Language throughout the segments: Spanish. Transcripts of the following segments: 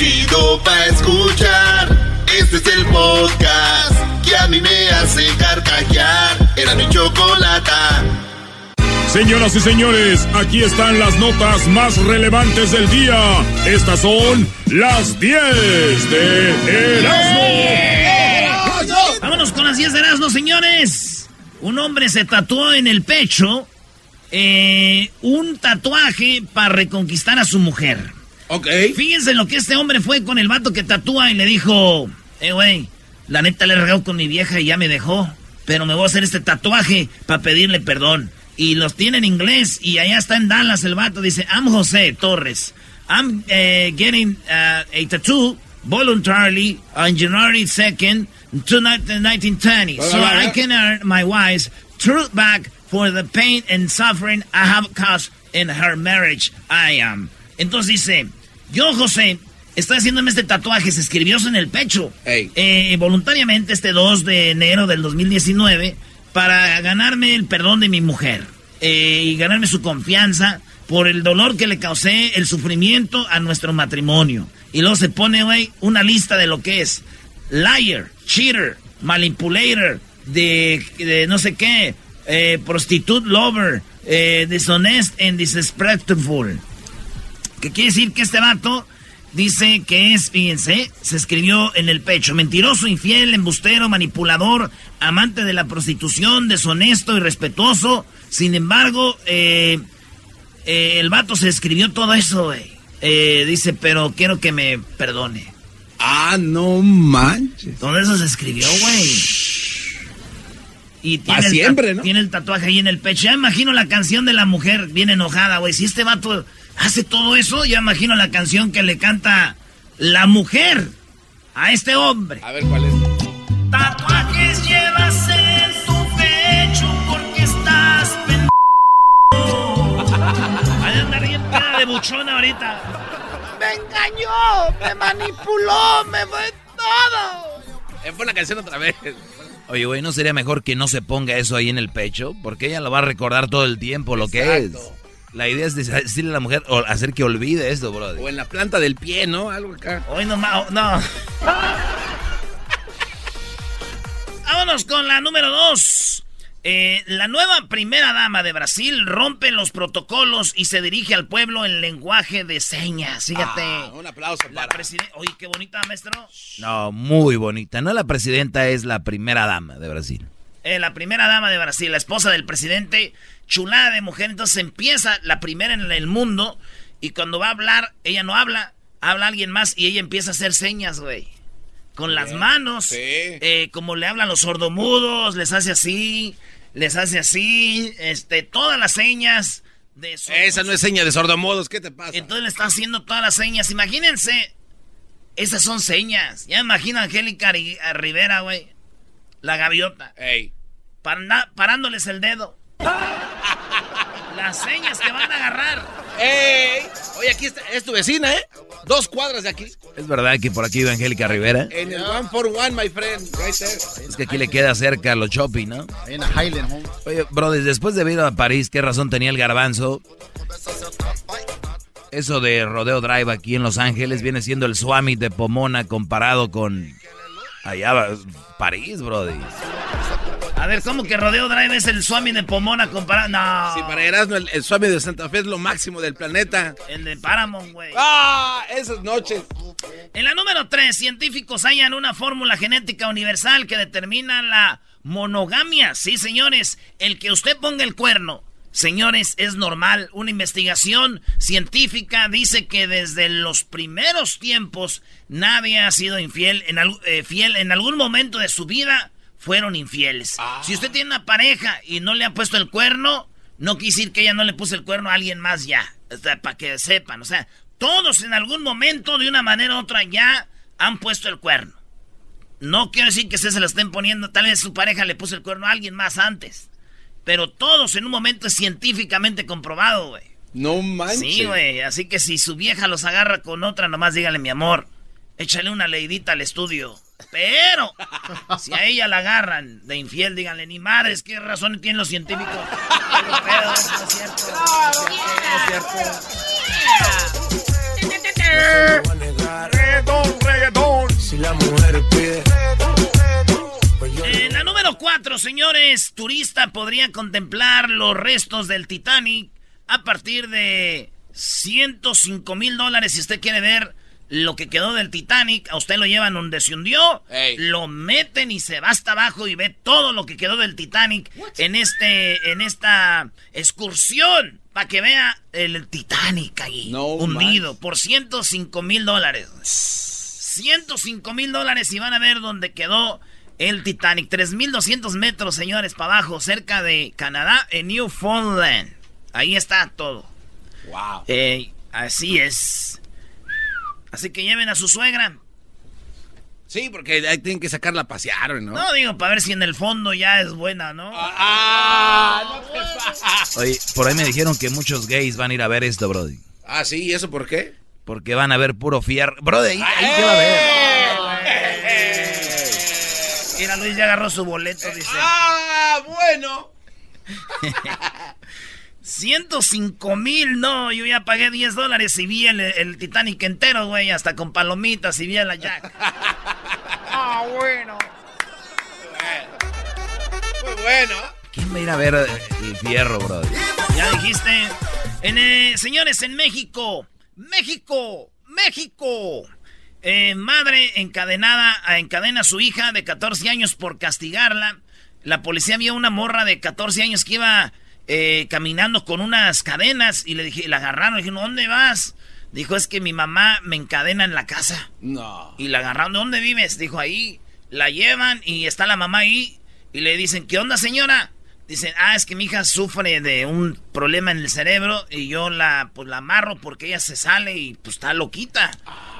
chido pa' escuchar. Este es el podcast que a mí me hace carcajear. Era mi chocolata. Señoras y señores, aquí están las notas más relevantes del día. Estas son las 10 de Erasmo. Vámonos con las 10 de Erasmo, señores. Un hombre se tatuó en el pecho eh, un tatuaje para reconquistar a su mujer. Ok. Fíjense lo que este hombre fue con el vato que tatúa y le dijo, eh, güey, la neta le regó con mi vieja y ya me dejó, pero me voy a hacer este tatuaje para pedirle perdón. Y los tiene en inglés y allá está en Dallas el vato, dice, I'm José Torres. I'm eh, getting uh, a tattoo voluntarily on January 2nd, 1920, so I can earn my wife's truth back for the pain and suffering I have caused in her marriage. I am. Entonces dice, yo José, estoy haciéndome este tatuaje, se escribió en el pecho. Eh, voluntariamente este 2 de enero del 2019 para ganarme el perdón de mi mujer eh, y ganarme su confianza por el dolor que le causé, el sufrimiento a nuestro matrimonio. Y luego se pone, güey, una lista de lo que es liar, cheater, manipulator, de, de no sé qué, eh, prostitute lover, eh, dishonest and disrespectful. ¿Qué quiere decir que este vato dice que es, fíjense, se escribió en el pecho, mentiroso, infiel, embustero, manipulador, amante de la prostitución, deshonesto, irrespetuoso. Sin embargo, eh, eh, el vato se escribió todo eso, güey. Eh, dice, pero quiero que me perdone. Ah, no manches. Todo eso se escribió, güey. Y tiene, el siempre, ¿no? tiene el tatuaje ahí en el pecho. Ya imagino la canción de la mujer bien enojada, güey. Si este vato hace todo eso, ya imagino la canción que le canta la mujer a este hombre. A ver cuál es. Tatuajes llevas en tu pecho porque estás pendejo. Ahí anda bien de buchona ahorita. Me engañó, me manipuló, me fue todo. Eh, Pon la canción otra vez. Oye, güey, ¿no sería mejor que no se ponga eso ahí en el pecho? Porque ella lo va a recordar todo el tiempo lo que es. La idea es de- decirle a la mujer o hacer que olvide esto, brother. O en la planta del pie, ¿no? Algo acá. Hoy no, no. Vámonos con la número dos. Eh, la nueva primera dama de Brasil rompe los protocolos y se dirige al pueblo en lenguaje de señas. Fíjate. Ah, un aplauso la para. presidenta. Oye, qué bonita, maestro. No, muy bonita. No la presidenta es la primera dama de Brasil. Eh, la primera dama de Brasil, la esposa del presidente, chulada de mujer. Entonces empieza la primera en el mundo y cuando va a hablar, ella no habla, habla alguien más y ella empieza a hacer señas, güey. Con las manos, Sí. eh, como le hablan los sordomudos, les hace así, les hace así, este, todas las señas de. Esa no es seña de sordomodos, ¿qué te pasa? Entonces le está haciendo todas las señas. Imagínense, esas son señas. Ya imagina a Angélica Rivera, güey, la gaviota Ey. parna- parándoles el dedo. Las señas que van a agarrar. ¡Ey! Oye, aquí está, es tu vecina, ¿eh? Dos cuadras de aquí. ¿Es verdad que por aquí vive Angélica Rivera? En el one for one, my friend. Right there. Es que aquí le queda cerca a los shopping, ¿no? En la Highland Home. Oye, brother, después de ir a París, ¿qué razón tenía el garbanzo? Eso de Rodeo Drive aquí en Los Ángeles viene siendo el Swami de Pomona comparado con allá va- París, brother. A ver, ¿cómo que Rodeo Drive es el Swami de Pomona comparado? No. Sí, para Erasmo, el, el suave de Santa Fe es lo máximo del planeta. El de Paramount, güey. ¡Ah! Esas noches. En la número 3, científicos hallan una fórmula genética universal que determina la monogamia. Sí, señores, el que usted ponga el cuerno, señores, es normal. Una investigación científica dice que desde los primeros tiempos nadie ha sido infiel en, eh, fiel en algún momento de su vida. Fueron infieles. Si usted tiene una pareja y no le ha puesto el cuerno, no quiere decir que ella no le puso el cuerno a alguien más ya. para que sepan. O sea, todos en algún momento, de una manera u otra, ya han puesto el cuerno. No quiero decir que ustedes se lo estén poniendo. Tal vez su pareja le puso el cuerno a alguien más antes. Pero todos en un momento es científicamente comprobado, güey. No manches. Sí, güey. Así que si su vieja los agarra con otra, nomás dígale, mi amor, échale una leidita al estudio. Pero si a ella la agarran de infiel, díganle, ni madres, qué razón tienen los científicos. Pero, cierto. Si la mujer la número 4, señores, turista podría contemplar los restos del Titanic a partir de 105 mil dólares si usted quiere ver lo que quedó del Titanic, a usted lo llevan donde se hundió, lo meten y se va hasta abajo y ve todo lo que quedó del Titanic en este, en esta excursión para que vea el Titanic ahí hundido por 105 mil dólares. 105 mil dólares y van a ver dónde quedó el Titanic. 3.200 metros, señores, para abajo, cerca de Canadá, en Newfoundland. Ahí está todo. Wow. Eh, así es. Así que lleven a su suegra. Sí, porque ahí tienen que sacarla a pasear, ¿no? No, digo, para ver si en el fondo ya es buena, ¿no? ¡Ah! ah no te Oye, por ahí me dijeron que muchos gays van a ir a ver esto, Brody. Ah, sí, ¿y eso por qué? Porque van a ver puro fierro. Brody, ahí, ahí va a ver. Mira, Luis ya agarró su boleto, dice. ¡Ah, bueno! 105 mil, no, yo ya pagué 10 dólares y vi el, Titanic entero, güey, hasta con palomitas y vi a la Jack. ah, bueno. Muy bueno. ¿Quién va a ir a ver el fierro, bro? Ya dijiste. En, eh, señores, en México, México, México. Eh, madre encadenada encadena a su hija de 14 años por castigarla. La policía vio una morra de 14 años que iba eh, caminando con unas cadenas y le dije, la agarraron, le dije, ¿dónde vas? Dijo, es que mi mamá me encadena en la casa. No. Y la agarraron, ¿dónde vives? Dijo, ahí. La llevan y está la mamá ahí. Y le dicen, ¿qué onda, señora? Dicen, ah, es que mi hija sufre de un problema en el cerebro y yo la, pues, la amarro porque ella se sale y pues está loquita.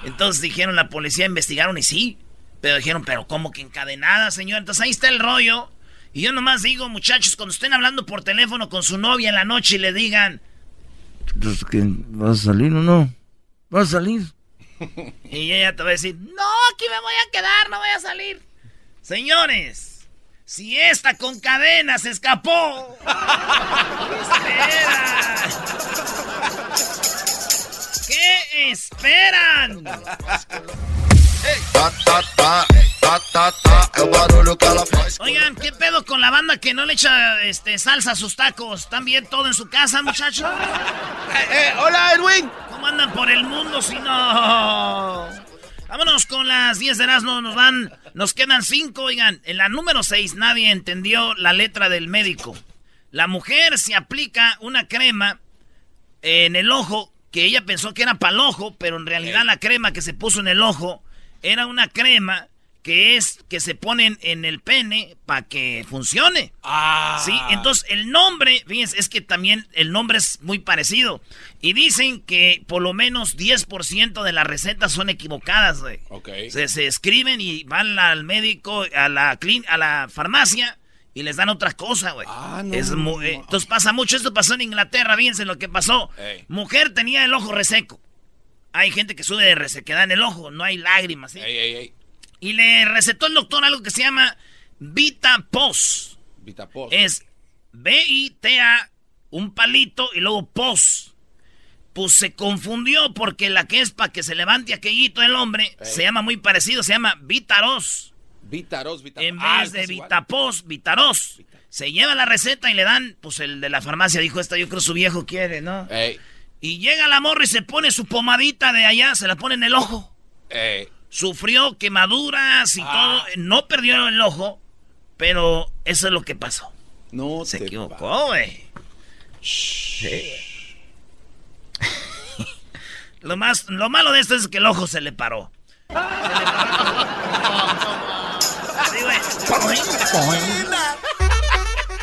Entonces dijeron, la policía investigaron y sí. Pero dijeron, pero ¿cómo que encadenada, señora? Entonces ahí está el rollo. Y yo nomás digo, muchachos, cuando estén hablando por teléfono con su novia en la noche y le digan... Pues que vas a salir o no. Vas a salir. y ella te va a decir, no, aquí me voy a quedar, no voy a salir. Señores, si esta con cadena se escapó, ¿qué esperan? ¿Qué esperan? Oigan, ¿qué pedo con la banda que no le echa este, salsa a sus tacos? ¿Están bien todo en su casa, muchachos? Eh, eh, hola, Edwin. ¿Cómo andan por el mundo si no? Vámonos con las 10 de Erasmo, nos van, nos quedan 5, oigan, en la número 6 nadie entendió la letra del médico. La mujer se aplica una crema en el ojo que ella pensó que era para el ojo, pero en realidad la crema que se puso en el ojo era una crema que es que se ponen en el pene para que funcione. Ah. Sí, entonces el nombre, fíjense, es que también el nombre es muy parecido. Y dicen que por lo menos 10% de las recetas son equivocadas, güey. Se, se, escriben y van al médico, a la, a la farmacia y les dan otra cosa, güey. Ah, no, es eh, entonces pasa mucho. Esto pasó en Inglaterra, fíjense lo que pasó. Mujer tenía el ojo reseco. Hay gente que sube de resequedad en el ojo, no hay lágrimas. ¿eh? Y le recetó el doctor algo que se llama Vitapos. Vitapos. Es B-I-T-A, un palito y luego pos. Pues se confundió porque la que es para que se levante aquellito el hombre se llama muy parecido, se llama Vitaros. Vitaros, Vitaros. En vez de Vitapos, Vitaros. Se lleva la receta y le dan, pues el de la farmacia dijo, esta yo creo su viejo quiere, ¿no? Y llega la morra y se pone su pomadita de allá, se la pone en el ojo. Sufrió quemaduras y ah. todo. No perdió el ojo, pero eso es lo que pasó. No se equivocó, güey. lo, más, lo malo de esto es que el ojo se le paró. Se le paró.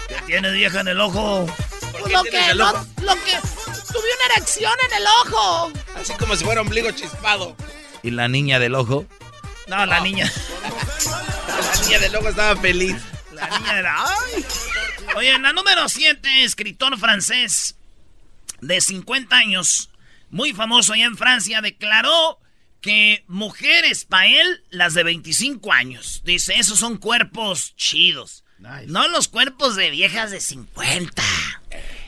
¿Qué tiene vieja en el ojo? Lo que, lo que tuve una erección en el ojo. Así como si fuera ombligo chispado. ¿Y la niña del ojo? No, la niña. la niña del ojo estaba feliz. La niña era. ¡Ay! Oye, en la número 7, escritor francés de 50 años, muy famoso allá en Francia, declaró que mujeres para él, las de 25 años. Dice, esos son cuerpos chidos. No los cuerpos de viejas de 50.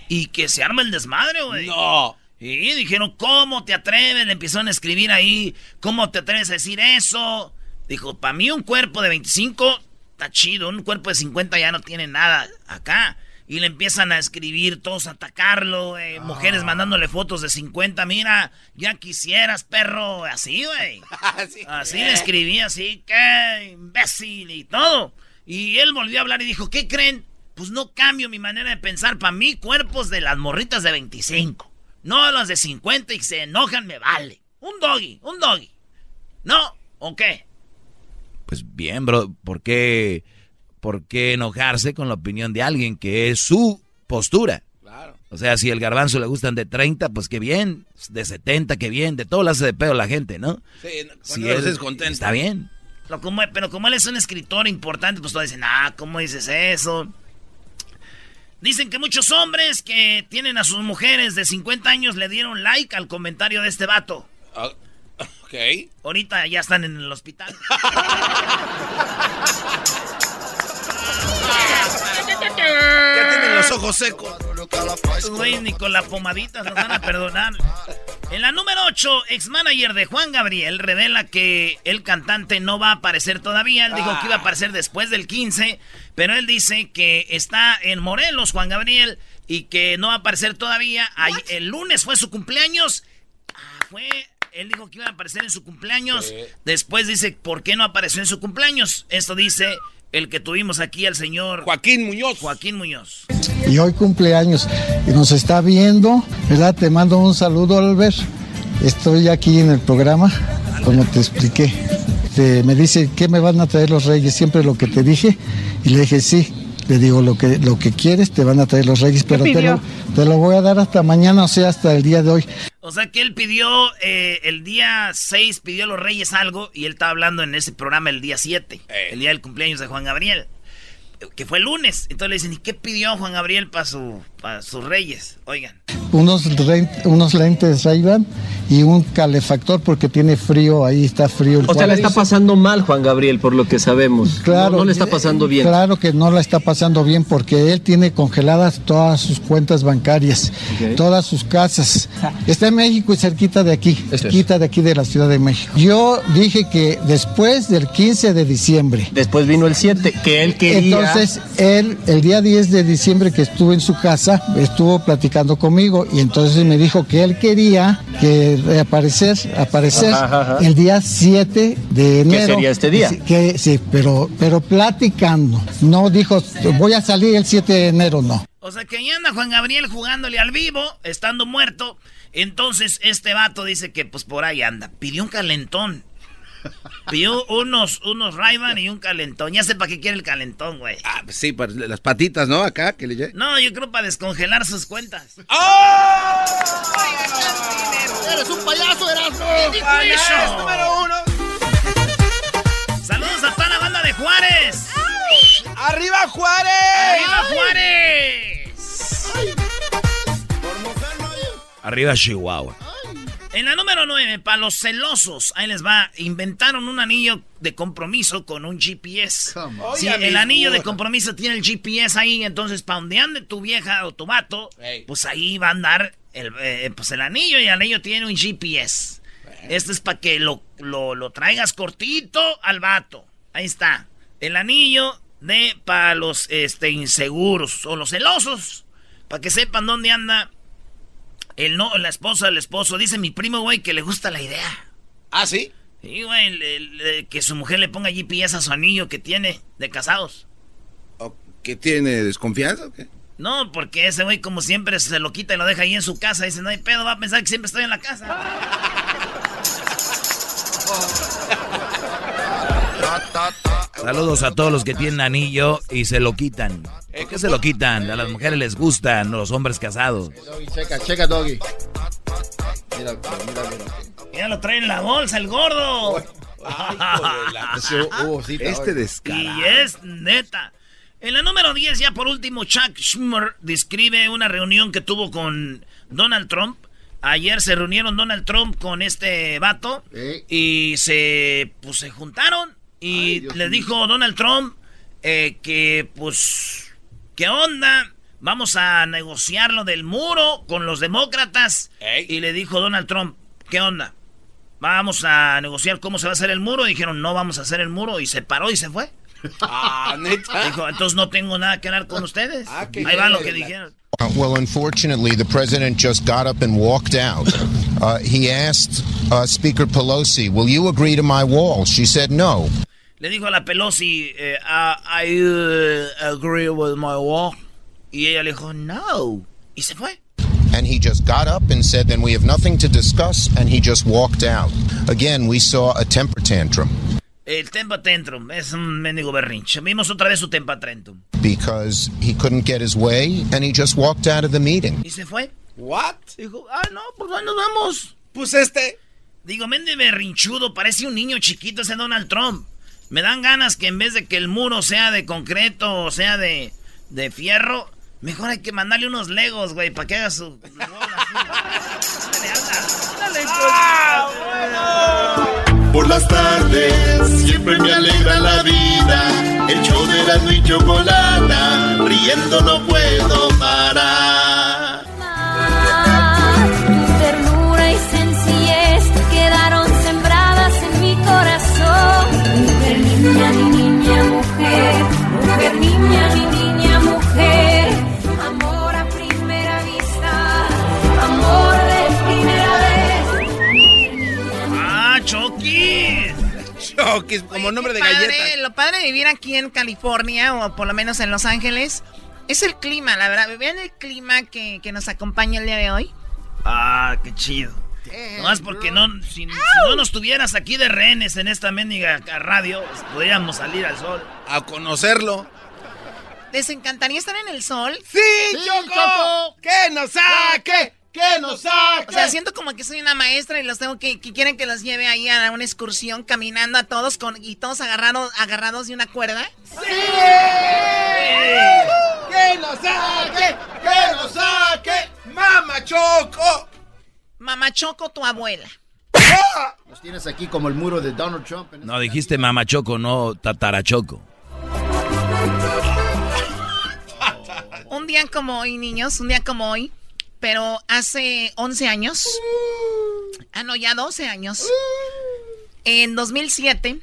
Y que se arma el desmadre, güey. No. Y dijeron, ¿cómo te atreves? Le empezaron a escribir ahí, ¿cómo te atreves a decir eso? Dijo, para mí un cuerpo de 25 está chido, un cuerpo de 50 ya no tiene nada acá. Y le empiezan a escribir, todos a atacarlo, güey. Mujeres mandándole fotos de 50. Mira, ya quisieras, perro. Así, güey. así le escribía, así, qué imbécil y todo. Y él volvió a hablar y dijo, ¿qué creen? Pues no cambio mi manera de pensar. Para mí, cuerpos de las morritas de 25. No las de 50 y se enojan, me vale. Un doggy, un doggy. ¿No? ¿O qué? Pues bien, bro. ¿Por qué, ¿Por qué enojarse con la opinión de alguien que es su postura? Claro. O sea, si el garbanzo le gustan de 30, pues qué bien. De 70, qué bien. De todo lo hace de pedo la gente, ¿no? Sí, si él, es contento. Está bien. pero como él es un escritor importante, pues todos dicen, ah, ¿cómo dices eso? Dicen que muchos hombres que tienen a sus mujeres de 50 años le dieron like al comentario de este vato. Ah, ok. Ahorita ya están en el hospital. ya tienen los ojos secos. Güey, ni con la pomadita nos van a perdonar. En la número 8, ex-manager de Juan Gabriel revela que el cantante no va a aparecer todavía. Él dijo que iba a aparecer después del 15, pero él dice que está en Morelos, Juan Gabriel, y que no va a aparecer todavía. el lunes fue su cumpleaños. Ah, fue él dijo que iba a aparecer en su cumpleaños. Después dice, ¿por qué no apareció en su cumpleaños? Esto dice el que tuvimos aquí al señor Joaquín Muñoz. Joaquín Muñoz. Y hoy cumpleaños y nos está viendo, ¿verdad? Te mando un saludo, Albert. Estoy aquí en el programa, como te expliqué. me dice, ¿qué me van a traer los reyes? Siempre lo que te dije. Y le dije, sí, le digo, lo que, lo que quieres te van a traer los reyes, pero te lo, te lo, voy a dar hasta mañana, o sea, hasta el día de hoy. O sea que él pidió, eh, el día 6 pidió a los reyes algo y él estaba hablando en ese programa el día 7, eh. el día del cumpleaños de Juan Gabriel que fue el lunes. Entonces le dicen, ¿y qué pidió Juan Gabriel para su, sus reyes? Oigan. Unos, unos lentes ray y un calefactor porque tiene frío, ahí está frío. o sea, le está pasando mal Juan Gabriel, por lo que sabemos. Claro. No, le está pasando bien. Claro que no la está pasando bien porque él tiene congeladas todas sus cuentas bancarias, todas sus casas. Está en México y cerquita de aquí, cerquita de aquí de la Ciudad de México. Yo dije que después del 15 de diciembre. Después vino el 7, que él quería... Entonces, él, el día 10 de diciembre que estuvo en su casa, estuvo platicando conmigo y entonces me dijo que él quería que reaparecer, aparecer el día 7 de enero. ¿Qué sería este día? Que, sí, pero, pero platicando. No dijo, voy a salir el 7 de enero, no. O sea que ahí anda Juan Gabriel jugándole al vivo, estando muerto. Entonces este vato dice que pues por ahí anda. Pidió un calentón. Pidió unos, unos ray y un calentón. Ya sé para qué quiere el calentón, güey. Ah, pues sí, para las patitas, ¿no? Acá, que le No, yo creo para descongelar sus cuentas. ¡Oh! ¡Eres un payaso, Erasmo! ¡Payaso número uno! ¡Saludos a toda la banda de Juárez! ¡Arriba Juárez! ¡Arriba Juárez! Arriba Chihuahua. En la número 9, para los celosos, ahí les va, inventaron un anillo de compromiso con un GPS. Sí, el anillo de compromiso tiene el GPS ahí, entonces para donde ande tu vieja o tu vato, pues ahí va a andar el, eh, pues el anillo y el anillo tiene un GPS. Esto es para que lo, lo, traigas cortito al vato. Ahí está. El anillo de para los este, inseguros o los celosos, para que sepan dónde anda el no, la esposa del esposo. Dice mi primo, güey, que le gusta la idea. ¿Ah, sí? Sí, güey, que su mujer le ponga GPS a su anillo que tiene de casados. ¿O ¿Que tiene desconfianza o qué? No, porque ese güey, como siempre, se lo quita y lo deja ahí en su casa. Dice, no hay pedo, va a pensar que siempre estoy en la casa. Saludos a todos los que tienen anillo y se lo quitan. ¿Por qué se lo quitan? A las mujeres les gustan los hombres casados. Checa, checa, doggy. Mira, mira, mira. Ya lo trae en la bolsa el gordo. este descarado. Y es neta. En la número 10, ya por último, Chuck Schumer describe una reunión que tuvo con Donald Trump. Ayer se reunieron Donald Trump con este vato y se, pues, se juntaron y le dijo Donald Trump eh, que, pues, ¿qué onda? Vamos a negociar lo del muro con los demócratas. Y le dijo Donald Trump, ¿qué onda? Vamos a negociar cómo se va a hacer el muro. Y dijeron, no vamos a hacer el muro. Y se paró y se fue. Ah, neta. Dijo, entonces no tengo nada que hablar con ustedes. Ah, Ahí va lo que dijeron. Uh, well, unfortunately, the president just got up and walked out. Uh, he asked uh, Speaker Pelosi, Will you agree to my wall? She said no. Le dijo a la Pelosi, eh, "Ah, I uh, agree with my wall. Y ella le dijo, no. Y se fue. And he just got up and said, Then we have nothing to discuss. And he just walked out. Again, we saw a temper tantrum El Tempa Tantrum es un mendigo berrinche. Vimos otra vez su Tempa Tantrum. because he couldn't get his way and he just walked out of the meeting. Y se fue. What? Dijo, ah, no, pues ahí nos vemos. Pues este. Digo, mende berrinchudo, parece un niño chiquito ese Donald Trump. Me dan ganas que en vez de que el muro sea de concreto o sea de, de fierro, mejor hay que mandarle unos legos, güey, para que haga su... Ándale, ándale. Por las tardes siempre me alegra la vida. El show de la y chocolata, riendo no puedo parar. Niña, mi niña, mujer. Mujer, niña, mi niña, mujer. Amor a primera vista. Amor de primera vez. ¡Ah, Chucky! Chokis, como nombre de padre, galleta. Lo padre de vivir aquí en California, o por lo menos en Los Ángeles, es el clima, la verdad. Vean el clima que, que nos acompaña el día de hoy. Ah, qué chido. Nomás porque no, si, si no nos tuvieras aquí de rehenes en esta mendiga radio, pues, podríamos salir al sol. A conocerlo. ¿Les encantaría estar en el sol? ¡Sí, Choco! ¡Que nos saque! ¡Que nos saque! O sea, siento como que soy una maestra y los tengo que, que quieren que los lleve ahí a una excursión caminando a todos con y todos agarrados, agarrados de una cuerda. ¡Que nos saque! ¡Que nos saque! ¡Mama Choco! Mamá Choco, tu abuela. Los tienes aquí como el muro de Donald Trump. en No, dijiste mamachoco, no tatarachoco. Un día como hoy, niños, un día como hoy, pero hace 11 años, ah, no, ya 12 años, en 2007,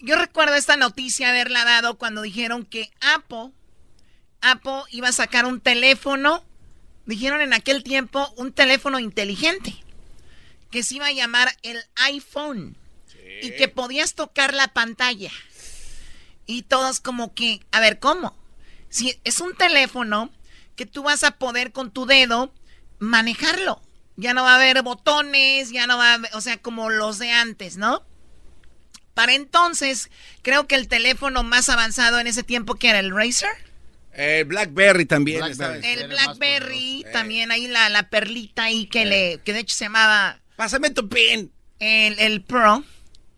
yo recuerdo esta noticia haberla dado cuando dijeron que Apple, Apple iba a sacar un teléfono, dijeron en aquel tiempo, un teléfono inteligente, que se iba a llamar el iPhone y que podías tocar la pantalla. Y todos como que, a ver, ¿cómo? Si es un teléfono que tú vas a poder con tu dedo manejarlo. Ya no va a haber botones, ya no va a haber, o sea, como los de antes, ¿no? Para entonces, creo que el teléfono más avanzado en ese tiempo que era el Razer. El Blackberry también. Blackberry. El Blackberry, también ahí la, la perlita ahí que le, que de hecho se llamaba Pásame tu pin. el, el Pro.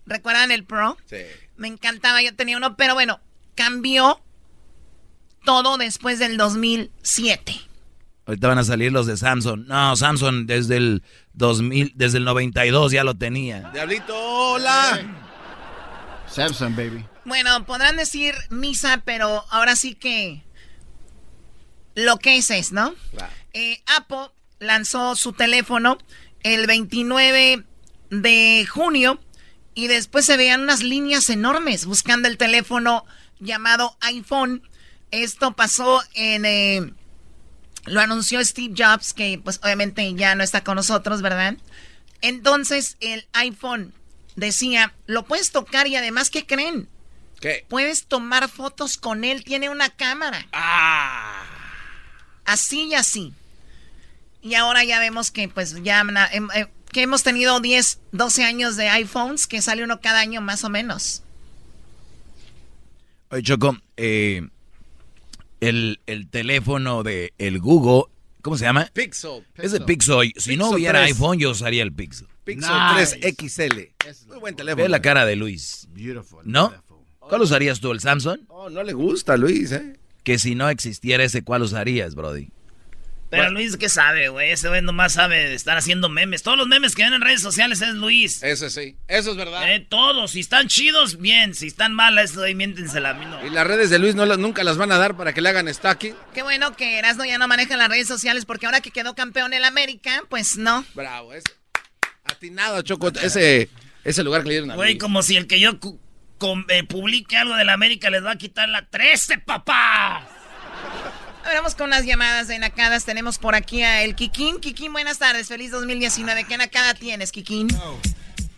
¿Recuerdan el Pro? Sí. Me encantaba, yo tenía uno, pero bueno, cambió todo después del 2007. Ahorita van a salir los de Samsung. No, Samsung desde el 2000, desde el 92 ya lo tenía. Diablito, hola. Samsung, baby. Bueno, podrán decir misa, pero ahora sí que lo que es es, ¿no? Claro. Eh, Apple lanzó su teléfono el 29 de junio y después se veían unas líneas enormes buscando el teléfono llamado iPhone. Esto pasó en... eh, lo anunció Steve Jobs, que pues obviamente ya no está con nosotros, ¿verdad? Entonces el iPhone decía, lo puedes tocar y además, ¿qué creen? ¿Qué? Puedes tomar fotos con él, tiene una cámara. Ah. Así y así. Y ahora ya vemos que pues ya em- eh, que hemos tenido 10, 12 años de iPhones, que sale uno cada año más o menos. Oye, Choco, eh, el, el teléfono de el Google, ¿cómo se llama? Pixel. Es de Pixel. Si no hubiera 3. iPhone, yo usaría el Pixel. Pixel Nice. 3 XL. Muy buen teléfono. Ve la cara de Luis. Beautiful. ¿No? ¿Cuál usarías tú, el Samsung? Oh, no le gusta, Luis, ¿eh? Que si no existiera ese, ¿cuál usarías, Brody? Pero Luis, ¿qué sabe, güey? Ese güey nomás sabe de estar haciendo memes. Todos los memes que ven en redes sociales es Luis. Eso sí. Eso es verdad. Eh, todos. Si están chidos, bien. Si están malas, güey, miéntensela a mí, no. Y las redes de Luis no las- nunca las van a dar para que le hagan stacking. Qué bueno que Erasmo ya no maneja las redes sociales porque ahora que quedó campeón en América, pues no. Bravo, ese. Atinado, Choco. Ese, ese lugar que le dieron a Güey, como si el que yo cu- eh, publique algo de la América, les va a quitar la 13, papá. vamos con unas llamadas de Nacadas. Tenemos por aquí a el Kikín. Kikín, buenas tardes. Feliz 2019. ¿Qué Nakada tienes, Kikín?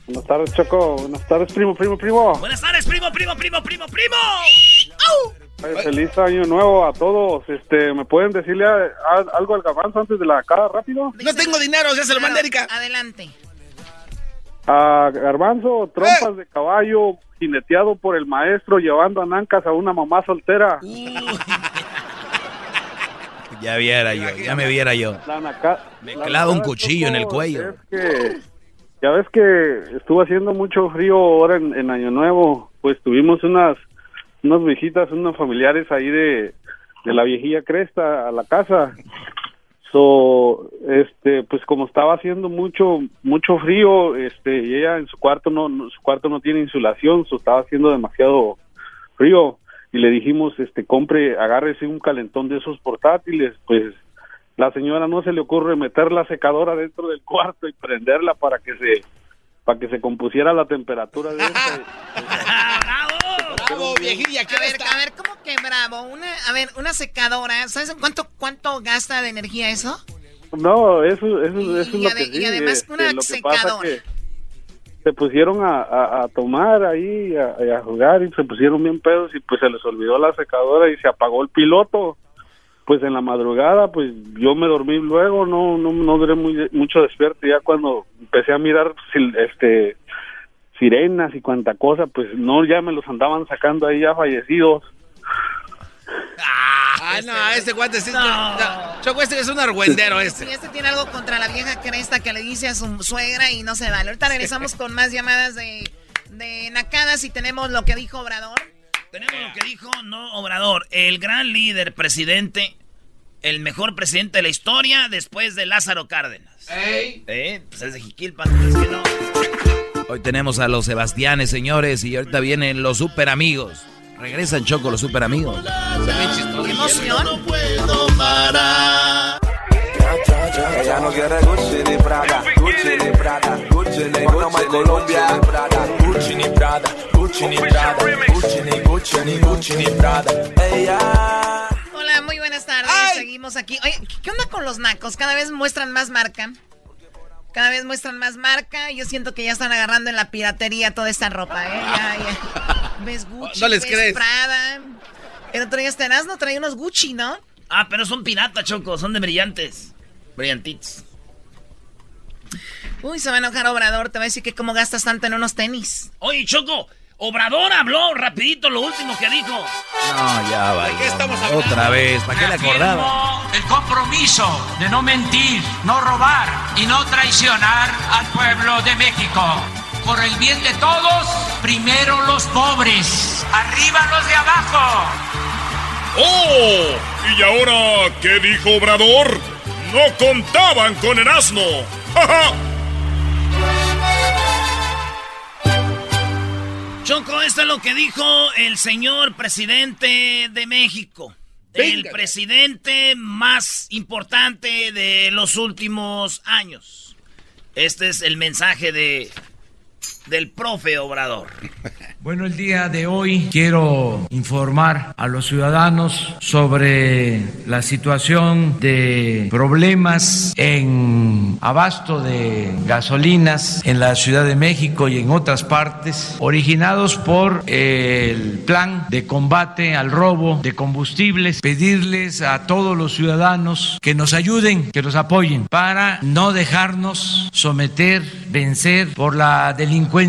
Buenas tardes, Choco. Buenas tardes, primo, primo, primo. Buenas tardes, primo, primo, primo, primo, primo. feliz año nuevo a todos. Este, ¿me pueden decirle algo al garbanzo antes de la cara rápido? No tengo dinero, ya se lo manda Erika. Adelante. A Garbanzo, trompas de caballo, jineteado por el maestro, llevando a Nancas a una mamá soltera. ya viera yo, ya me viera yo. me clava un cuchillo en el cuello. ya ves que estuvo haciendo mucho frío ahora en, Año Nuevo, pues tuvimos unas, unas visitas, unos familiares ahí de, de la viejilla Cresta a la casa So, este, pues como estaba haciendo mucho, mucho frío, este, y ella en su cuarto no, su cuarto no tiene insulación, so estaba haciendo demasiado frío y le dijimos, este, compre, agárrese un calentón de esos portátiles, pues la señora no se le ocurre meter la secadora dentro del cuarto y prenderla para que se, para que se compusiera la temperatura de este, Bravo, viejilla, a ver, a ver, ¿cómo bravo? Una, a ver, una secadora, ¿sabes cuánto cuánto gasta de energía eso? No, eso, eso, eso es lo que Y además este, una secadora. se pusieron a, a, tomar ahí, a, a, jugar y se pusieron bien pedos y pues se les olvidó la secadora y se apagó el piloto. Pues en la madrugada, pues yo me dormí luego, no no, no duré muy, mucho despierto. Ya cuando empecé a mirar este sirenas y cuanta cosa, pues no, ya me los andaban sacando ahí ya fallecidos. Ah, no, este guante sí. Choco, este es un argüendero este. Sí, este tiene algo contra la vieja cresta que le dice a su suegra y no se vale. Ahorita regresamos con más llamadas de, de Nacadas y tenemos lo que dijo Obrador. Tenemos lo que dijo, no, Obrador, el gran líder, presidente, el mejor presidente de la historia después de Lázaro Cárdenas. Eh, pues es de Jiquilpan, es que no. Hoy tenemos a los Sebastianes, señores, y ahorita vienen los super amigos. Regresan Choco, los super amigos. ¡Qué emoción! No puedo parar. Ella no quiere Gucci ni Prada, Gucci ni Prada, Gucci ni Gucci Colombia, Prada, Gucci ni Prada, Gucci ni Prada, Gucci ni Gucci ni Gucci ni Prada. Ella Hola, muy buenas tardes. Seguimos aquí. Oye, ¿qué onda con los nacos? Cada vez muestran más marca. Cada vez muestran más marca. Yo siento que ya están agarrando en la piratería toda esta ropa, ¿eh? Ya, ya. ¿Ves Gucci? No les ves crees. Prada. El otro día este no traía unos Gucci, ¿no? Ah, pero son pirata, Choco, son de brillantes. Brillantitos. Uy, se va a enojar Obrador. Te va a decir que cómo gastas tanto en unos tenis. Oye, Choco, Obrador habló rapidito lo último que dijo. No, ya va. ¿De qué estamos hablando? Otra vez, ¿para qué le acordaba? El compromiso de no mentir, no robar y no traicionar al pueblo de México. Por el bien de todos, primero los pobres, arriba los de abajo. ¡Oh! ¿Y ahora qué dijo Obrador? No contaban con el asno. ¡Ja, Choco, esto es lo que dijo el señor presidente de México. El Venga. presidente más importante de los últimos años. Este es el mensaje de del profe Obrador. Bueno, el día de hoy quiero informar a los ciudadanos sobre la situación de problemas en abasto de gasolinas en la Ciudad de México y en otras partes, originados por el plan de combate al robo de combustibles. Pedirles a todos los ciudadanos que nos ayuden, que nos apoyen para no dejarnos someter, vencer por la delincuencia,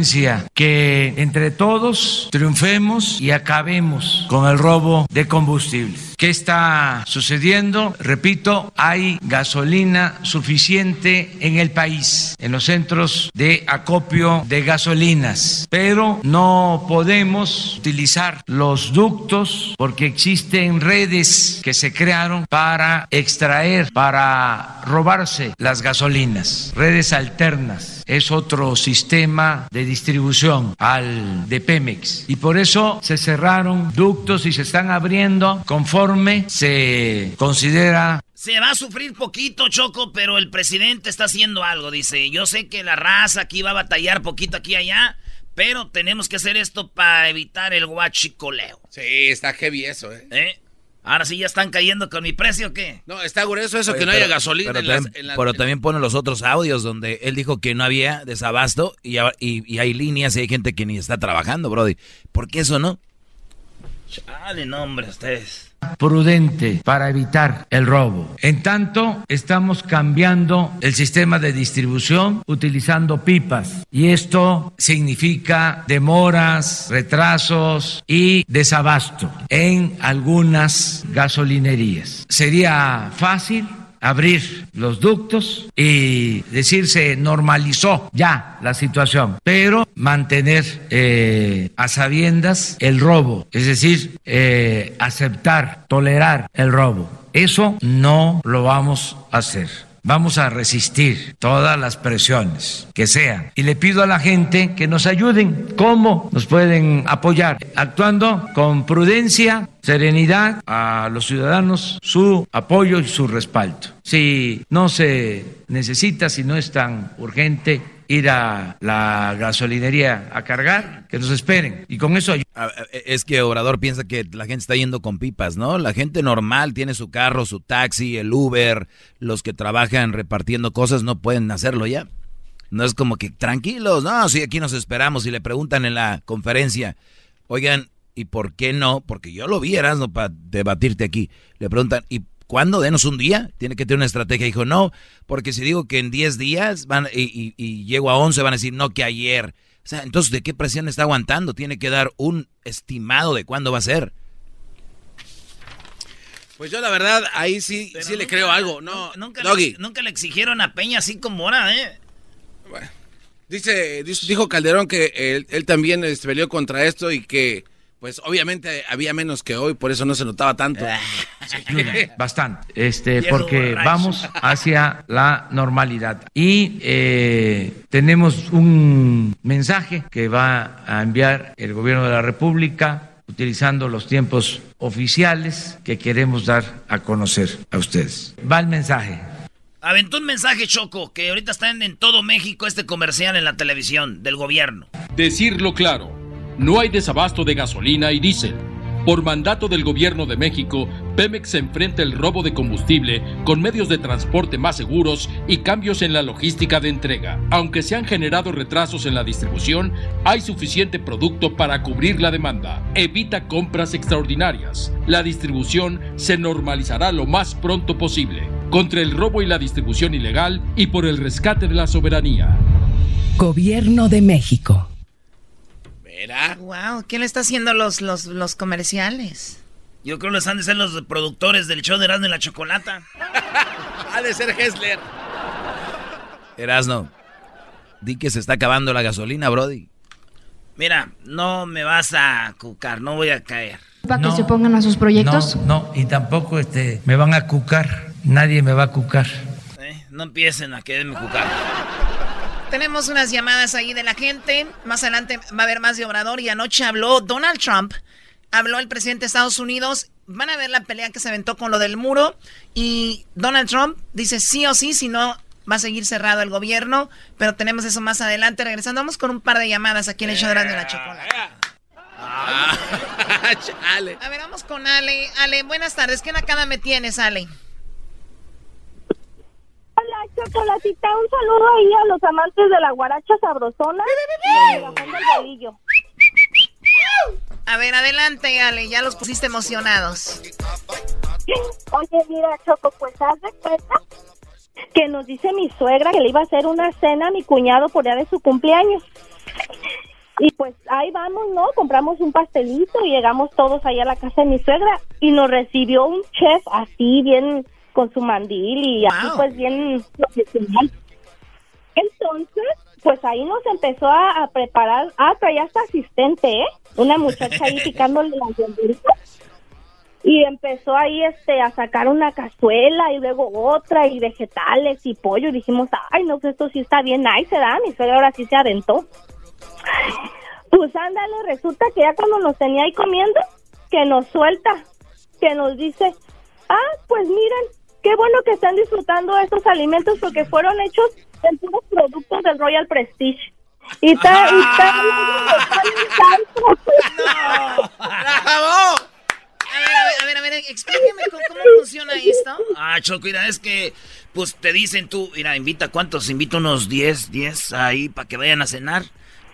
que entre todos triunfemos y acabemos con el robo de combustibles. ¿Qué está sucediendo? Repito, hay gasolina suficiente en el país, en los centros de acopio de gasolinas, pero no podemos utilizar los ductos porque existen redes que se crearon para extraer, para robarse las gasolinas, redes alternas. Es otro sistema de distribución al de Pemex y por eso se cerraron ductos y se están abriendo conforme se considera Se va a sufrir poquito, Choco, pero el presidente está haciendo algo, dice. Yo sé que la raza aquí va a batallar poquito aquí y allá, Pero tenemos que hacer esto para evitar el guachicoleo. Sí, está heavy eso, ¿eh? ¿Eh? Ahora sí ya están cayendo con mi precio, ¿o qué? No, está grueso eso Oye, que no pero- haya gasolina Pero, en las- también, en la- pero en- también pone los otros audios donde él dijo que no había desabasto y- y hay líneas y hay gente que ni está trabajando, Brody. ¿Por qué eso no? Chale, no, hombre, ustedes. Prudente para evitar el robo. En tanto, estamos cambiando el sistema de distribución utilizando pipas y esto significa demoras, retrasos y desabasto en algunas gasolinerías. Sería fácil abrir los ductos y decir se normalizó ya la situación, pero mantener eh, a sabiendas el robo, es decir, eh, aceptar, tolerar el robo. Eso no lo vamos a hacer. Vamos a resistir todas las presiones que sean. Y le pido a la gente que nos ayuden. ¿Cómo nos pueden apoyar? Actuando con prudencia, serenidad a los ciudadanos, su apoyo y su respaldo. Si no se necesita, si no es tan urgente ir a la gasolinería a cargar, que nos esperen. Y con eso Es que Obrador piensa que la gente está yendo con pipas, ¿no? La gente normal tiene su carro, su taxi, el Uber, los que trabajan repartiendo cosas no pueden hacerlo ya. No es como que tranquilos, no, sí, aquí nos esperamos y le preguntan en la conferencia, oigan, ¿y por qué no? Porque yo lo vi, no para debatirte aquí. Le preguntan, ¿y cuándo? Denos un día. Tiene que tener una estrategia. Dijo, no, porque si digo que en 10 días van y, y- y llego a 11, van a decir, no, que ayer. O sea, entonces, ¿de qué presión está aguantando? Tiene que dar un estimado de cuándo va a ser. Pues yo la verdad ahí sí, sí le creo algo. No, Nunca, le, nunca le exigieron a Peña así como ahora, ¿eh? Dice, dice- dijo Calderón que él, él también este, peleó contra esto y que, pues obviamente había menos que hoy, por eso no se notaba tanto. ayuda bastante, este, porque vamos hacia la normalidad. Y eh, tenemos un mensaje que va a enviar el gobierno de la República utilizando los tiempos oficiales que queremos dar a conocer a ustedes. Va el mensaje. Aventó un mensaje, Choco, que ahorita está en, en todo México este comercial en la televisión del gobierno. Decirlo claro, no hay desabasto de gasolina y diésel. Por mandato del gobierno de México, Pemex enfrenta el robo de combustible con medios de transporte más seguros y cambios en la logística de entrega. Aunque se han generado retrasos en la distribución, hay suficiente producto para cubrir la demanda. Evita compras extraordinarias. La distribución se normalizará lo más pronto posible. Contra el robo y la distribución ilegal y por el rescate de la soberanía. Gobierno de México. Wow, ¿quién le está haciendo los, los, los comerciales? Yo creo que los han de ser los productores del show de Erasmo y la Chocolata. ha de ser Hessler. Erasno, di que se está acabando la gasolina, Brody. Mira, no me vas a cucar, no voy a caer. Para que se pongan a sus proyectos. No, no, y tampoco este, me van a cucar. Nadie me va a cucar. ¿eh? No empiecen a quererme cucar. Tenemos unas llamadas ahí de la gente. Más adelante va a haber más de Obrador. Y anoche habló Donald Trump. Habló el presidente de Estados Unidos. Van a ver la pelea que se aventó con lo del muro. Y Donald Trump dice sí o sí, si no va a seguir cerrado el gobierno. Pero tenemos eso más adelante. Regresando, vamos con un par de llamadas aquí en el show de Erasmo y la Chocolata. Chale. A ver, vamos con Ale. Ale, buenas tardes. ¿Qué nakada me tienes, Ale? Chocolatita. Un saludo ahí a los amantes de la guaracha sabrosona y bolillo. A ver, adelante, Ale. Ya los pusiste emocionados. Oye, mira, Choco, pues haz de cuenta que nos dice mi suegra que le iba a hacer una cena a mi cuñado por día de su cumpleaños. Y pues ahí vamos, ¿no? Compramos un pastelito y llegamos todos ahí a la casa de mi suegra y nos recibió un chef así, bien con su mandil y así pues bien profesional. Entonces, pues ahí nos empezó a, a preparar, ah, traía hasta asistente, ¿eh? Una muchacha ahí picándole las verduritas y empezó ahí este a sacar una cazuela y luego otra y vegetales y pollo. Y dijimos ay no pues esto sí está bien ahí se da mi suegra ahora sí se aventó. Pues ándale resulta que ya cuando nos tenía ahí comiendo que nos suelta que nos dice ah pues miren qué bueno que están disfrutando de estos alimentos porque fueron hechos en puros productos del Royal Prestige y está, y está ¡Bravo! A ver, a ver, a ver, a ver, explíqueme cómo, cómo funciona esto. Ah, Choco, mira, es que, pues te dicen tú, mira, invita, ¿cuántos? Invito unos 10, 10 ahí para que vayan a cenar.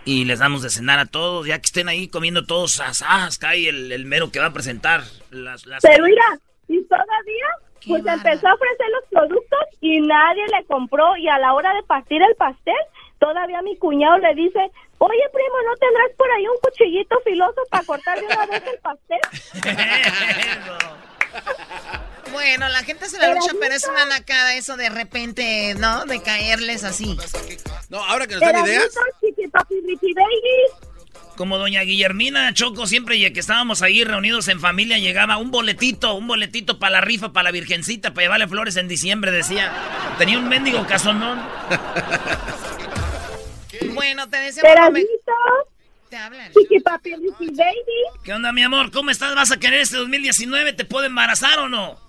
Y les damos de cenar a todos, ya que estén ahí comiendo todos asas, cae el, el mero que va a presentar las... las Pero mira, y todavía, pues empezó a ofrecer los productos y nadie le compró. Y a la hora de partir el pastel, todavía mi cuñado le dice, oye primo, ¿no tendrás por ahí un cuchillito filoso para cortar de una vez el pastel? Bueno, la gente se la lucha, pero es una nacada eso de repente, ¿no? De caerles así. No, ahora que nos dan ideas. Como doña Guillermina Choco, siempre que estábamos ahí reunidos en familia, llegaba un boletito, un boletito para la rifa, para la virgencita, para llevarle flores en diciembre, decía. Tenía un mendigo casonón. Bueno, te mejor. Te hablan. Chiqui papi, Ricky baby. ¿Qué onda, mi amor? ¿Cómo estás? ¿Vas a querer este 2019? ¿Te puedo embarazar o no?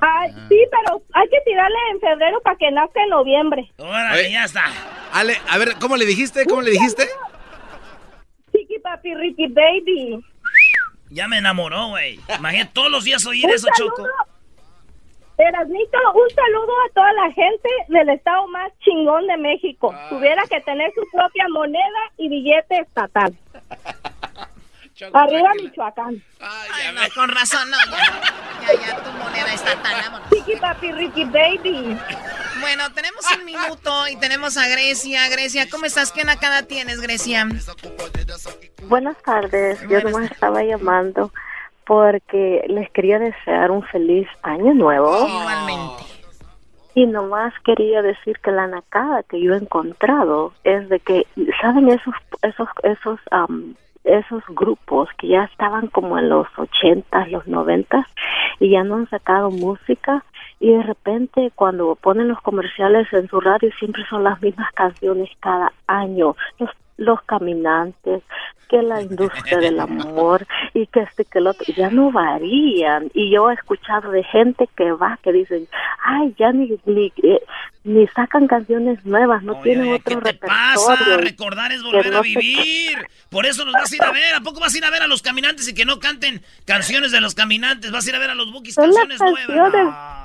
Ay, sí, pero hay que tirarle en febrero para que nazca en noviembre. Órale, ya está. Ale, a ver, ¿cómo le dijiste? ¿Cómo le dijiste? Papi, Ricky baby. Ya me enamoró, güey. Imagínate todos los días oír Un eso, saludo. Choco. Erasnito, un saludo a toda la gente del estado más chingón de México. Tuviera que tener su propia moneda y billete estatal. Arriba Michoacán. Ay, no, con razón, no, ya, ya, ya, tu moneda está tan vámonos. Chiqui papi, Ricky baby. Bueno, tenemos un minuto y tenemos a Grecia. Grecia, ¿cómo estás? ¿Qué nacada tienes, Grecia? Buenas tardes, yo nomás estaba llamando porque les quería desear un feliz año nuevo. Igualmente. Y nomás quería decir que la nacada que yo he encontrado es de que, ¿saben esos, esos, esos, am, esos grupos que ya estaban como en los ochentas, los noventas y ya no han sacado música? Y de repente cuando ponen los comerciales en su radio siempre son las mismas canciones cada año. Los, los caminantes, que la industria del amor y que este que el otro, ya no varían. Y yo he escuchado de gente que va, que dicen, ay, ya ni, ni, eh, ni sacan canciones nuevas, no tienen otro Pasa, repertorio. recordar es volver no a se- vivir. Por eso los vas a ir a ver. ¿A poco vas a ir a ver a los caminantes y que no canten canciones de los caminantes? Vas a ir a ver a los bookies canciones nuevas.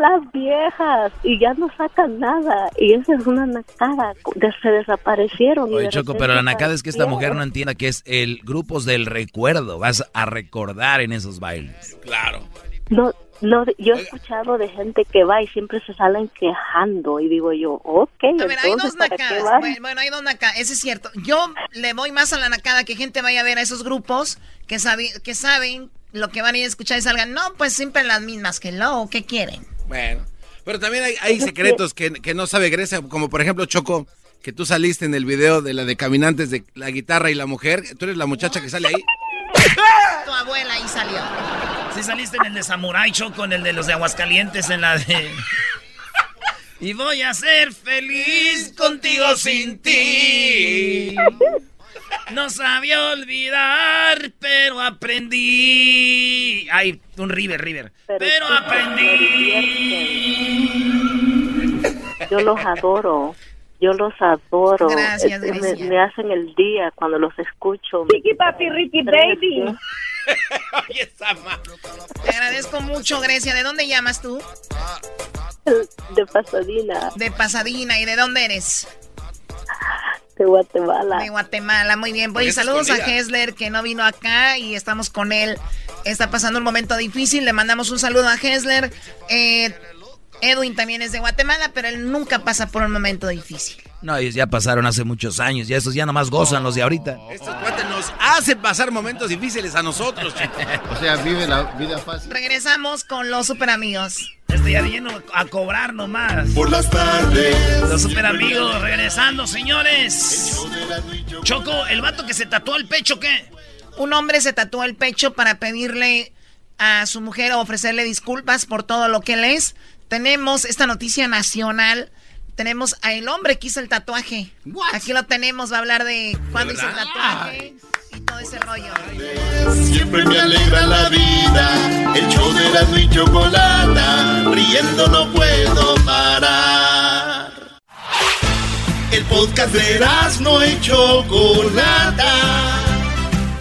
Las viejas, y ya no sacan nada. Y esa es una nacada, se desaparecieron. Oye, de Choco, pero la nacada es que esta mujer no entienda que es el grupos del recuerdo. Vas a recordar en esos bailes. Claro. No, no, yo he escuchado de gente que va y siempre se salen quejando y digo yo, ok, A ver, hay entonces dos ¿para qué nacadas. Bueno, bueno, hay dos nacadas. Eso es cierto. Yo le voy más a la nacada que gente vaya a ver a esos grupos que, sabi- que saben lo que van a ir a escuchar y salgan. No, pues siempre las mismas que lo, ¿qué quieren? Bueno, pero también hay, hay secretos que, que no sabe Grecia, como por ejemplo Choco, que tú saliste en el video de la de Caminantes de la guitarra y la mujer. Tú eres la muchacha que sale ahí. Tu abuela ahí salió. Sí saliste en el de Samurai Choco, en el de los de Aguascalientes, en la de... Y voy a ser feliz contigo sin ti. No sabía olvidar, pero aprendí. Ay, un River, River. Pero, aprendí. Yo los adoro. Yo los adoro. Gracias, Eh, me, Grecia. me hacen el día cuando los escucho. Chiqui papi, Ricky baby. Te agradezco mucho, Grecia. ¿De dónde llamas tú? De Pasadena, De Pasadena. ¿Y de dónde eres? De Guatemala. De Guatemala, muy bien. Pues saludos a. Hesler que no vino acá y estamos con él. Está pasando un momento difícil. Le mandamos un saludo a Hesler. Eh, Edwin también es de Guatemala, pero él nunca pasa por un momento difícil. No, ellos ya pasaron hace muchos años. Ya esos ya nomás gozan los de ahorita. Estos cuates nos hacen pasar momentos difíciles a nosotros. O sea, vive la vida fácil. Regresamos con los super amigos. Este ya viene a cobrar nomás. Por las tardes. Los super amigos regresando, señores. Choco, el vato que se tatuó el pecho, ¿qué? Un hombre se tatuó el pecho para pedirle a su mujer o ofrecerle disculpas por todo lo que él es. Tenemos esta noticia nacional. Tenemos a el hombre que hizo el tatuaje. Aquí lo tenemos, va a hablar de cuándo hizo el tatuaje y todo ese rollo. Siempre me alegra la vida. El show de la y chocolata. Riendo no puedo parar. El podcast de no y Chocolata.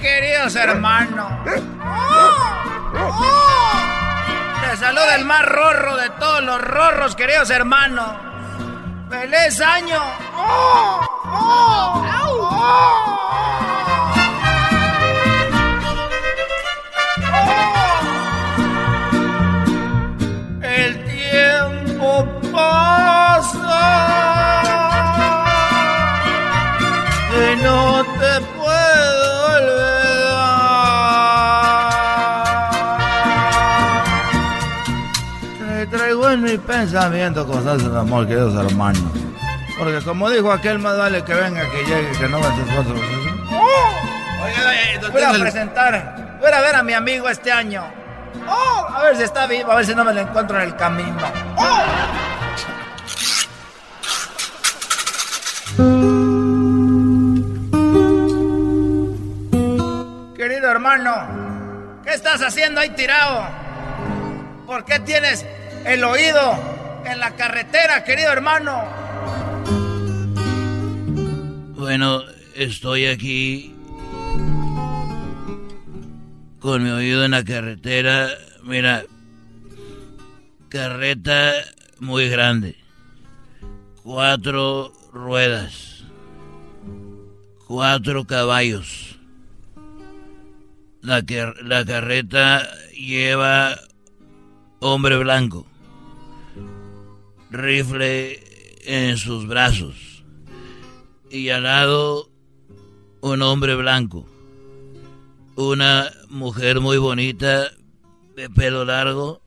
Queridos hermanos. Te saluda el más rorro de todos los rorros, queridos hermanos. ¡Feliz año! El mi pensamiento cosas amor, queridos hermanos. Porque como dijo aquel, más vale que venga, que llegue, que no me otros. Voy a presentar, voy a ver a mi amigo este año. Oh, a ver si está vivo, a ver si no me lo encuentro en el camino. Querido hermano, ¿qué estás haciendo ahí tirado? ¿Por qué tienes el oído en la carretera, querido hermano? Bueno, estoy aquí con mi oído en la carretera. Mira, carreta muy grande. Cuatro ruedas. Cuatro caballos. La, la carreta lleva hombre blanco. Rifle en sus brazos. Y al lado un hombre blanco. Una mujer muy bonita de pelo largo.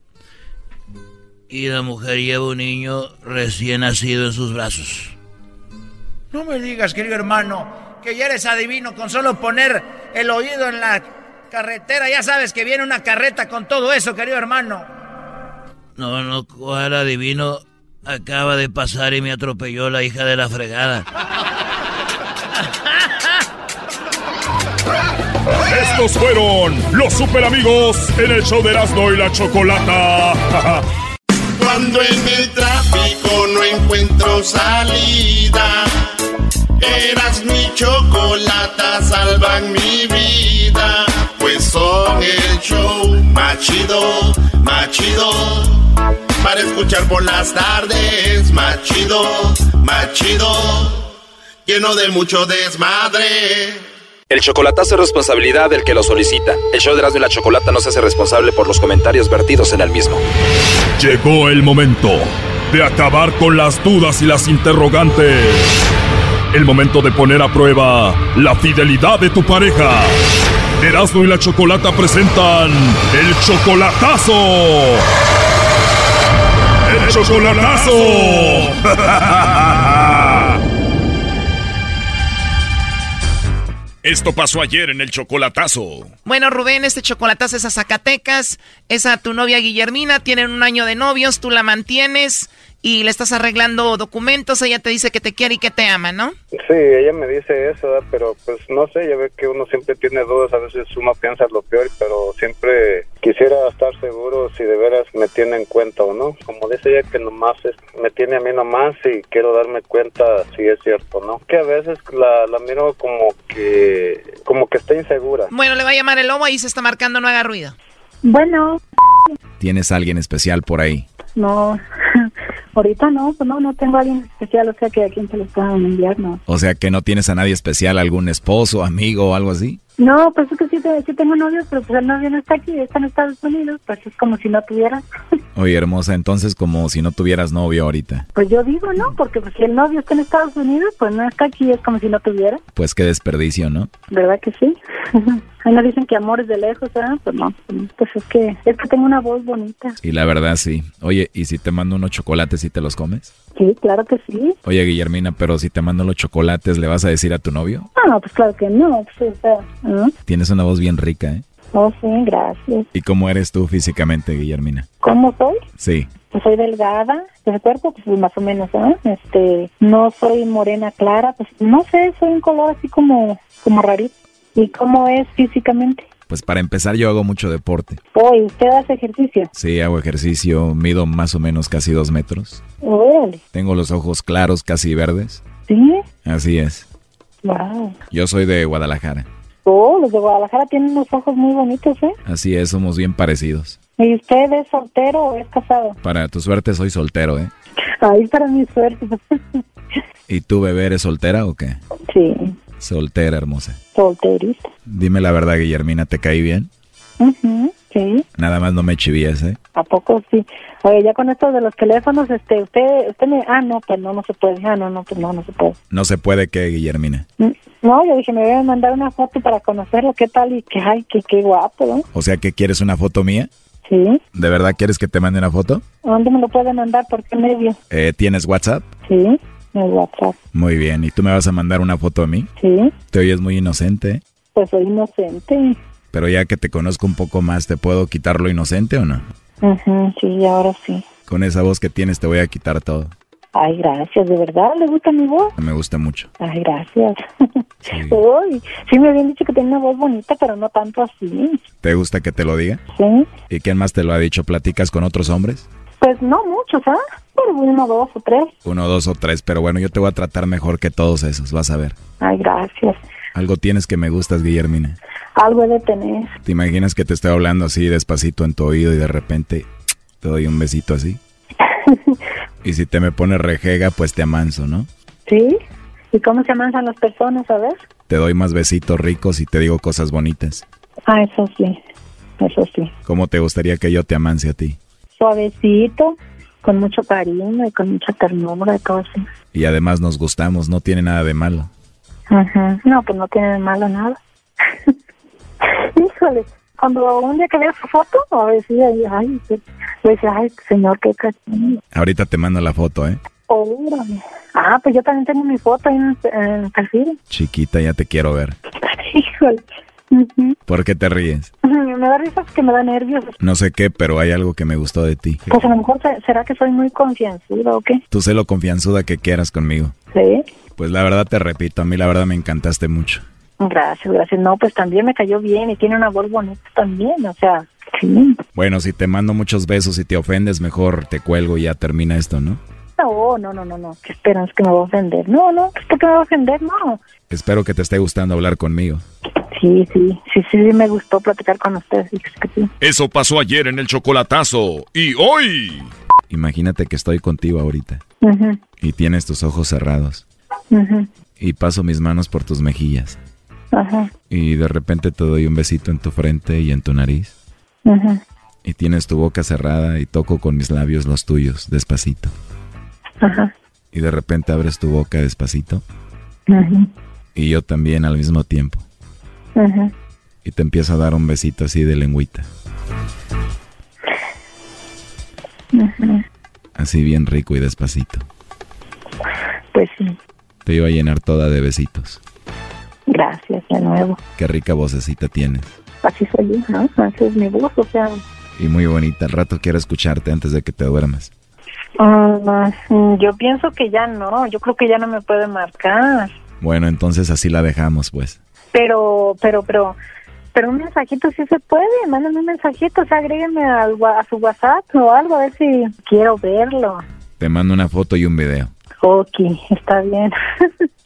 Y la mujer lleva un niño recién nacido en sus brazos. No me digas, querido hermano, que ya eres adivino con solo poner el oído en la carretera. Ya sabes que viene una carreta con todo eso, querido hermano. No, no, cuál adivino. Acaba de pasar y me atropelló la hija de la fregada. Estos fueron los super amigos en el show de Erasmo y la Chocolata. Cuando en el tráfico no encuentro salida, eras mi chocolata, salvan mi vida. Pues son el show más chido, más chido. Para escuchar por las tardes, más chido, más chido. Lleno de mucho desmadre. El chocolatazo es responsabilidad del que lo solicita. El show de Erasmo y la Chocolata no se hace responsable por los comentarios vertidos en el mismo. Llegó el momento de acabar con las dudas y las interrogantes. El momento de poner a prueba la fidelidad de tu pareja. Erasmo y la Chocolata presentan el chocolatazo. Chocolatazo. Esto pasó ayer en el chocolatazo. Bueno, Rubén, este chocolatazo es a Zacatecas, es a tu novia Guillermina, tienen un año de novios, tú la mantienes y le estás arreglando documentos, ella te dice que te quiere y que te ama, ¿no? Sí, ella me dice eso, pero pues no sé, ya ve que uno siempre tiene dudas, a veces uno piensa lo peor, pero siempre quisiera estar seguro si de veras me tiene en cuenta o no. Como dice ella que nomás es- me tiene a mí nomás y quiero darme cuenta si es cierto, ¿no? Que a veces la, la miro como que como que está insegura. Bueno, le va a llamar el lobo, ahí se está marcando, no haga ruido. Bueno, ¿Tienes a alguien especial por ahí? no, ahorita no, pues no, no tengo a alguien especial, o sea que a quién se los puedan enviar, no. O sea, que no tienes a nadie especial, algún esposo, amigo o algo así. No, pues es que sí, te- sí tengo novios, pero pues el novio no está aquí, está en Estados Unidos, pues es como si no tuviera. Oye, hermosa, entonces como si no tuvieras novio ahorita. Pues yo digo, ¿no? Porque pues, si el novio está en Estados Unidos, pues no está aquí, es como si no tuviera. Pues qué desperdicio, ¿no? ¿Verdad que sí? Ahí no dicen que amor es de lejos, ¿verdad? Pues no, pues es que, es que tengo una voz bonita. Y la verdad sí. Oye, ¿y si te mando unos chocolates y te los comes? Sí, claro que sí. Oye, Guillermina, pero si te mando los chocolates, ¿le vas a decir a tu novio? Ah, no, pues claro que no. Pues, ¿no? Tienes una voz bien rica, ¿eh? Oh, sí, gracias. ¿Y cómo eres tú físicamente, Guillermina? ¿Cómo soy? Sí. Pues soy delgada, de cuerpo, pues más o menos, ¿eh? Este, no soy morena clara, pues no sé, soy un color así como, como rarito. ¿Y cómo es físicamente? Pues para empezar yo hago mucho deporte. Hoy, ¿usted hace ejercicio? Sí, hago ejercicio, mido más o menos casi dos metros. Órale. Tengo los ojos claros, casi verdes. ¿Sí? Así es. Wow. Yo soy de Guadalajara. Oh, los de Guadalajara tienen unos ojos muy bonitos, ¿eh? Así es, somos bien parecidos. ¿Y usted es soltero o es casado? Para tu suerte soy soltero, ¿eh? Ahí para mi suerte. ¿Y tú, bebé, eres soltera o qué? sí, Soltera, hermosa. Dime la verdad, Guillermina, ¿te caí bien? Sí, Nada más no me chivías, ¿eh? ¿a poco sí? Oye, ya con esto de los teléfonos, este, usted, usted me, ah, no, pues no, no se puede, ah, no, no, pues no, no se puede. No se puede que, Guillermina. Mm, No, yo dije, me voy a mandar una foto para conocerlo, ¿qué tal? Y que, ay, que qué guapo, ¿no? O sea, que quieres una foto mía? Sí, ¿De verdad quieres que te mande una foto? ¿a ¿dónde me lo puede mandar? ¿Por qué medio? Eh, ¿Tienes WhatsApp? Sí, en el WhatsApp, Muy bien. ¿Y tú me vas a mandar una foto a mí? sí, Te oyes muy inocente. pues soy inocente. Pero ya que te conozco un poco más, ¿te puedo quitar lo inocente o no? Ujú, sí, ahora sí. Con esa voz que tienes te voy a quitar todo. Ay, gracias, ¿de verdad? ¿Le gusta mi voz? Me gusta mucho. Ay, gracias. Uy, sí me habían dicho que tenía una voz bonita, pero no tanto así. ¿Te gusta que te lo diga? Sí. ¿Y quién más te lo ha dicho? ¿Platicas con otros hombres? Pues no muchos, ¿ah? Pero uno, dos o tres. Uno, dos o tres, pero bueno, yo te voy a tratar mejor que todos esos, vas a ver. Ay, gracias. Algo tienes que me gustas, Guillermina. Algo he de tener. ¿Te imaginas que te estoy hablando así despacito en tu oído y de repente te doy un besito así? Y si te me pones rejega, pues te amanso, ¿no? ¿Sí? ¿Y cómo se amansan las personas, a ver? Te doy más besitos ricos y te digo cosas bonitas. Ah, eso sí. Eso sí. ¿Cómo te gustaría que yo te amance a ti? Suavecito, con mucho cariño y con mucha ternura y todo así. Y además nos gustamos, no tiene nada de malo. Ajá. No, pues no tiene de malo nada. Híjole, cuando un día que vea su foto, a si, ay, decía, ay, señor, qué cariño. Ahorita te mando la foto, ¿eh? Órale. Ah, pues yo también tengo mi foto ahí en, el perfil. Chiquita, ya te quiero ver. Híjole. Ujú. ¿Por qué te ríes? Me da risa que me da nervios. No sé qué, pero hay algo que me gustó de ti. Pues a lo mejor se- será que soy muy confianzuda o qué. Tú sé lo confianzuda que quieras conmigo. Sí. Pues la verdad te repito, a mí la verdad me encantaste mucho. Gracias, gracias. No, pues también me cayó bien y tiene una voz bonita también, o sea, sí. Bueno, si te mando muchos besos y te ofendes, mejor te cuelgo y ya termina esto, ¿no? No, no, no, no, no. ¿Qué esperas que me va a ofender? No, no, ¿por qué me va a ofender? No. Espero que te esté gustando hablar conmigo. Sí, sí, sí, sí, me gustó platicar con ustedes. Eso pasó ayer en el chocolatazo. Y hoy. Imagínate que estoy contigo ahorita Ujú, y tienes tus ojos cerrados ujú, y paso mis manos por tus mejillas Ajá, y de repente te doy un besito en tu frente y en tu nariz y tienes tu boca cerrada y toco con mis labios los tuyos despacito. Ajá, y de repente abres tu boca despacito y yo también al mismo tiempo y te empiezo a dar un besito así de lengüita, así bien rico y despacito. Pues sí, Te iba a llenar toda de besitos. gracias de nuevo. Qué rica vocecita tienes. Así soy yo, ¿no? Así es mi voz, o sea, Y muy bonita. Al rato quiero escucharte antes de que te duermas. ah, yo pienso que ya no, yo creo que ya no me puede marcar. Bueno, entonces así la dejamos, pues. Pero, pero, pero, pero un mensajito sí se puede, mándame un mensajito, o sea, wa- a su WhatsApp o algo, a ver si quiero verlo. Te mando una foto y un video Ok, está bien.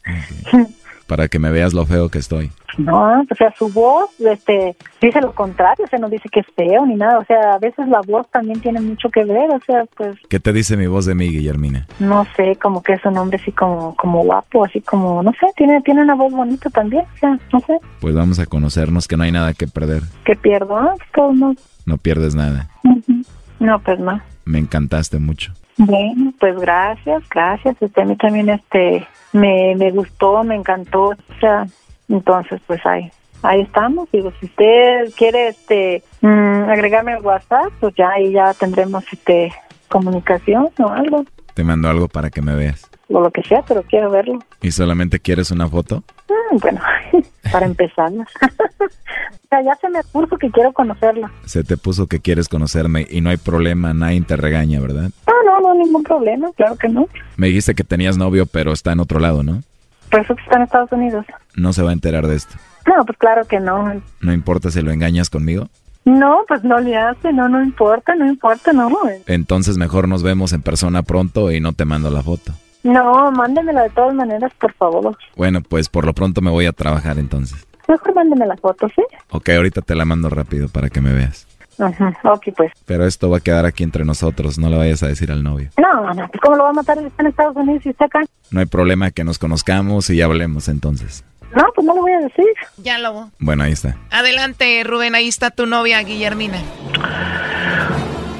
para que me veas lo feo que estoy. No, o sea, su voz, este, dice lo contrario, o sea, no dice que es feo ni nada, o sea, a veces la voz también tiene mucho que ver, o sea, pues, ¿Qué te dice mi voz de mí, Guillermina? no sé, como que es un hombre así como, como guapo, así como, no sé, tiene, tiene una voz bonita también, o sea, no sé, Pues vamos a conocernos que no hay nada que perder. que pierdo, ¿no? Pues, no, No pierdes nada. ujú. no, pues no. Me encantaste mucho. Bueno, pues gracias, gracias. Este, a mí también este, me, me gustó, me encantó. O sea, entonces pues ahí, ahí estamos. Digo, si usted quiere este, mm, agregarme al WhatsApp, pues ya ahí ya tendremos este, comunicación o algo. Te mando algo para que me veas. O lo que sea, pero quiero verlo. ¿Y solamente quieres una foto? Mm, bueno, para empezar. o sea, ya se me puso que quiero conocerla. Se te puso que quieres conocerme y no hay problema, nadie te regaña, ¿verdad? No, no, no, ningún problema, claro que no. Me dijiste que tenías novio, pero está en otro lado, ¿no? Por eso que está en Estados Unidos. No se va a enterar de esto. No, pues claro que no. ¿No importa si lo engañas conmigo? No, pues no le hace, no, no importa, no importa, no. Entonces mejor nos vemos en persona pronto y no te mando la foto. No, mándemela de todas maneras, por favor. Bueno, pues por lo pronto me voy a trabajar entonces. Mejor mándeme la foto, ¿sí? Ok, ahorita te la mando rápido para que me veas. Ajá, ok, pues. Pero esto va a quedar aquí entre nosotros, no lo vayas a decir al novio. No, no, pues ¿cómo lo va a matar? Está en Estados Unidos y está acá. No hay problema que nos conozcamos y ya hablemos entonces. No, pues no lo voy a decir. Ya, Lobo. Bueno, ahí está. Adelante, Rubén, ahí está tu novia, Guillermina.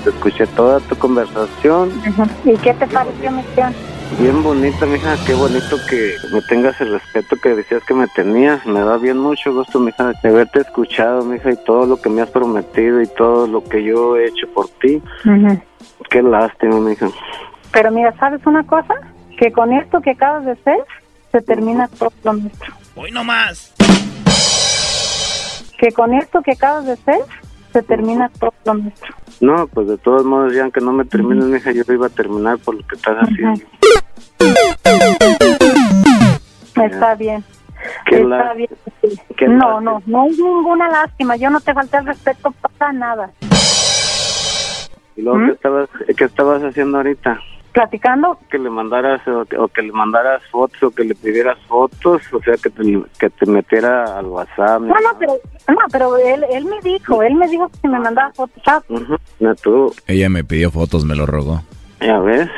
Escuché toda tu conversación. Ajá. ¿Y qué te pareció, mi tía? Bien bonita, mija, qué bonito que me tengas el respeto que decías que me tenías. Me da bien mucho gusto, mija, de haberte escuchado, mija, y todo lo que me has prometido y todo lo que yo he hecho por ti. Qué lástima, mija. Pero mira, ¿sabes una cosa? Que con esto que acabas de hacer, se termina todo lo nuestro. Hoy no más. Que con esto que acabas de hacer, se termina todo lo nuestro. No, pues de todos modos, ya aunque no me termines, mija, yo iba a terminar por lo que estás haciendo. Está bien. Qué Está bien. sí. No, no, no hay ninguna lástima. Yo no te falté el respeto para nada. ¿Y luego qué, estabas, qué estabas haciendo ahorita? Platicando, Que le mandaras o que, o que le mandaras fotos o que le pidieras fotos, o sea, que te, que te metiera al WhatsApp. no, no, pero, no, pero él, él me dijo, él me dijo que me mandaba fotos. Ah, Ujú, ya tú, Ella me pidió fotos, me lo rogó. ya ves.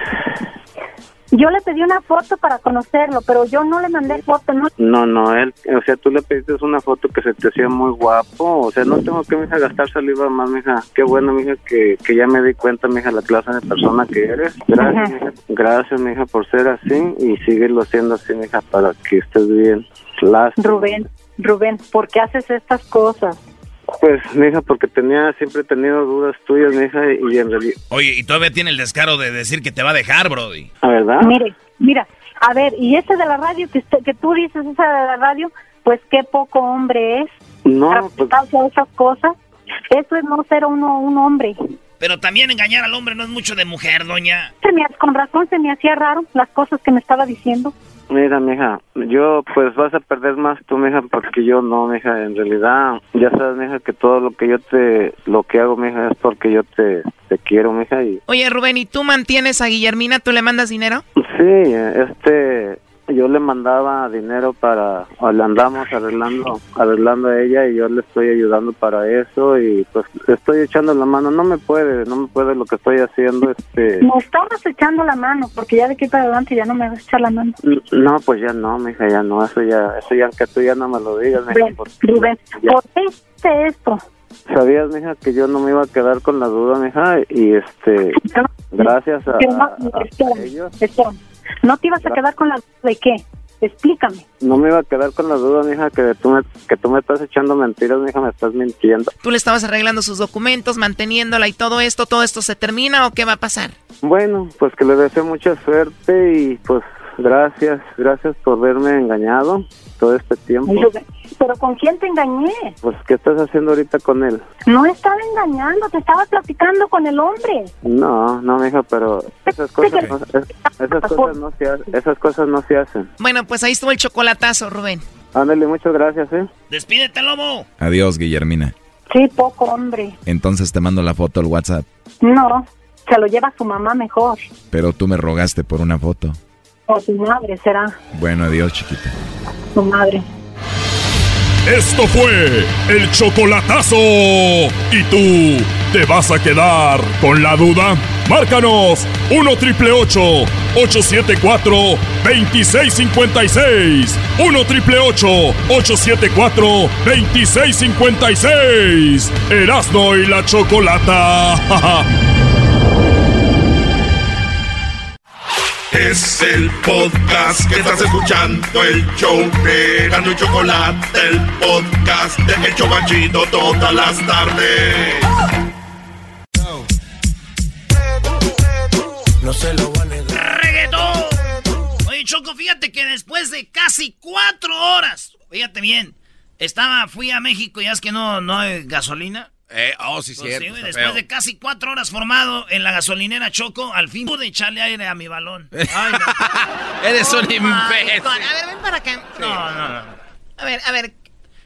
Yo le pedí una foto para conocerlo, pero yo no le mandé foto, no. No, no, él, o sea, tú le pediste una foto que se te hacía muy guapo, o sea, no tengo que, mija, gastar saliva más, mija. Qué bueno, mija, que, que ya me di cuenta, mija, la clase de persona que eres. Gracias, mija, gracias, mija, por ser así y síguelo siendo así, mija, para que estés bien. Lástima. Rubén, Rubén, ¿por qué haces estas cosas? Pues, mija, porque tenía, siempre he tenido dudas tuyas, mija, y en realidad, Oye, y todavía tiene el descaro de decir que te va a dejar, Brody. ¿la verdad? Mire, mira, a ver, y ese de la radio que, usted- que tú dices, esa de la radio, pues qué poco hombre es No, para pues, a esas cosas. Eso es no ser uno un hombre. Pero también engañar al hombre no es mucho de mujer, doña. Se me, con razón se me hacía raro las cosas que me estaba diciendo. Mira, mija, yo pues vas a perder más tú, mija, porque yo no, mija, en realidad, ya sabes, mija, que todo lo que yo te, lo que hago, mija, es porque yo te, te quiero, mija, y Oye, Rubén, ¿y tú mantienes a Guillermina? ¿Tú le mandas dinero? sí, este, yo le mandaba dinero para, o le andamos arreglando, arreglando a ella y yo le estoy ayudando para eso y pues le estoy echando la mano, no me puede, no me puede lo que estoy haciendo, este, Me estabas echando la mano, porque ya de aquí para adelante ya no me vas a echar la mano. no, pues ya no, mija, ya no, eso ya, eso ya, que tú ya no me lo digas, mija, Rubén, porque Rubén, ya- ¿por qué hiciste esto? Sabías, mija, que yo no me iba a quedar con la duda, mija, y este, gracias a, a- a ellos. ¿No te ibas a quedar con la de qué? Explícame. no me iba a quedar con la duda, mija, que tú me, que tú me estás echando mentiras, mija, me estás mintiendo. ¿Tú le estabas arreglando sus documentos, manteniéndola y todo esto? ¿Todo esto se termina o qué va a pasar? Bueno, pues que le deseo mucha suerte y pues gracias, gracias por verme engañado todo este tiempo. ¿Pero con quién te engañé? Pues, ¿qué estás haciendo ahorita con él? No estaba engañando, te estaba platicando con el hombre. No, no, mija, pero esas cosas no, es- esas cosas no se, esas cosas no se hacen. Bueno, pues ahí estuvo el chocolatazo, Rubén. Ándale, muchas gracias, ¿eh? Despídete, lobo. Adiós, Guillermina. Sí, poco hombre. Entonces te mando la foto al WhatsApp. No, se lo lleva su mamá mejor. Pero tú me rogaste por una foto. O su madre será, Bueno, adiós, chiquita. su madre. Esto fue el chocolatazo. ¿Y tú te vas a quedar con la duda? Márcanos 1 triple 874 2656. 1 triple 874 2656. Erasno y la chocolata. Es el podcast que estás escuchando, el show de Gano y Chocolate, el podcast de Hecho Banchito todas las tardes. No se lo van a ¡Reggaetón! Oye, Choco, fíjate que después de casi cuatro horas, fíjate bien, estaba, fui a México y es que no, no hay gasolina. Eh, oh, sí, Pues cierto. sí, después feo. de casi cuatro horas formado en la gasolinera Choco, al fin pude echarle aire a mi balón. Ay, no. Eres un Oh imbécil. God. A ver, ven para acá. No, no, no. A ver, a ver.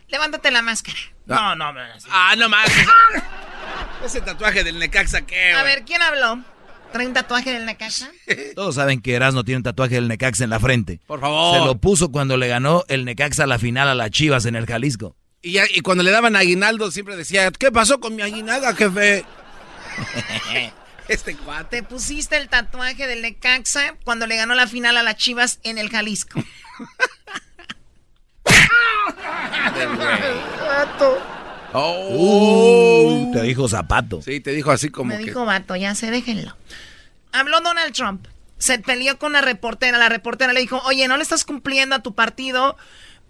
Levántate la máscara. No, no, no. Ah, no más. Ese tatuaje del Necaxa, ¿qué, A ver, ¿quién habló? ¿Trae un tatuaje del Necaxa? Todos saben que Erasmo tiene un tatuaje del Necaxa en la frente. Por favor. Se lo puso cuando le ganó el Necaxa la final a las Chivas en el Jalisco. Y, ya- y cuando le daban aguinaldo siempre decía, ¿qué pasó con mi aguinalda, jefe? este cuate. Te pusiste el tatuaje del Necaxa cuando le ganó la final a las Chivas en el Jalisco. Oh. Uy, te dijo zapato. Sí, te dijo así como Me que... dijo vato, ya sé, déjenlo. Habló Donald Trump. Se peleó con la reportera. La reportera le dijo, oye, ¿no le estás cumpliendo a tu partido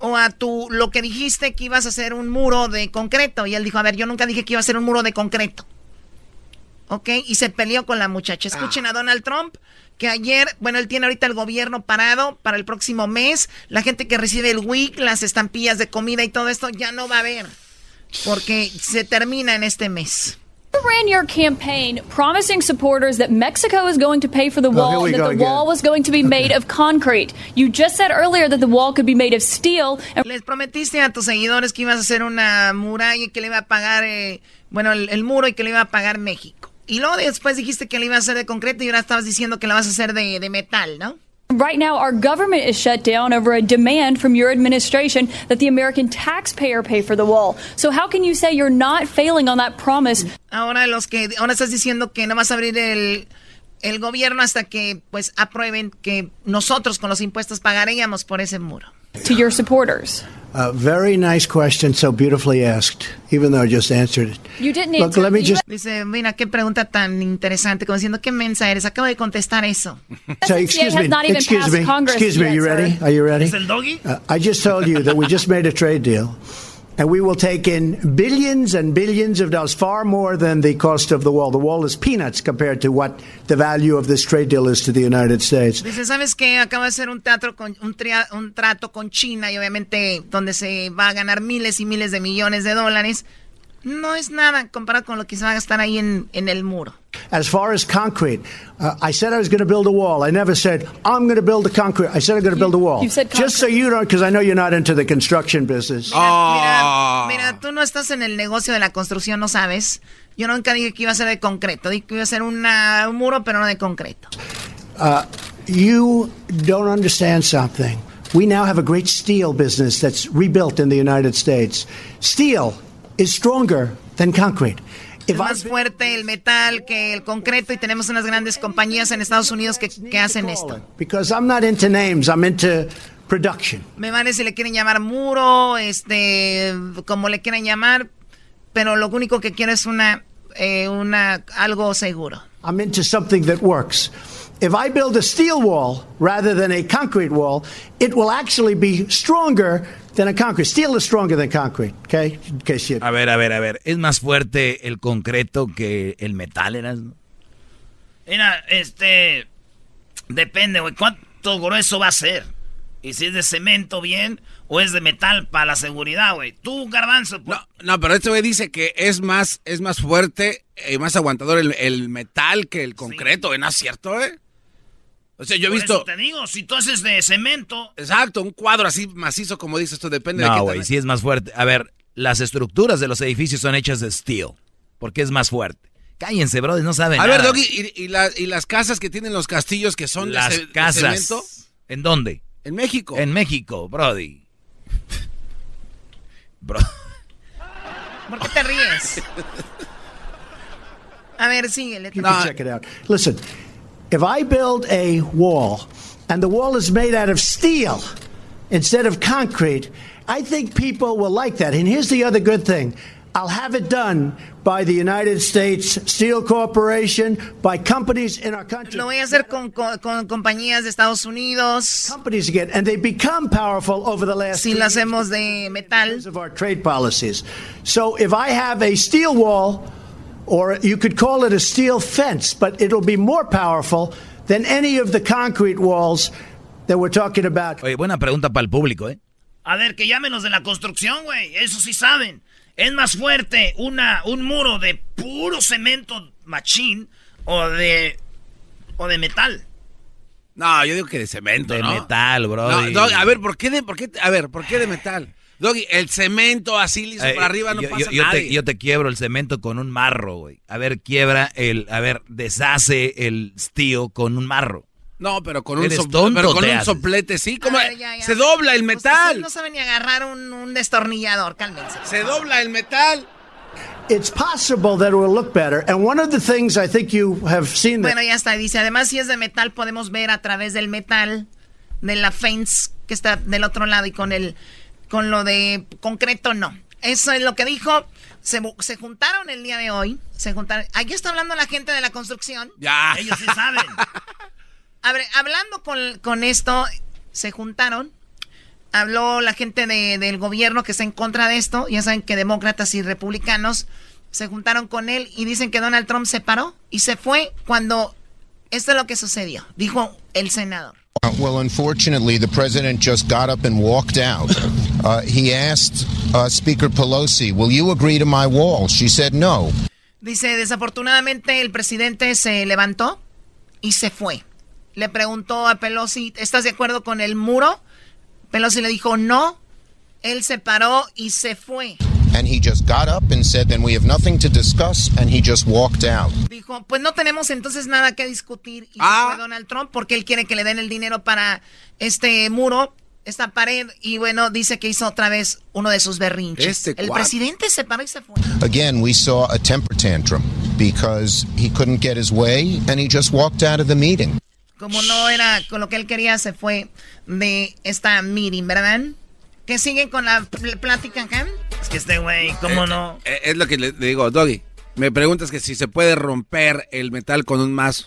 o a tu lo que dijiste que ibas a hacer un muro de concreto? Y él dijo, a ver, yo nunca dije que iba a hacer un muro de concreto. ¿Ok? Y se peleó con la muchacha. Escuchen a Donald Trump, que ayer, bueno, él tiene ahorita el gobierno parado para el próximo mes. La gente que recibe el WIC, las estampillas de comida y todo esto, ya no va a haber. Porque se termina en este mes. You ran your campaign promising supporters that Mexico is going to pay for the wall here we and go that the again. wall was going to be made of concrete. You just said earlier that the wall could be made of steel. And Les prometiste a tus seguidores que ibas a hacer una muralla y que le iba a pagar, eh, bueno, el, el muro y que le iba a pagar México. Y luego después dijiste que le iba a hacer de concreto y ahora estabas diciendo que la vas a hacer de, de metal, ¿no? Right now, our government is shut down over a demand from your administration that the American taxpayer pay for the wall. So how can you say you're not failing on that promise? Ahora los que ahora estás diciendo que no vas a abrir el, el gobierno hasta que pues aprueben que nosotros con los impuestos pagaríamos por ese muro. To your supporters. Uh, very nice question, so beautifully asked, even though I just answered it. You didn't Look, answer. let me you just Dice, mira, qué pregunta tan interesante, como diciendo, qué mensa eres, acabo de contestar eso. say, excuse has me, not even excuse me, Congress excuse me. yet, you ready? Are you ready? ¿Es el doggy? Uh, I just told you that we just made a trade deal, and we will take in billions and billions of dollars, far more than the cost of the wall. The wall is peanuts compared to what the value of this trade deal is to the United States. Dice, ¿sabes qué? Acabo de hacer un teatro con un, tria- un trato con China y obviamente donde se va a ganar miles y miles de millones de dólares. No es nada comparado con lo que se va a gastar ahí en, en el muro. As far as concrete, uh, I said I was going to build a wall. I never said I'm going to build a concrete. I said I'm going to build a wall. you said Just so you don't, because I know you're not into the construction business. Mira, mira, tú no estás en el negocio de la construcción, no sabes. Yo nunca dije que iba a ser de concreto. Dije que iba a ser una- un muro, pero no de concreto. Uh, you don't understand something. We now have a great steel business that's rebuilt in the United States. Steel is stronger than concrete. Es más fuerte el metal que el concreto y tenemos unas grandes compañías en Estados Unidos que, que hacen esto. Because I'm not into names, I'm into production. Me vale si le quieren llamar muro, este, como le quieran llamar, pero lo único que quiero es una, eh, una, algo seguro. I'm into something that works. If I build a steel wall rather than a concrete wall, it will actually be stronger than a concrete. Steel is stronger than concrete, okay? Case you... A ver, a ver, a ver. ¿Es más fuerte el concreto que el metal, Erasmo? Mira, este. Depende, güey. ¿Cuánto grueso va a ser? Y si es de cemento, bien. O es de metal para la seguridad, güey. Tú, Garbanzo. pues, No, pero este güey dice que es más, es más fuerte y más aguantador el, el metal que el concreto, güey. ¿No es cierto, eh? O sea, yo he visto... eso te digo, si tú haces de cemento. Exacto, un cuadro así macizo como dices tú, depende de No, qué güey, sí es más fuerte. A ver, las estructuras de los edificios son hechas de steel. Porque es más fuerte. Cállense, brother, no saben A nada. ver, Doggy, ¿y, y la- y las casas que tienen los castillos que son de Las de casas. cemento? ¿En dónde? En México. En México, brody. Bro. ¿Por qué te ríes? A ver, síguele. You can check it out. Listen, if I build a wall and the wall is made out of steel instead of concrete, I think people will like that. And here's the other good thing I'll have it done by the United States Steel Corporation, by companies in our country. Lo voy a hacer con, con, con compañías de Estados Unidos. Companies again, and they become powerful over the last. Si lo hacemos de metal. Of our trade policies. So if I have a steel wall, or you could call it a steel fence, but it'll be more powerful than any of the concrete walls that we're talking about. Oye, buena pregunta para el público, ¿eh? A ver, que llamen los de la construcción, güey. Eso sí saben. ¿Es más fuerte una, un muro de puro cemento machín o de, o de metal? No, yo digo que de cemento, De ¿no? metal, bro. No, Doggy, a ver, ¿por qué de, por qué, a ver, ¿por qué de metal? Doggy, el cemento así liso Eh, para arriba no yo, pasa yo- yo nada. te, yo te quiebro el cemento con un marro, güey. A ver, quiebra el... A ver, deshace el steel con un marro. No, pero con un, Eres sopl- tonto, pero con un soplete, sí, como A ver, ya, ya. se dobla el Ustedes metal. no saben ni agarrar un, un destornillador, cálmense. Se dobla el metal. It's possible that it will look better. And one of the things I think you have seen Bueno, ya está. Dice, además, si es de metal, podemos ver a través del metal de la fence que está del otro lado y con el con lo de concreto, no. Eso es lo que dijo. Se, bu- se juntaron el día de hoy. Se juntaron. Aquí está hablando la gente de la construcción. Ya. Ellos sí saben. A ver, hablando con, con esto, se juntaron. Habló la gente de- del gobierno que está en contra de esto. Ya saben que demócratas y republicanos se juntaron con él y dicen que Donald Trump se paró y se fue cuando esto es lo que sucedió. Dijo el senador. Well, unfortunately, the president just got up and walked out. Uh, he asked uh, Speaker Pelosi, Will you agree to my wall? She said no. Dice, desafortunadamente el presidente se levantó y se fue. Le preguntó a Pelosi, ¿estás de acuerdo con el muro? Pelosi le dijo no. Él se paró y se fue. And he just got up and said, Then we have nothing to discuss. And he just walked out. Dijo, pues no tenemos entonces nada que discutir. Y Ah. fue Donald Trump porque él quiere que le den el dinero para este muro, esta pared. Y bueno, dice que hizo otra vez uno de sus berrinches. Este el presidente se paró y se fue. Again, we saw a temper tantrum because he couldn't get his way and he just walked out of the meeting. Como no era con lo que él quería, se fue de esta meeting, ¿verdad? ¿Qué siguen con la pl- plática acá? Es que este güey, ¿cómo no? Eh, es lo que le, digo, Doggy. Me preguntas que si se puede romper el metal con un mazo.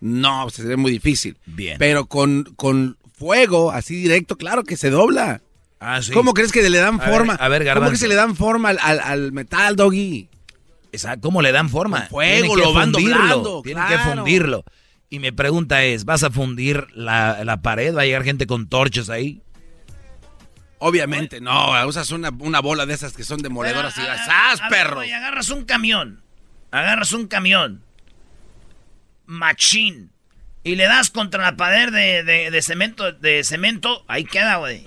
No, pues, sería muy difícil. Bien. Pero con, con fuego, así directo, claro que se dobla. Ah, sí. ¿Cómo crees que le dan A ver, forma? a ver, ¿Cómo que se le dan forma al, al- al metal, Doggy? Esa- ¿Cómo le dan forma? Con fuego, lo van fundirlo, doblando, Tienen que fundirlo. Y mi pregunta es, ¿vas a fundir la, la pared? ¿Va a llegar gente con torches ahí? Obviamente, no. Usas una, una bola de esas que son demoledoras y ¡zas, a- a ver, perros! güey, agarras un camión. Agarras un camión. Machín. Y le das contra la pared de, de- de cemento. De cemento. Ahí queda, güey.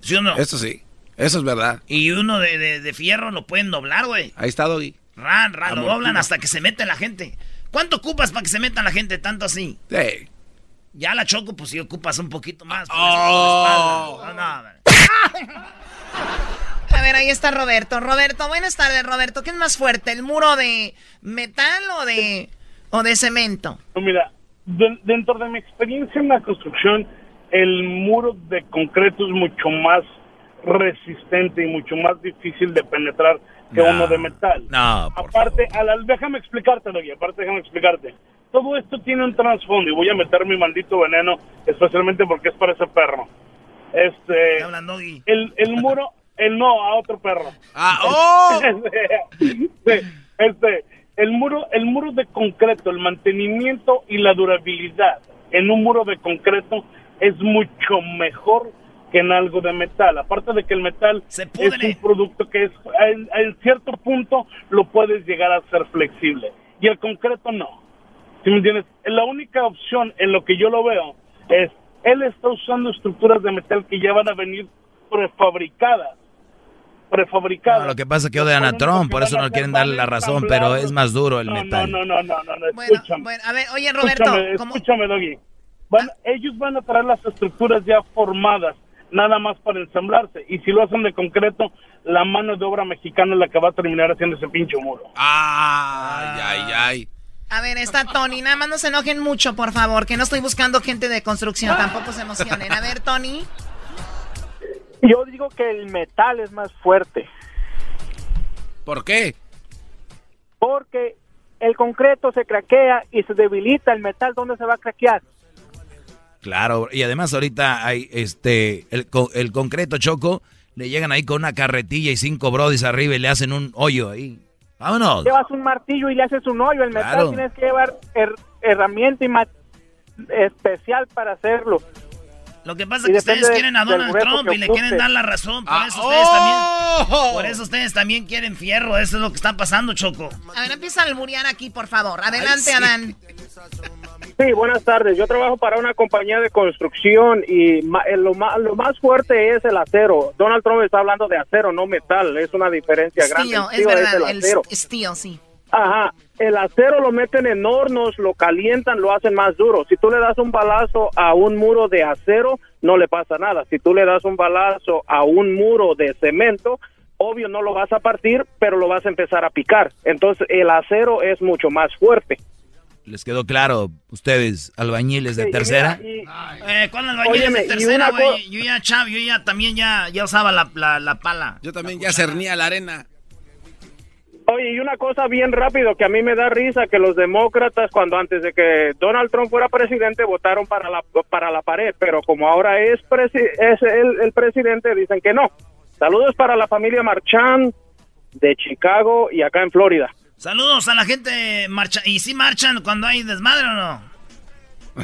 ¿Sí o no? Eso sí. Eso es verdad. Y uno de, de- de fierro lo pueden doblar, güey. Ahí está, Doggy. Ran, ran, lo doblan hasta que se mete la gente. ¿Cuánto ocupas para que se meta la gente tanto así? Sí. Ya la choco, pues si ocupas un poquito más. por Oh. No, no, A ver, ahí está Roberto. Roberto, buenas tardes, Roberto. ¿Qué es más fuerte, el muro de metal o de, o de cemento? No, Mira, de- dentro de mi experiencia en la construcción, el muro de concreto es mucho más resistente y mucho más difícil de penetrar que No. uno de metal. No, aparte, a la- déjame explicarte, Doggy, aparte déjame explicarte. Todo esto tiene un trasfondo y voy a meter mi maldito veneno, especialmente porque es para ese perro. Este, el, el muro, el no, a otro perro. Ah, ¡oh! este, este, el muro, el muro de concreto, el mantenimiento y la durabilidad en un muro de concreto es mucho mejor que en algo de metal. Aparte de que el metal es un producto que es en, en cierto punto lo puedes llegar a ser flexible y el concreto no. ¿Sí me entiendes? La única opción en lo que yo lo veo es él está usando estructuras de metal que ya van a venir prefabricadas. Prefabricadas. No, lo que pasa es que odian a Trump, por eso no quieren darle la razón, pero es más duro el No, metal. No, no, no, no, no, escúchame. Bueno, a ver, oye, Roberto, Escúchame, ¿cómo- escúchame, Doggy. Van- ellos van a traer las estructuras ya formadas, nada más para ensamblarse. Y si lo hacen de concreto, la mano de obra mexicana es la que va a terminar haciendo ese pinche muro. Ay, ay, ay. A ver, está Tony. Nada más no se enojen mucho, por favor, que no estoy buscando gente de construcción. Tampoco se emocionen. A ver, Tony. Yo digo que el metal es más fuerte. ¿Por qué? Porque el concreto se craquea y se debilita el metal, ¿dónde se va a craquear? Claro, y además ahorita hay este el, el concreto choco, le llegan ahí con una carretilla y cinco brodis arriba y le hacen un hoyo ahí. Vámonos. Llevas un martillo y le haces un hoyo. El metal tienes que llevar herramienta y especial para hacerlo. Lo que pasa es que ustedes quieren a Donald Trump y le quieren dar la razón. Por, ah, eso ustedes también, oh. por eso ustedes también quieren fierro. Eso es lo que está pasando, Choco. A ver, empieza a alburear aquí, por favor. Adelante, Adán. Sí, buenas tardes. Yo trabajo para una compañía de construcción y eh, lo más, lo más fuerte es el acero. Donald Trump está hablando de acero, no metal. Es una diferencia grande. es verdad. el, acero. sí. Ajá, el acero lo meten en hornos, lo calientan, lo hacen más duro. Si tú le das un balazo a un muro de acero, no le pasa nada. Si tú le das un balazo a un muro de cemento, obvio no lo vas a partir, pero lo vas a empezar a picar. Entonces el acero es mucho más fuerte. ¿Les quedó claro ustedes, albañiles de tercera? eh, ¿Cuál albañiles de tercera, güey? Yo ya, chav, yo ya también ya, ya usaba la, la, pala. Yo también ya cernía la arena. Oye, y una cosa bien rápido que a mí me da risa que los demócratas cuando antes de que Donald Trump fuera presidente votaron para la para la pared, pero como ahora es es el, presidente dicen que no. Saludos para la familia Marchand de Chicago y acá en Florida. Saludos a la gente marcha y si marchan cuando hay desmadre o no.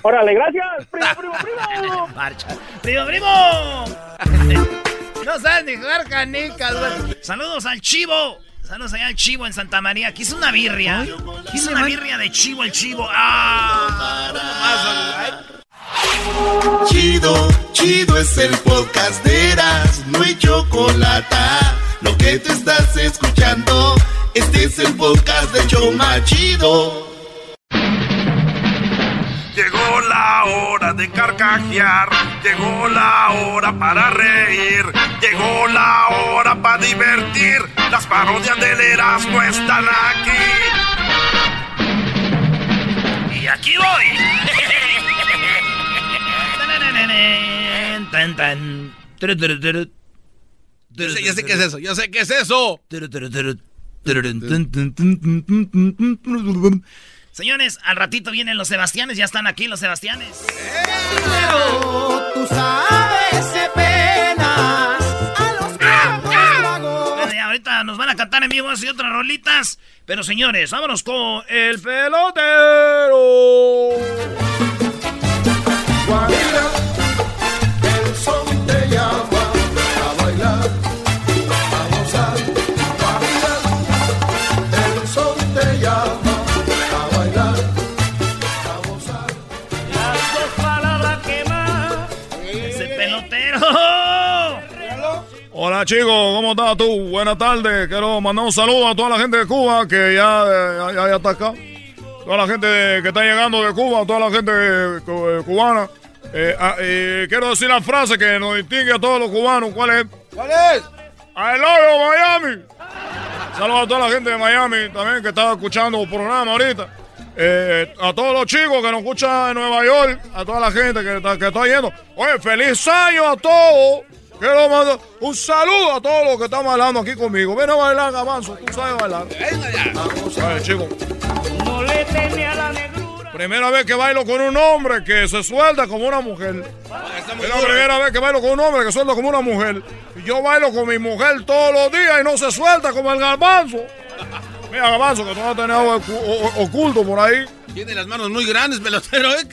Órale, gracias. Primo, primo, primo. Marcha. Primo, primo. no sabes ni jugar canicas, güey. Saludos al chivo. Saludos allá al chivo en Santa María. Aquí una birria. Hizo una birria de chivo el chivo. ¡Ah! Chido, chido es el podcast de Eras. No hay chocolate. Lo que te estás escuchando, este es el podcast de Choma Chido. Llegó la hora de carcajear, llegó la hora para reír, llegó la hora para divertir. Las parodias del Erasmo están aquí. Y aquí voy. Yo sé, yo sé qué es eso, yo sé qué es eso. Señores, al ratito vienen los Sebastianes, ya están aquí los Sebastianes. Pero tú sabes penas a los ahorita nos van a cantar en vivo y otras rolitas. Pero señores, vámonos con el pelotero. Hola chicos, ¿cómo estás tú? Buenas tardes. Quiero mandar un saludo a toda la gente de Cuba que ya, ya, está acá. Toda la gente que está llegando de Cuba, toda la gente eh, cubana. Eh, ah, quiero decir la frase que nos distingue a todos los cubanos. ¿Cuál es? ¿Cuál es? I love Miami. Saludos a toda la gente de Miami también que está escuchando el programa ahorita. Eh, a todos los chicos que nos escuchan en Nueva York, a toda la gente que está, que está yendo. Oye, feliz año a todos. Quiero mandar un saludo a todos los que están bailando aquí conmigo. Ven a bailar, Gabanzo, tú sabes bailar. Venga chicos. No le a la negrura. Primera vez que bailo con un hombre que se suelta como una mujer. Es la primera vez que bailo con un hombre que suelta como una mujer. Y yo bailo con mi mujer todos los días y no se suelta como el garbanzo. Mira, garbanzo, que tú no tener algo oculto por ahí. Tiene las manos muy grandes, pelotero. ¿eh?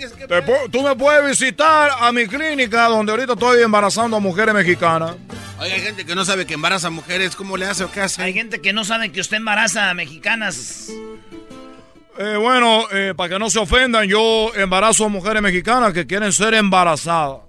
tú me puedes visitar a mi clínica donde ahorita estoy embarazando a mujeres mexicanas. Oye, hay gente que no sabe que embaraza a mujeres. ¿Cómo le hace o qué hace? Hay gente que no sabe que usted embaraza a mexicanas. Eh, bueno, eh, para que no se ofendan, yo embarazo a mujeres mexicanas que quieren ser embarazadas.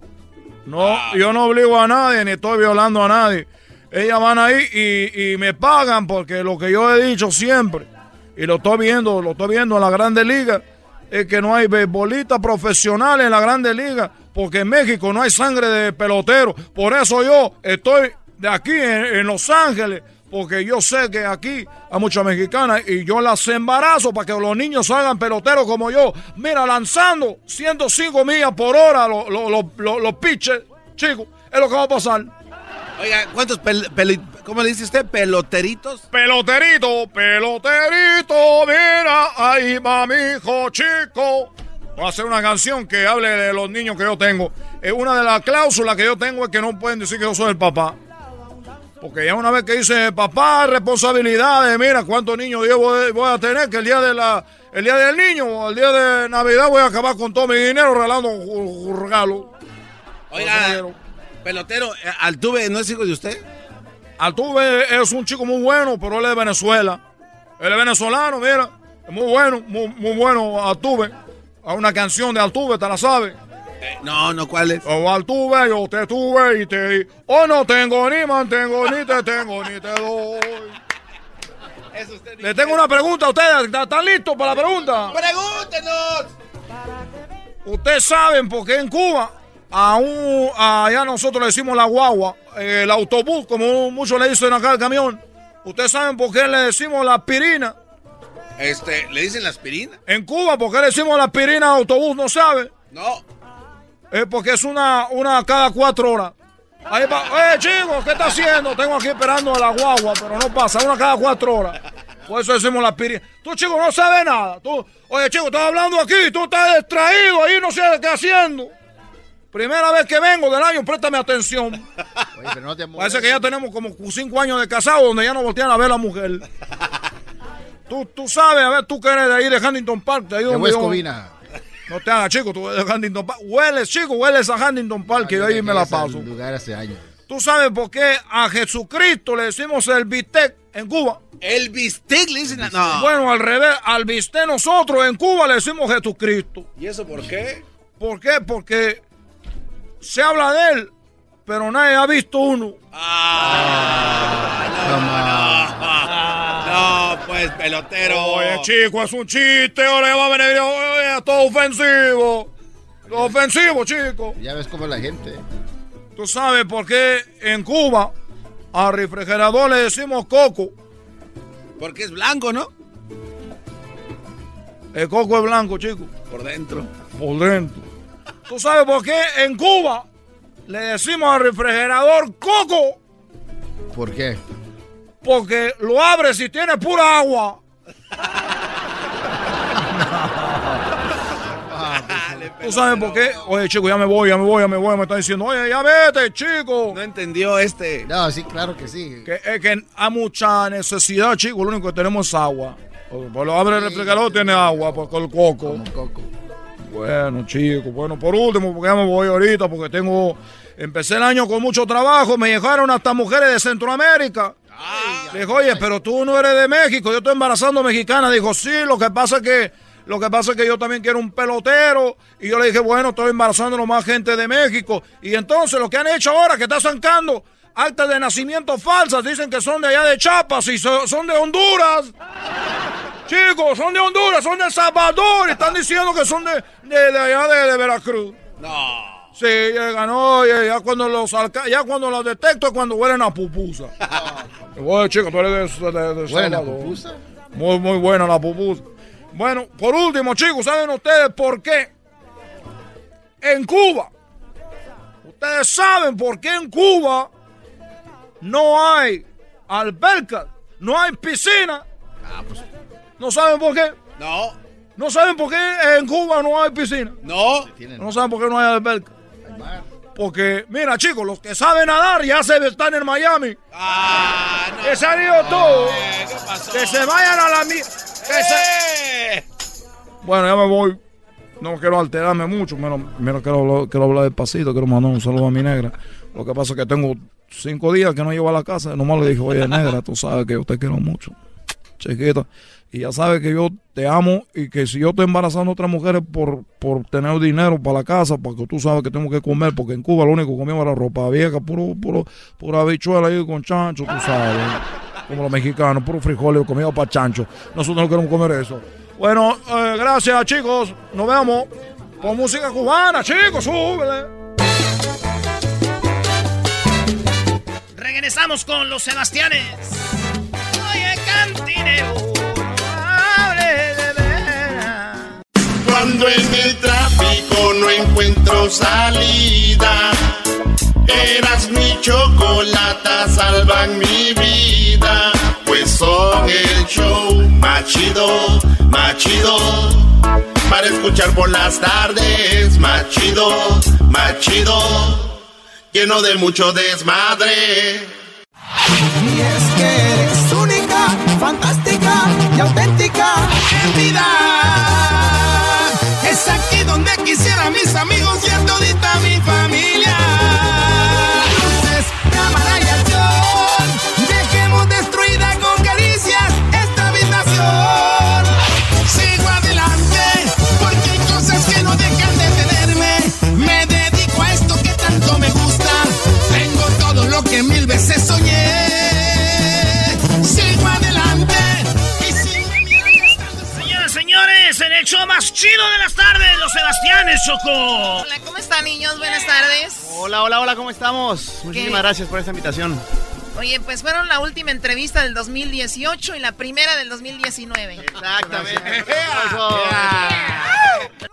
No, ah. yo no obligo a nadie ni estoy violando a nadie. Ellas van ahí y, y me pagan porque lo que yo he dicho siempre y lo estoy viendo, lo estoy viendo en la Grande Liga, es que no hay beisbolistas profesionales en la Grande Liga, porque en México no hay sangre de pelotero. Por eso yo estoy de aquí en, Los Ángeles, porque yo sé que aquí hay muchas mexicanas y yo las embarazo para que los niños hagan peloteros como yo. Mira, lanzando 105 millas por hora los pitches, chicos, es lo que va a pasar. Oiga, ¿cuántos ¿Cómo le dice usted? ¿Peloteritos? Peloterito, peloterito, mira, ahí va mi hijo chico. Voy a hacer una canción que hable de los niños que yo tengo. Es una de las cláusulas que yo tengo es que no pueden decir que yo soy el papá. Porque ya una vez que dice papá, responsabilidades, mira cuántos niños yo voy, voy a tener, que el día de la, el día del niño el día de Navidad voy a acabar con todo mi dinero regalando un un regalo. Oiga, pelotero, eh, Altuve no es hijo de usted. Altuve es un chico muy bueno, pero él es de Venezuela. Él es venezolano, mira. Es muy bueno, muy, muy bueno Altuve. Hay una canción de Altuve, ¿te la sabes? no, no, ¿cuál es? Oh, Altuve, yo te tuve y te di. Oh, no tengo ni mantengo, ni te tengo, ni te doy. Le tengo una pregunta a ustedes. ¿Están están listos para la pregunta? ¡Pregúntenos! Ustedes saben por qué en Cuba, a un, allá nosotros le decimos la guagua, eh, el autobús, como muchos le dicen acá al camión. Ustedes saben por qué le decimos la aspirina. Este, ¿le dicen la aspirina? En Cuba, ¿por qué le decimos la aspirina al autobús? ¿No sabe? No. Es porque es una, una cada cuatro horas. Ahí va, eh, chicos, ¿qué está haciendo? Tengo aquí esperando a la guagua, pero no pasa, una cada cuatro horas. Por eso decimos la aspirina. Tú, chico, no sabes nada. Tú, oye, chico, estás hablando aquí, tú estás distraído ahí, no sé qué haciendo. Primera vez que vengo del año, préstame atención. Oye, pero no te Parece que ya tenemos como cinco años de casado donde ya no voltean a ver a la mujer. tú, tú sabes, a ver, tú que eres de ahí de Huntington Park, de ahí donde yo-. No te hagas, chico, tú eres de Huntington Park. Hueles, chico, hueles a Huntington Park, que yo ahí me la paso. lugar hace años. ¿Tú sabes por qué a Jesucristo le decimos el bistec en Cuba? El bistec le dicen. No. Bueno, al revés, al bistec nosotros en Cuba le decimos Jesucristo. ¿Y eso por qué? ¿Por qué? Porque se habla de él, pero nadie ha visto uno. No, pues, pelotero. Oye, chico, es un chiste, ahora va a venir, oye, todo ofensivo. Todo ofensivo, chico. Ya ves cómo es la gente. ¿Tú sabes por qué en Cuba al refrigerador le decimos coco? Porque es blanco, ¿no? El coco es blanco, chico. Por dentro. Por dentro. ¿Tú sabes por qué en Cuba le decimos al refrigerador coco? ¿Por qué? Porque lo abres y tiene pura agua. ¿Tú sabes por qué? Oye, chico, ya me voy, ya me voy, ya me voy. Me está diciendo, oye, ya vete, chico. No entendió este. No, sí, claro que sí. Que, es que hay mucha necesidad, chico. Lo único que tenemos es agua. Pues lo abre el refrigerador, tiene agua, con el coco. Bueno, chico, bueno, por último, porque ya me voy ahorita, porque tengo. Empecé el año con mucho trabajo, me llegaron hasta mujeres de Centroamérica. Le dijo, oye, pero tú no eres de México, yo estoy embarazando mexicana. Dijo, sí, lo que pasa es que. Lo que pasa es que yo también quiero un pelotero. Y yo le dije, bueno, estoy embarazando a más gente de México. Y entonces lo que han hecho ahora, que está sacando actas de nacimiento falsas, dicen que son de allá de Chiapas y so- son de Honduras. Chicos, son de Honduras, son de El Salvador. Están diciendo que son de, de, de allá de, de Veracruz. No. Sí, ya ganó, ya, ya cuando los alca- ya cuando los detecto es cuando huelen a pupusa. Oye, chico, tú eres de, de, de ¿Huelen a Salvador. pupusa? Muy, muy buena la pupusa. Bueno, por último, chicos, ¿saben ustedes por qué? En Cuba. Ustedes saben por qué en Cuba no hay albercas, no hay piscina. ¿No saben por qué? No. ¿No saben por qué en Cuba no hay piscina? No. No saben por qué no hay alberca. Porque, mira, chicos, los que saben nadar ya se están en Miami. Que se han ido todos. Que se vayan a la mierda. Bueno, ya me voy. No quiero alterarme mucho. Mira, mira, quiero, hablar- quiero hablar despacito. Quiero mandar un saludo a mi negra. Lo que pasa es que tengo cinco días que no llevo a la casa. Nomás le dije, oye, negra, tú sabes que yo te quiero mucho. Chiquita. Y ya sabes que yo te amo y que si yo estoy embarazando a otras mujeres por, por tener dinero para la casa, porque tú sabes que tengo que comer, porque en Cuba lo único que comíamos era ropa vieja, puro, puro, pura habichuela ahí con chancho, tú sabes. Como los mexicanos, puro frijoles comido para chancho. Nosotros no queremos comer eso. Bueno, eh, gracias chicos. Nos vemos con música cubana, chicos, súbele. Regresamos con los Sebastianes. Cuando en el tráfico no encuentro salida Eras mi chocolata, salvan mi vida. Pues son el show más chido, más chido. Para escuchar por las tardes, más chido, más chido. Lleno de mucho desmadre. Y es que eres única, fantástica y auténtica. En vida. Donde quisiera mis amigos y a todita mi familia. El show más chido de las tardes, los Sebastianes, Choco. Hola, ¿cómo están, niños? Buenas tardes. Hola, hola, hola, ¿cómo estamos? Muchísimas gracias por esta invitación. Oye, pues fueron la última entrevista del 2018 y la primera del 2019. Exactamente.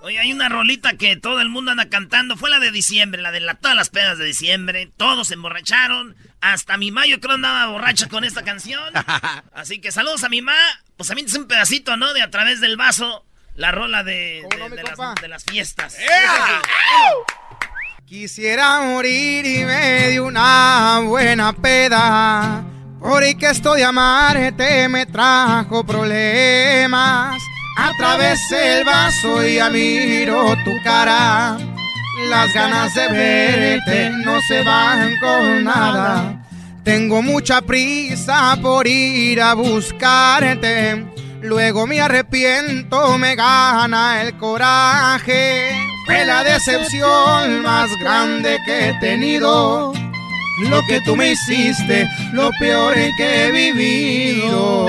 Oye, hay una rolita que todo el mundo anda cantando. Fue la de diciembre, la de la, todas las pedas de diciembre. Todos se emborracharon. Hasta mi ma, yo creo, andaba borracha con esta canción. Así que saludos a mi ma. Pues a mí es un pedacito, ¿no? De a través del vaso. La rola de, de- de las, de las fiestas. Quisiera morir y me dio una buena peda. Porque esto de amarte me trajo problemas. Atravesé el vaso y ya miro tu cara. Las ganas de verte no se van con nada. Tengo mucha prisa por ir a buscarte. Luego me arrepiento, me gana el coraje. Fue la decepción más grande que he tenido. Lo que tú me hiciste, lo peor que he vivido.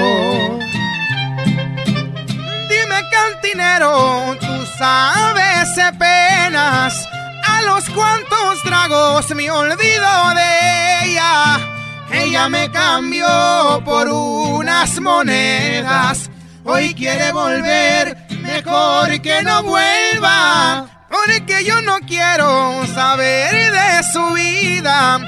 Dime cantinero, tú sabes penas a los cuantos tragos me olvido de ella. Ella me cambió por unas monedas. Hoy quiere volver, mejor que no vuelva. Porque yo no quiero saber de su vida.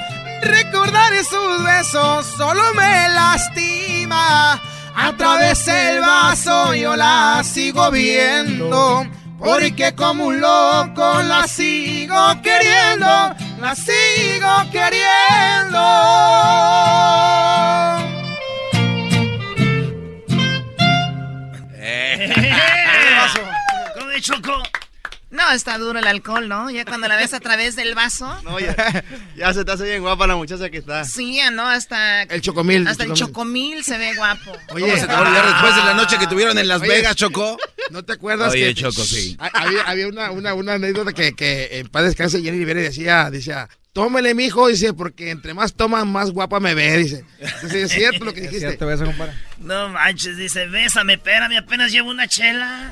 Recordar sus besos solo me lastima. A través del vaso yo la sigo viendo. Porque como un loco la sigo queriendo. La sigo queriendo. ¿Cómo de Choco? No, está duro el alcohol, ¿no? Ya cuando la ves a través del vaso. No, ya, ya se te hace bien guapa la muchacha que está. Sí, ya no, hasta. El chocomil, Hasta el el chocomil. chocomil se ve guapo. ¿Cómo se te va a olvidar después de la noche que tuvieron en Las Oye, Vegas, Choco? ¿No te acuerdas Oye, que Choco, sí. Ha- había, había una, una, una anécdota que, que en paz descanse Jenny Rivera decía, decía, tómele mijo, dice, porque entre más toma, más guapa me ve, dice. Entonces, es cierto lo que dijiste. cierto eso, compadre. No manches, dice, bésame, espérame, apenas llevo una chela.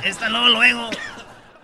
Esta luego, luego.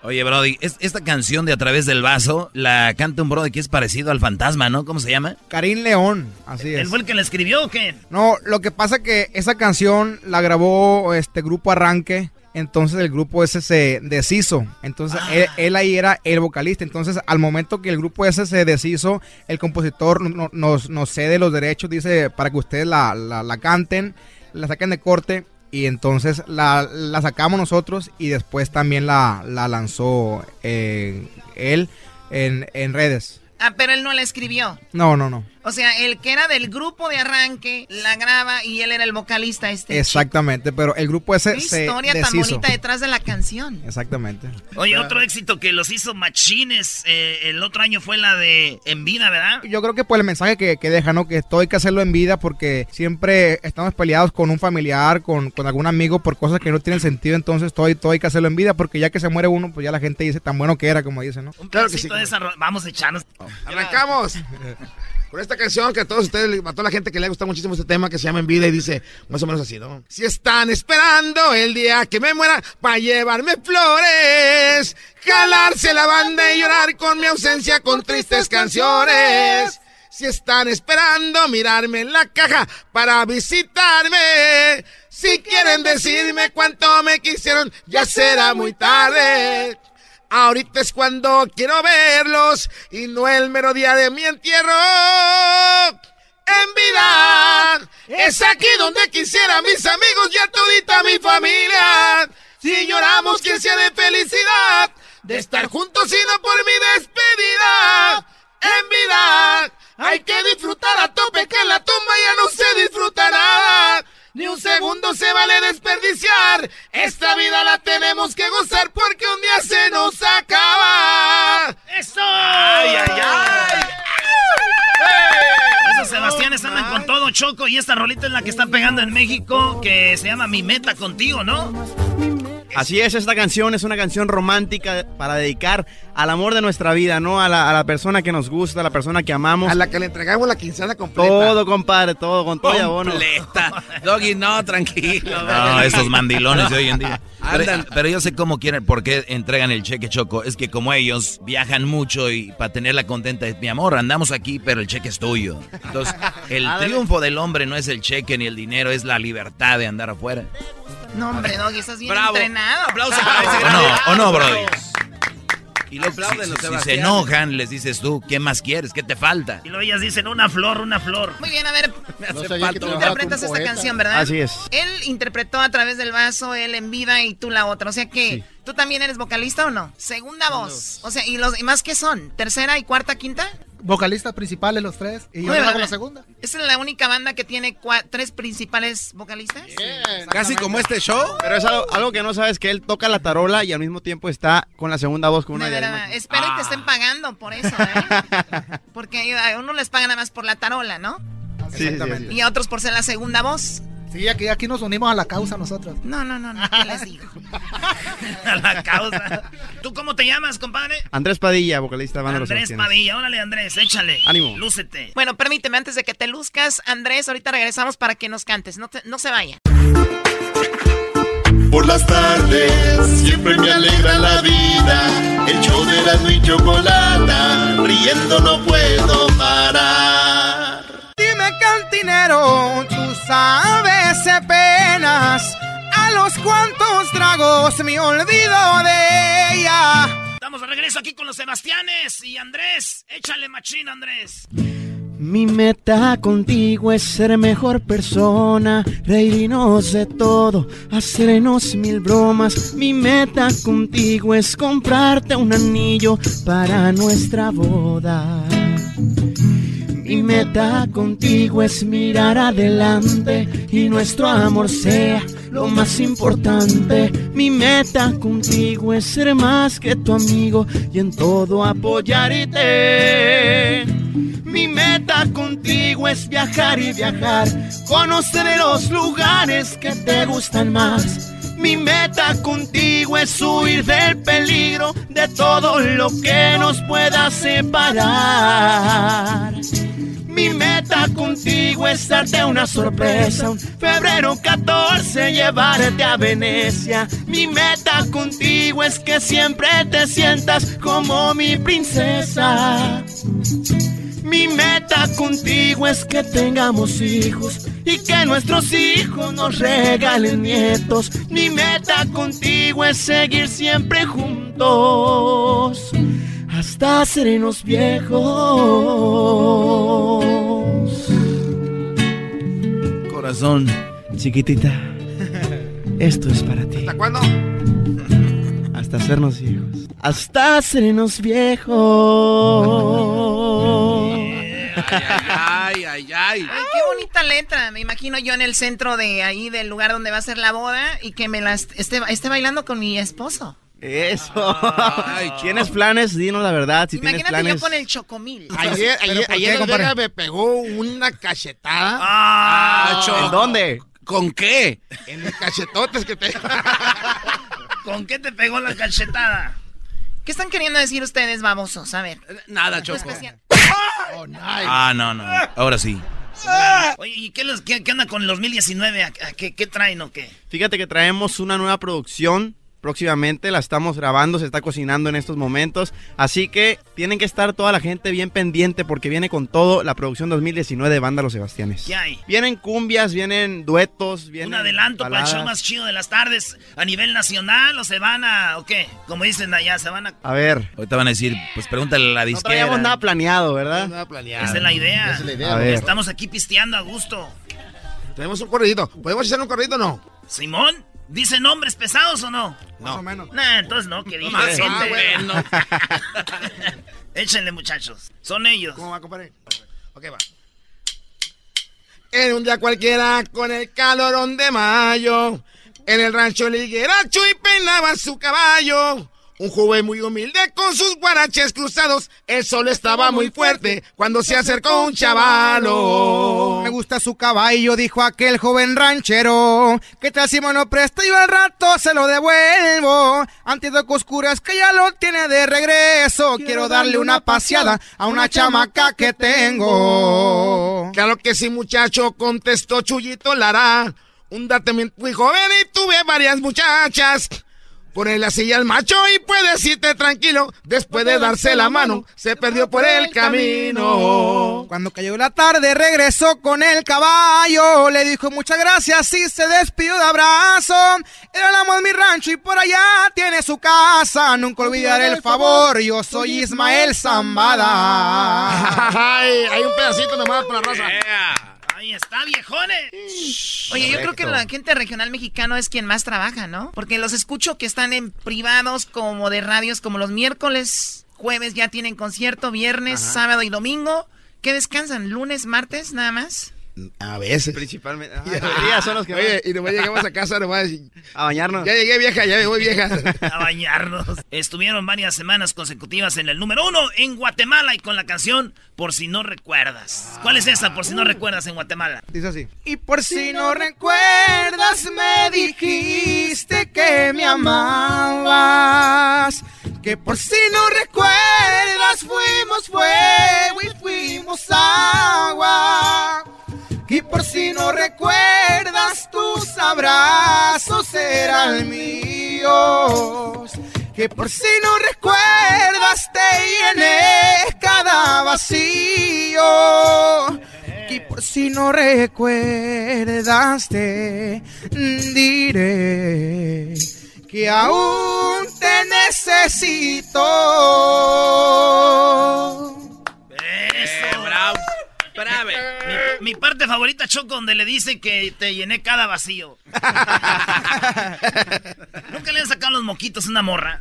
Oye, Brody, es- esta canción de A través del vaso la canta un Brody que es parecido al fantasma, ¿no? ¿Cómo se llama? Karim León, así es. ¿Él fue el que la escribió o qué? No, lo que pasa que esa canción la grabó este grupo Arranque, entonces el grupo ese se deshizo. Entonces él, él ahí era el vocalista. Entonces al momento que el grupo ese se deshizo, el compositor no- no- nos, nos cede los derechos, dice, para que ustedes la, la- la canten, la saquen de corte. Y entonces la, la sacamos nosotros y después también la, la lanzó eh, él en, en redes. Ah, pero él no la escribió. No, no, no. O sea, el que era del grupo de arranque la graba y él era el vocalista este. Exactamente, pero el grupo ese Qué se historia tan bonita detrás de la canción. Exactamente. Oye, otro éxito que los hizo Machines eh, el otro año fue la de En Vida, ¿verdad? Yo creo que por el mensaje que, que deja, ¿no? Que todo hay que hacerlo en vida porque siempre estamos peleados con un familiar, con, con algún amigo por cosas que no tienen sentido. Entonces todo, todo hay que hacerlo en vida porque ya que se muere uno, pues ya la gente dice tan bueno que era, como dice, ¿no? Un pedacito de esa ro- Vamos a echarnos. Arrancamos con esta canción que a todos ustedes, a toda la gente que le gusta muchísimo este tema que se llama En Vida y dice más o menos así, ¿no? Si están esperando el día que me muera para llevarme flores, jalarse la banda y llorar con mi ausencia con tristes canciones. Si están esperando mirarme en la caja para visitarme, si quieren decirme cuánto me quisieron, ya será muy tarde. Ahorita es cuando quiero verlos y no el mero día de mi entierro. En vida es aquí donde quisiera mis amigos y a todita mi familia. Si lloramos, que sea de felicidad de estar juntos y no por mi despedida. En vida hay que disfrutar a tope que en la tumba ya no se. Ni un segundo se vale desperdiciar. Esta vida la tenemos que gozar porque un día se nos acaba. ¡Eso! ¡Ay, ay, ay! Esos Sebastianes andan con todo choco y esta rolita es la que está pegando en México que se llama Mi Meta Contigo, ¿no? Así es, esta canción es una canción romántica para dedicar al amor de nuestra vida, ¿no? A la, a la persona que nos gusta, a la persona que amamos. A la que le entregamos la quincena completa. Todo, compadre, todo, con todo y abono. Completa. Doggy, no, tranquilo. No, esos mandilones de hoy en día. Pero, pero yo sé cómo quieren, por qué entregan el cheque choco. Es que como ellos viajan mucho y para tenerla contenta es mi amor, andamos aquí, pero el cheque es tuyo. Entonces, el triunfo del hombre no es el cheque ni el dinero, es la libertad de andar afuera. No, hombre, Doggy, estás bien Bravo. entrenado. Aplauso para ese ¿O gran- no, o no, Brody? Y lo aplauden Si, los si se Sebastián. enojan, les dices tú, ¿qué más quieres? ¿Qué te falta? Y luego ellas dicen una flor, una flor. Muy bien, a ver. No tú interpretas esta poeta. canción, ¿verdad? Así es. Él interpretó a través del vaso, él en vida y tú la otra. O sea que, ¿tú también eres vocalista o no? Segunda voz. O sea, ¿y los y más qué son? ¿Tercera y cuarta, quinta? Vocalistas principales los tres y yo hago la segunda. ¿Esa es la única banda que tiene cua- tres principales vocalistas? Casi como este show. Pero es algo, algo que no sabes, que él toca la tarola y al mismo tiempo está con la segunda voz con una De diadema. espero y te estén pagando por eso, ¿eh? Porque a uno les pagan nada más por la tarola, ¿no? Sí, Exactamente. Y a otros por ser la segunda voz. Sí, aquí, aquí nos unimos a la causa nosotros. No, no, no, no, ¿qué les digo? A la causa. ¿Tú cómo te llamas, compadre? Andrés Padilla, vocalista de Banda Andrés. Padilla. Órale, Andrés, échale. Ánimo. Lúcete. Bueno, permíteme, antes de que te luzcas, Andrés, ahorita regresamos para que nos cantes. No, te- no se vaya. Por las tardes siempre me alegra la vida. El show de la y chocolata, riendo no puedo parar. Dime cantinero, tú sabes de penas a los cuantos tragos me olvido de ella. Estamos de regreso aquí con los Sebastianes y Andrés. Échale machín, Andrés. Mi meta contigo es ser mejor persona, reírnos de todo, hacernos mil bromas. Mi meta contigo es comprarte un anillo para nuestra boda. Mi meta contigo es mirar adelante y nuestro amor sea lo más importante. Mi meta contigo es ser más que tu amigo y en todo apoyarte. Mi meta contigo es viajar y viajar, conocer los lugares que te gustan más. Mi meta contigo es huir del peligro de todo lo que nos pueda separar. Mi meta contigo es darte una sorpresa, un febrero 14 llevarte a Venecia. Mi meta contigo es que siempre te sientas como mi princesa. Mi meta contigo es que tengamos hijos y que nuestros hijos nos regalen nietos. Mi meta contigo es seguir siempre juntos hasta sernos viejos. Corazón, chiquitita, esto es para ti. ¿Hasta cuándo? Hasta hacernos hijos. Hasta sernos viejos. Ay, ay, ay. Ay, qué bonita letra. Me imagino yo en el centro de ahí del lugar donde va a ser la boda y que me la est- esté, esté bailando con mi esposo. Eso. ¿Tienes planes? Dinos la verdad. Si tienes Imagínate planes. yo con el chocomil. Ayer, ¿Pero ayer, ayer qué, me pegó una cachetada. Ah. ¿En dónde? ¿Con qué? En los cachetotes que te... ¿Con qué te pegó la cachetada? ¿Qué están queriendo decir ustedes, babosos? A ver. Nada, Choco. Ah, no, no. Ahora sí. Oye, ¿y qué, los- qué- qué anda con el 2019? ¿A- a ¿Qué, qué traen o qué? Fíjate que traemos una nueva producción próximamente, la estamos grabando, se está cocinando en estos momentos, así que tienen que estar toda la gente bien pendiente porque viene con todo la producción 2019 de Banda Los Sebastianes. ¿Qué hay? Vienen cumbias, vienen duetos, vienen Un adelanto para el baladas. show más chido de las tardes a nivel nacional o se van a, o qué? Como dicen allá, se van a... A ver. Ahorita van a decir, pues pregúntale a la No disquera. traíamos nada planeado, ¿verdad? Nada planeado. Esa es la idea. Esa es la idea. A ver. Estamos aquí pisteando a gusto. Tenemos un corridito. ¿Podemos hacer un corridito o no? Simón, ¿dice nombres pesados o no? No. Nah, entonces no, que diga más gente. o menos. Échenle, muchachos. Son ellos. ¿Cómo va, compadre? Ok, va. En un día cualquiera con el calorón de mayo, en el rancho ligueracho y peinaba su caballo. Un joven muy humilde con sus guaraches cruzados, el sol estaba muy fuerte cuando se acercó un chavalo. Me gusta su caballo, dijo aquel joven ranchero. Que tal si me lo presta yo al rato se lo devuelvo? De oscuras que ya lo tiene de regreso. Quiero darle una paseada a una chamaca que tengo. Claro que sí, muchacho, contestó Chuyito Lara. Un también fui joven y tuve varias muchachas. Ponle la silla al macho y puedes irte tranquilo. Después de darse la mano, se perdió por el camino. Cuando cayó la tarde regresó con el caballo. Le dijo muchas gracias y se despidió de abrazo. Era el amo de mi rancho y por allá tiene su casa. Nunca olvidaré el favor. Yo soy Ismael Zambada. Ay, hay un pedacito nomás para la raza. Ahí está, viejones. Oye, yo creo que la gente regional mexicano es quien más trabaja, ¿no? Porque los escucho que están en privados como de radios, como los miércoles, jueves ya tienen concierto, viernes, Ajá. sábado y domingo. ¿Qué descansan? ¿Lunes, martes, nada más? A veces. Principalmente. Ah, los días son los que Oye, y nomás llegamos a casa nomás. A bañarnos. Ya llegué vieja, ya me voy vieja. A bañarnos. Estuvieron varias semanas consecutivas en el número uno en Guatemala y con la canción Por si no recuerdas. ¿Cuál es esa? Por si no recuerdas en Guatemala. Dice así. Y por si no recuerdas, me dijiste que me amabas. Que por si no recuerdas, fuimos fuego y tus abrazos eran míos. Que por si no recuerdas, te llené cada vacío. Y por si no recuerdas, te diré que aún te necesito. Eso, bravo. Mi, mi parte favorita, Choco, donde le dice que te llené cada vacío. Nunca le han sacado los moquitos a una morra.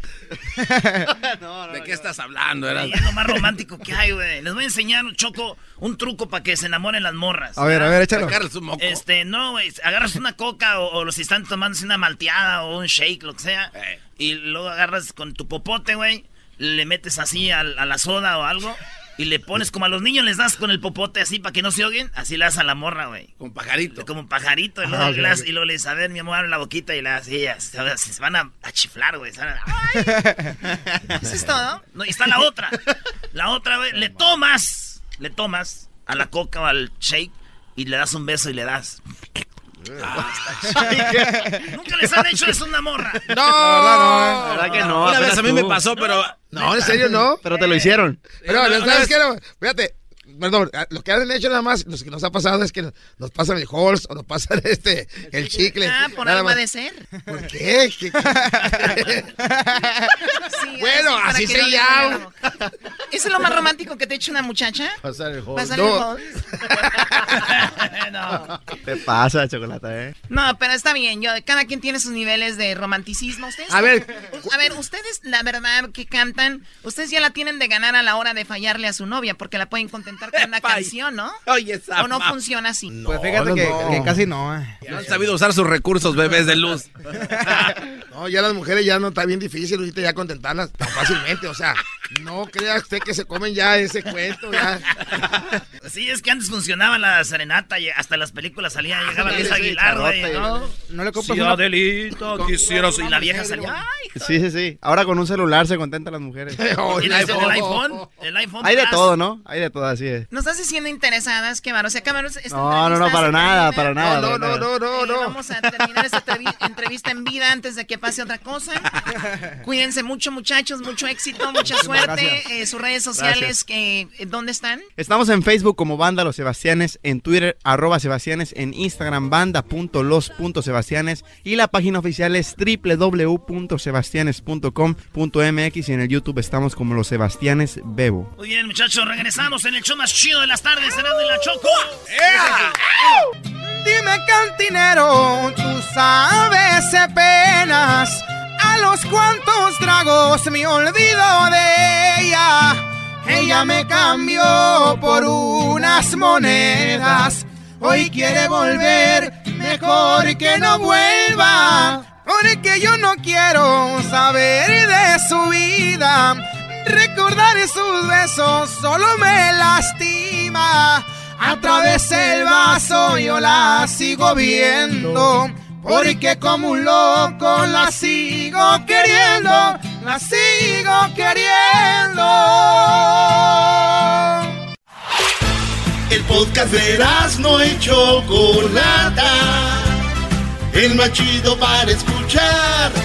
¿De qué estás hablando? Era? Y es lo más romántico que hay, güey. Les voy a enseñar, Choco, un truco para que se enamoren las morras. A ver, a ver, échalo. Sacarles un moco. Este, no, güey. Agarras una coca o, o si están tomando una malteada o un shake, lo que sea. Eh. Y luego agarras con tu popote, güey. Le metes así al- a, la soda o algo. Y le pones como a los niños les das con el popote así para que no se ahoguen. Así le das a la morra, güey. Con pajarito. Como un pajarito. Y luego, Ah, ok, le das- ok. y luego le dices, a ver, mi amor, abre la boquita y le das y ellas. Se, se van a, a chiflar, güey. ¿Eso es todo? no, y está la otra. La otra, güey, le tomas, le tomas a la coca o al shake y le das un beso y le das. Nunca les han hecho eso a una morra. No, La verdad que no. Una vez a mí me pasó, pero No, en serio, no. Pero te lo hicieron. Pero, Una- ¿no una ¿sabes qué? No, Fíjate, perdón, lo que han hecho nada más, lo que nos ha pasado es que nos pasan el Halls o nos pasan este, el chicle. Ah, por nada algo ha más. de ser. ¿Por qué? ¿Qué- Sí, Bueno, así que se llama. ¿Eso es lo más romántico que te echa una muchacha? Pasar el Halls. ¿Pasar No, el Halls? no. Te pasa, chocolate, ¿eh? No, pero está bien. Yo, cada quien tiene sus niveles de romanticismo. ¿Ustedes? A ver. A ver, ustedes, la verdad, que cantan, ustedes ya la tienen de ganar a la hora de fallarle a su novia, porque la pueden contentar con una canción, ¿no? Oye, esa ¿O no ma- funciona así? Pues fíjate no, que, no. que casi no. eh. No han sabido usar sus recursos, bebés de luz. No, ya las mujeres ya no está bien difícil ahorita ya contentarlas tan fácilmente. O sea, no crea usted que se comen ya ese cuento. Ya. Sí, es que antes funcionaba la serenata y hasta las películas salían, llegaba Sí, Luis sí, Aguilar, güey, ¿no? No le compras Si una- Adelita quisiera... Y la vieja salía, ay, Sí, sí, sí. Ahora con un celular se contentan las mujeres. ¿Tienes el iPhone? El iPhone Hay de todo, ¿no? Hay de todo, así es. ¿No estás diciendo interesadas, que O sea, esta No, no, no, para nada, para nada. No, no, no, no, no. Vamos a terminar esta entrevi- entrevista en vida antes de que pase otra cosa. Cuídense mucho, muchachos, mucho éxito, mucha suerte. Eh, sus redes sociales, que, eh, ¿dónde están? Estamos en Facebook como Banda Los Sebastianes, en Twitter arroba Sebastianes, en Instagram banda.los.sebastianes y la página oficial es www.sebastianes.com.mx y en el YouTube estamos como Los Sebastianes Bebo. Muy bien, muchachos, regresamos en el show más chido de las tardes, será de la Choco. Dime cantinero, tú sabes de penas a los cuantos tragos me olvido de ella. Ella me cambió por unas monedas. Hoy quiere volver, mejor que no vuelva. Porque yo no quiero saber de su vida. Recordar sus besos solo me lastima. A través del vaso yo la sigo viendo. Porque como un loco la sigo queriendo. La sigo queriendo. El podcast de no y Chocolata. El más chido para escuchar.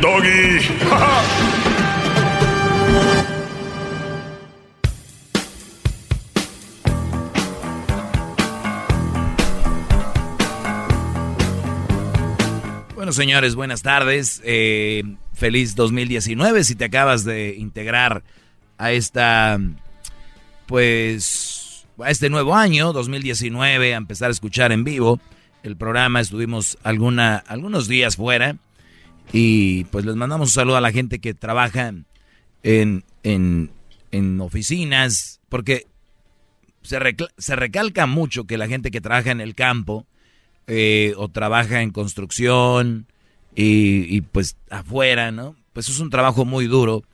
Doggy. Bueno, señores, buenas tardes. Eh, feliz 2019 si te acabas de integrar a esta, pues, a este nuevo año, 2019, a empezar a escuchar en vivo el programa. Estuvimos alguna, algunos días fuera y pues les mandamos un saludo a la gente que trabaja en, en, en oficinas, porque se, se recalca mucho que la gente que trabaja en el campo, eh, o trabaja en construcción y, y, pues afuera, ¿no? Pues es un trabajo muy duro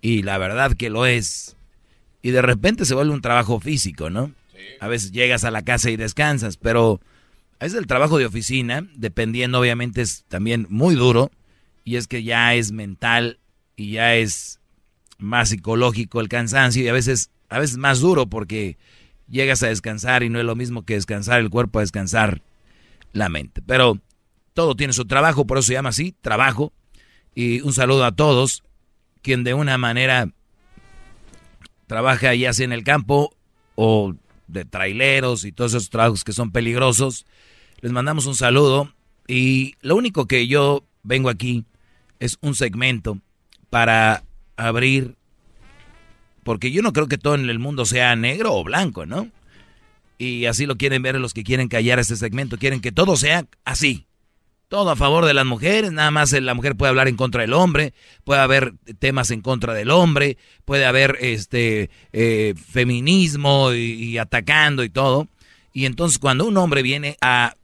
y la verdad que lo es. Y de repente se vuelve un trabajo físico, ¿no? A veces llegas a la casa y descansas, pero a veces el trabajo de oficina, dependiendo obviamente, es también muy duro y es que ya es mental y ya es más psicológico el cansancio y a veces, a veces más duro porque llegas a descansar y no es lo mismo que descansar el cuerpo a descansar la mente. Pero todo tiene su trabajo, por eso se llama así, trabajo. Y un saludo a todos, quien de una manera trabaja ya sea en el campo o de traileros y todos esos trabajos que son peligrosos. Les mandamos un saludo y lo único que yo vengo aquí es un segmento para abrir, porque yo no creo que todo en el mundo sea negro o blanco, ¿no? Y así lo quieren ver los que quieren callar este segmento. Quieren que todo sea así. Todo a favor de las mujeres. Nada más la mujer puede hablar en contra del hombre. Puede haber temas en contra del hombre. Puede haber este eh, feminismo y, atacando y todo. Y entonces cuando un hombre viene a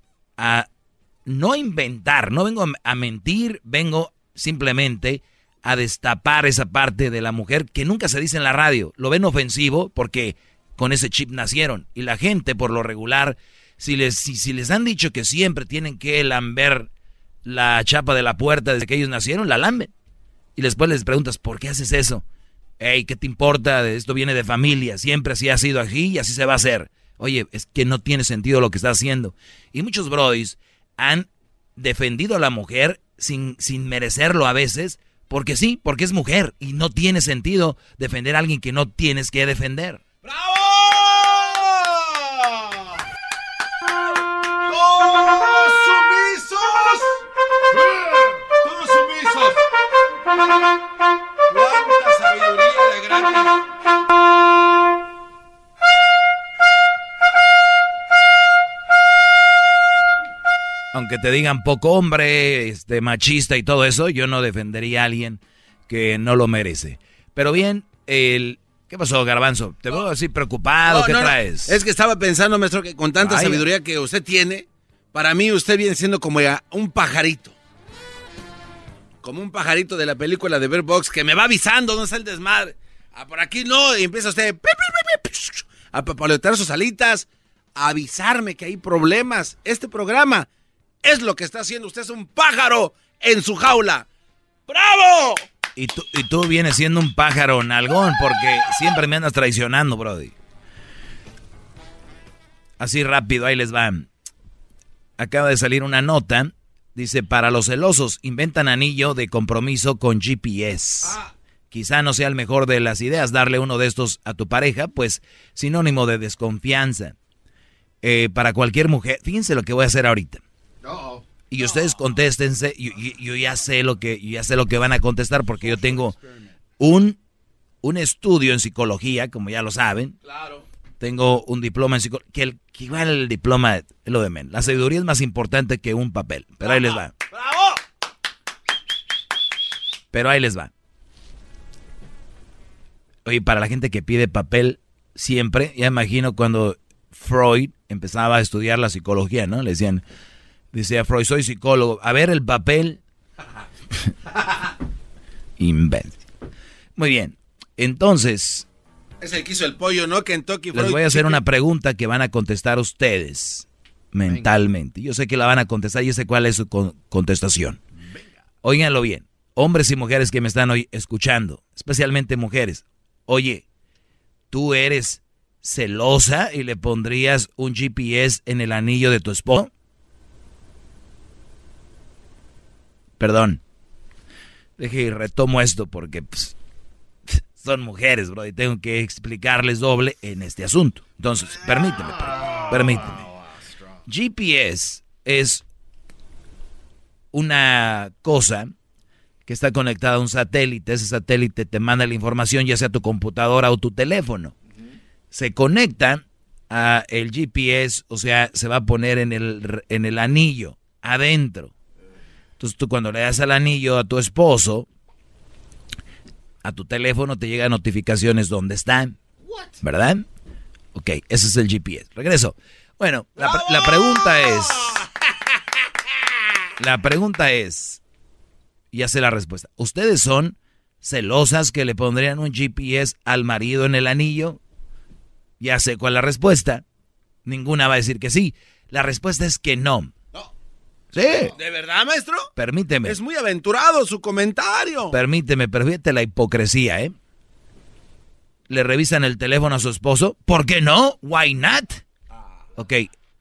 no inventar, no vengo a, mentir, vengo simplemente a destapar esa parte de la mujer que nunca se dice en la radio. Lo ven ofensivo porque con ese chip nacieron. Y la gente, por lo regular, si les, si les han dicho que siempre tienen que lamber la chapa de la puerta desde que ellos nacieron, la lamben. Y después les preguntas, ¿por qué haces eso? Hey, ¿qué te importa? Esto viene de familia, siempre así ha sido aquí y así se va a hacer. Oye, es que no tiene sentido lo que está haciendo. Y muchos brodis han defendido a la mujer sin, sin merecerlo a veces, porque sí, porque es mujer y no tiene sentido defender a alguien que no tienes que defender. ¡Todos sumisos! ¡Todos sumisos! Aunque te digan poco hombre, este machista y todo eso, yo no defendería a alguien que no lo merece. Pero bien, el... ¿Qué pasó, Garbanzo? Te veo así preocupado, No, ¿qué no, no. traes? Es que estaba pensando, maestro, que con tanta sabiduría que usted tiene, para mí usted viene siendo como ya un pajarito. Como un pajarito de la película de Bird Box que me va avisando dónde está el desmadre. Ah, por aquí no, y empieza usted a papalotear sus alitas, a avisarme que hay problemas. Este programa es lo que está haciendo. Usted es un pájaro en su jaula. ¡Bravo! Y tú, y tú vienes siendo un pájaro nalgón porque siempre me andas traicionando, Brody. Así rápido, ahí les va. Acaba de salir una nota. Dice, para los celosos, inventan anillo de compromiso con GPS. Quizá no sea el mejor de las ideas darle uno de estos a tu pareja, pues sinónimo de desconfianza. Eh, para cualquier mujer, fíjense lo que voy a hacer ahorita. Y ustedes contéstense, yo, yo- yo ya sé lo que yo ya sé lo que van a contestar porque yo tengo un un estudio en psicología, como ya lo saben. Claro. Tengo un diploma en psicología, que, el, que igual el diploma es lo de men. La sabiduría es más importante que un papel, pero ahí les va. ¡Bravo! Pero ahí les va. Oye, para la gente que pide papel siempre, ya imagino cuando Freud empezaba a estudiar la psicología, ¿no? Le decían, decía Freud, soy psicólogo. A ver el papel. Imbécil. Muy bien. Entonces, Es el que hizo el pollo, ¿no? Kentucky les Fried voy a hacer una pregunta que van a contestar ustedes mentalmente. Yo sé que la van a contestar, yo sé cuál es su con- contestación. Óiganlo bien, hombres y mujeres que me están hoy escuchando, especialmente mujeres. Oye, ¿tú eres celosa y le pondrías un GPS en el anillo de tu esposo? Perdón. Deje y retomo esto porque pues, son mujeres, bro, y tengo que explicarles doble en este asunto. Entonces, permíteme, per- permíteme. GPS es una cosa que está conectada a un satélite. Ese satélite te manda la información ya sea tu computadora o tu teléfono. Se conecta a el GPS, o sea, se va a poner en el, en el anillo, adentro. Entonces tú cuando le das al anillo a tu esposo, a tu teléfono te llegan notificaciones dónde están. ¿Verdad? Ok, ese es el GPS. Regreso. Bueno, la, pre- la pregunta es... La pregunta es... Ya sé la respuesta. ¿Ustedes son celosas que le pondrían un GPS al marido en el anillo? Ya sé cuál es la respuesta. Ninguna va a decir que sí. La respuesta es que no. Sí. ¿De verdad, maestro? Permíteme. Es muy aventurado su comentario. Permíteme, permíteme la hipocresía, ¿eh? Le revisan el teléfono a su esposo. ¿Por qué no? Why not? Ok,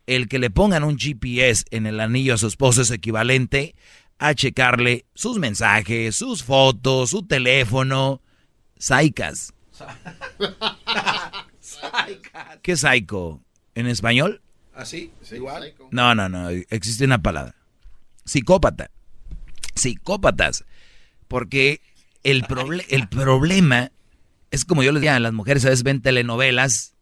el que le pongan un GPS en el anillo a su esposo es equivalente a checarle sus mensajes, sus fotos, su teléfono. Saicas. ¿Qué es psycho? ¿En español? ¿Así? Igual. No, no, no. Existe una palabra. Psicópata. Psicópatas. Porque el, proble- el problema es como yo les decía, las mujeres a veces ven telenovelas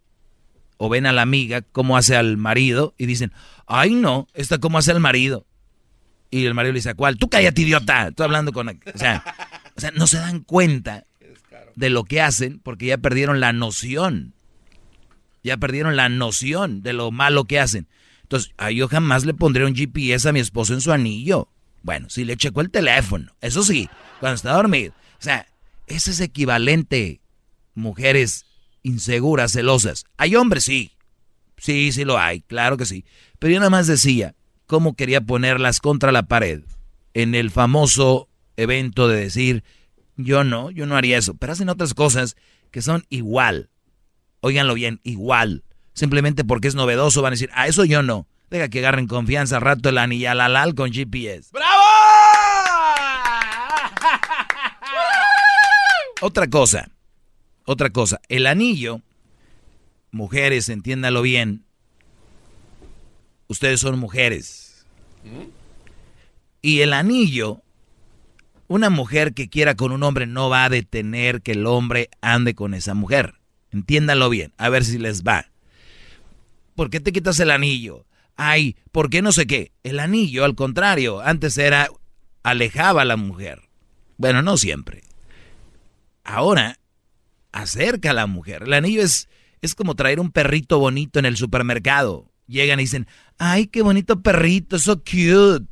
o ven a la amiga cómo hace al marido y dicen, ay no, esta cómo hace al marido. Y el marido le dice, ¿a cuál? Tú cállate, idiota. Estoy hablando con... O sea, o sea, no se dan cuenta de lo que hacen porque ya perdieron la noción. Ya perdieron la noción de lo malo que hacen. Entonces, a yo jamás le pondré un GPS a mi esposo en su anillo. Bueno, si le checo el teléfono, eso sí, cuando está dormido. O sea, ese es equivalente, mujeres inseguras, celosas. Hay hombres, sí. Sí, sí lo hay, claro que sí. Pero yo nada más decía cómo quería ponerlas contra la pared en el famoso evento de decir, yo no, yo no haría eso. Pero hacen otras cosas que son igual. Óiganlo bien, igual. Simplemente porque es novedoso van a decir, a eso yo no. Deja que agarren confianza rato el anillalalal con GPS. Otra cosa, otra cosa. El anillo, mujeres, entiéndalo bien. Ustedes son mujeres. Y el anillo, una mujer que quiera con un hombre no va a detener que el hombre ande con esa mujer. Entiéndalo bien, a ver si les va. ¿Por qué te quitas el anillo? Ay, ¿por qué no sé qué? El anillo, al contrario, antes era alejaba a la mujer. Bueno, no siempre. ahora acerca a la mujer. El anillo es, es como traer un perrito bonito en el supermercado. Llegan y dicen, ay, qué bonito perrito, so cute.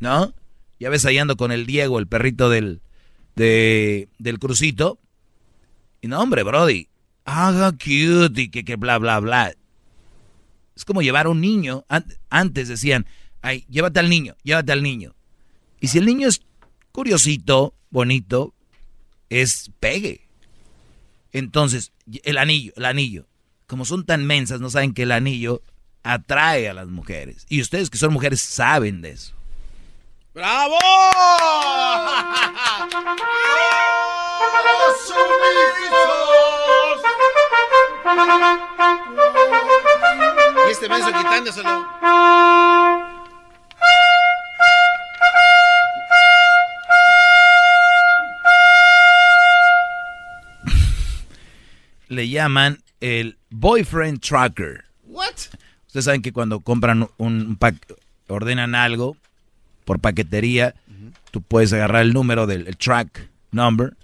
¿No? Ya ves ahí ando con el Diego, el perrito del, de, del crucito. Y no, hombre, Brody, haga cute y que, que bla, bla, bla. Es como llevar a un niño. Antes decían, ay, llévate al niño, llévate al niño. Y si el niño es curiosito, bonito, es pegue. Entonces, el anillo, el anillo. Como son tan mensas, no saben que el anillo atrae a las mujeres. Y ustedes que son mujeres saben de eso. ¡Bravo! Este menso quitándoselo. Le llaman el boyfriend tracker. What? Ustedes saben que cuando compran un pack, ordenan algo por paquetería, tú puedes agarrar el número del track number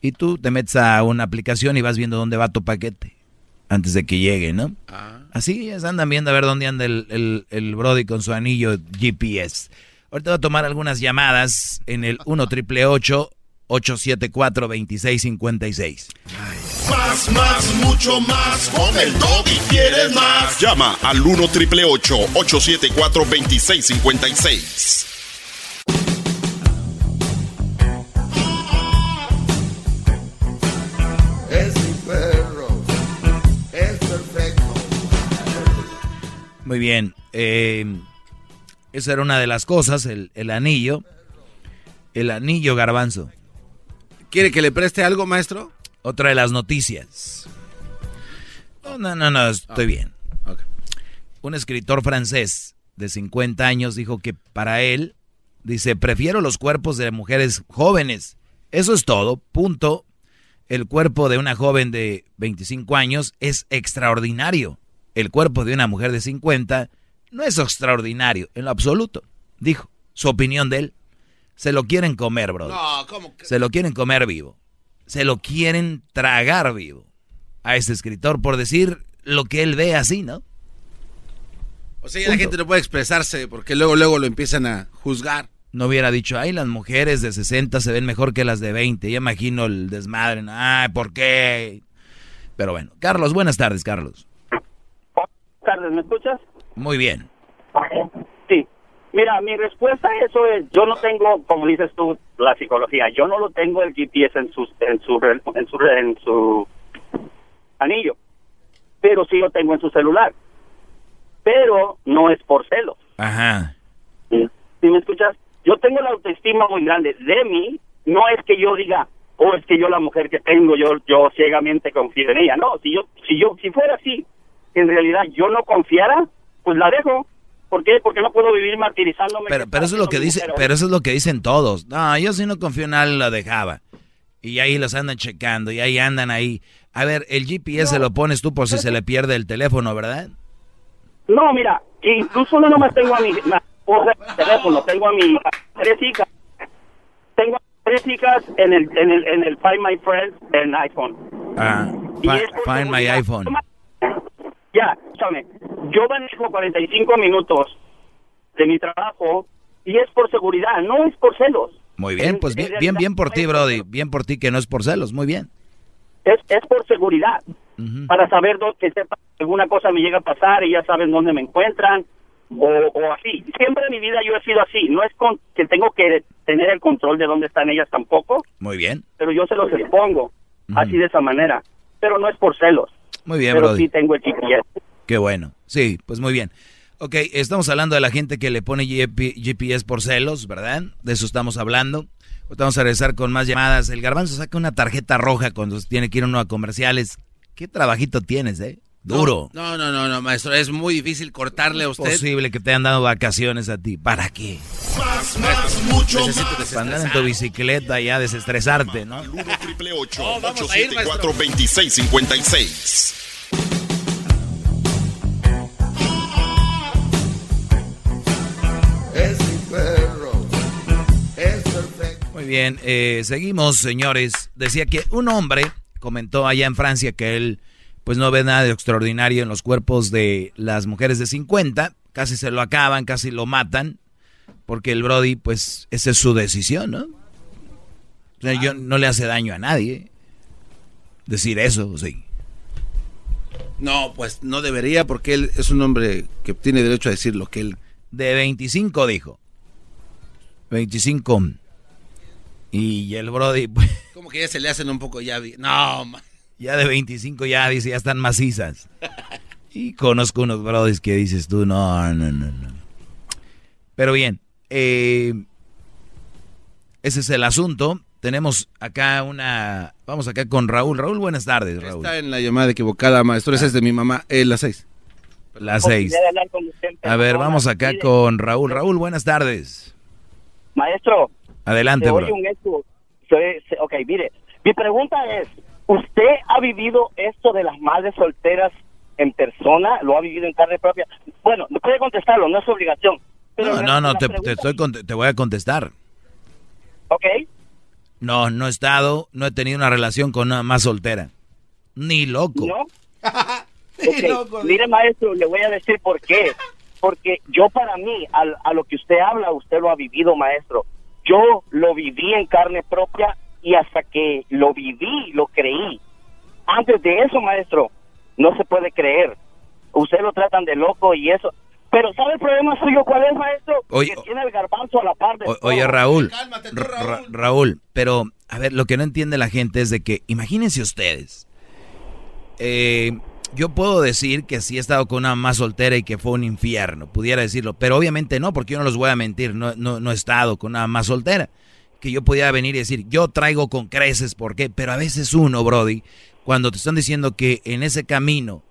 y tú te metes a una aplicación y vas viendo dónde va tu paquete antes de que llegue, ¿no? Ah. Así ya andan viendo a ver dónde anda el, el, el Brody con su anillo GPS. Ahorita voy a tomar algunas llamadas en el 1 triple 874 2656. Más, más, mucho más. Con el y quieres más. Llama al 1 triple 874 2656. Muy bien. Eh, esa era una de las cosas, el, el anillo. El anillo garbanzo. ¿Quiere que le preste algo, maestro? Otra de las noticias. No, no, no, no estoy bien. Un escritor francés de 50 años dijo que para él, dice, prefiero los cuerpos de mujeres jóvenes. Eso es todo, punto. El cuerpo de una joven de 25 años es extraordinario. El cuerpo de una mujer de 50 no es extraordinario en lo absoluto. Dijo, su opinión de él. Se lo quieren comer, bro. No, ¿cómo que? Se lo quieren comer vivo. Se lo quieren tragar vivo. A este escritor por decir lo que él ve así, ¿no? O sea, ya la gente no puede expresarse porque luego, luego lo empiezan a juzgar. No hubiera dicho, ay, las mujeres de 60 se ven mejor que las de 20. Ya imagino el desmadre. Ay, ¿por qué? Pero bueno, Carlos, buenas tardes, Carlos. Tardes, ¿me escuchas? Muy bien. Sí. Mira, mi respuesta a eso es, yo no tengo, como dices tú, la psicología, yo no lo tengo el GPS en su, en su, en su, en su anillo, pero sí lo tengo en su celular. Pero no es por celos. Ajá. ¿Sí me escuchas? Yo tengo la autoestima muy grande. De mí, no es que yo diga, o es que yo la mujer que tengo, yo yo ciegamente confío en ella. No, si yo, si yo, si fuera así, en realidad yo no confiara, pues la dejo. ¿Por qué? Porque no puedo vivir martirizándome. Pero, pero eso es lo que dice, pero eso es lo que dicen todos. No, yo si no confío en alguien lo dejaba. Y ahí los andan checando y ahí andan ahí. A ver, el GPS se lo pones tú por si se le pierde el teléfono, ¿verdad? No, mira, incluso no nomás tengo a mi esposa teléfono, tengo a mi tres hijas. Tengo tres hijas en el, en el, en el Find My Friends en iPhone. Ah, Y fi- find my iPhone. Ya, escúchame, yo manejo 45 minutos de mi trabajo y es por seguridad, no es por celos. Muy bien, pues bien, bien, bien por ti, Brody. Bien por ti que no es por celos. Muy bien. Es, es por seguridad, para saber dónde, que sepa, alguna cosa me llega a pasar y ya saben dónde me encuentran o, o así. Siempre en mi vida yo he sido así, no es con, que tengo que tener el control de dónde están ellas tampoco, Muy bien. pero yo se los expongo así de esa manera, pero no es por celos. Muy bien, pero Brody. sí tengo el GPS. Qué bueno. Sí, pues muy bien. Ok, estamos hablando de la gente que le pone GP GPS por celos, ¿verdad? De eso estamos hablando. Vamos a regresar con más llamadas. El garbanzo saca una tarjeta roja cuando tiene que ir uno a comerciales. ¿Qué trabajito tienes, eh? Duro. No, no, no, no, maestro. Es muy difícil cortarle a Es usted. posible que te hayan dado vacaciones a ti. ¿Para qué? Más, más, mucho Necesito más. Para andar en tu bicicleta y a desestresarte, ¿no? 1 triple 8 Oh, vamos a ir, 874 2656. Es mi perro. Es perfecto. Muy Muy bien, eh, seguimos, señores. Decía que un hombre comentó allá en Francia que él pues no ve nada de extraordinario en los cuerpos de las mujeres de 50. Casi se lo acaban, casi lo matan. Porque el Brody, pues, esa es su decisión, ¿no? O sea, yo, no le hace daño a nadie decir eso, sí. No, pues no debería porque él es un hombre que tiene derecho a decir lo que él... De 25 dijo. 25. Y el Brody... Pues, Como que ya se le hacen un poco ya... No, man. Ya de 25 ya dice, ya están macizas. Y conozco unos Brodys que dices tú, no, no, no, no. Pero bien, eh, ese es el asunto. Tenemos acá una... Vamos acá con Raúl. Raúl, buenas tardes, Raúl. Está en la llamada equivocada, maestro. Esa es de mi mamá. Eh, las seis. Las seis. A ver, vamos acá con Raúl. Raúl, buenas tardes. Maestro. Adelante, bro. un se- ok, mire, mi pregunta es, ¿usted ha vivido esto de las madres solteras en persona? ¿Lo ha vivido en carne propia? Bueno, no puede contestarlo, no es obligación. Pero No, no, no, te, te estoy cont- te voy a contestar. Ok, No, no he estado, no he tenido una relación con una más soltera. Ni loco. ¿no? Ok, Mire, maestro, le voy a decir por qué. Porque yo para mí, al- a, lo que usted habla, usted lo ha vivido, maestro. Yo lo viví en carne propia y hasta que lo viví, lo creí. Antes de eso, maestro, no se puede creer. Usted lo tratan de loco y eso. Pero ¿sabe el problema suyo cuál es, maestro? Oye, que tiene el garbanzo a la par de oye, Raúl, Ra- Raúl, pero a ver, lo que no entiende la gente es de que, imagínense ustedes, eh, yo puedo decir que sí he estado con una más soltera y que fue un infierno, pudiera decirlo, pero obviamente no, porque yo no los voy a mentir, no, no, no he estado con una más soltera, que yo pudiera venir y decir, yo traigo con creces, ¿por qué? Pero a veces uno, Brody, cuando te están diciendo que en ese camino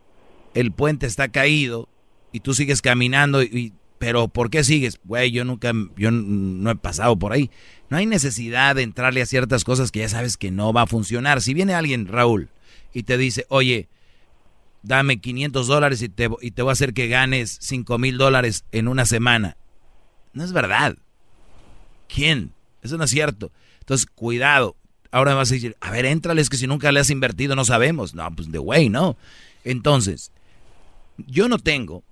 el puente está caído y tú sigues caminando y, y- pero ¿por qué sigues? Güey, yo nunca yo no he pasado por ahí. No hay necesidad de entrarle a ciertas cosas que ya sabes que no va a funcionar. Si viene alguien, Raúl, y te dice, "Oye, dame 500 dólares y te, y te voy a hacer que ganes 5 mil dólares en una semana. No es verdad. ¿Quién? Eso no es cierto. Entonces, cuidado. Ahora vas a decir, a ver, éntrale, es que si nunca le has invertido no sabemos. No, pues de güey, no. Entonces, yo no tengo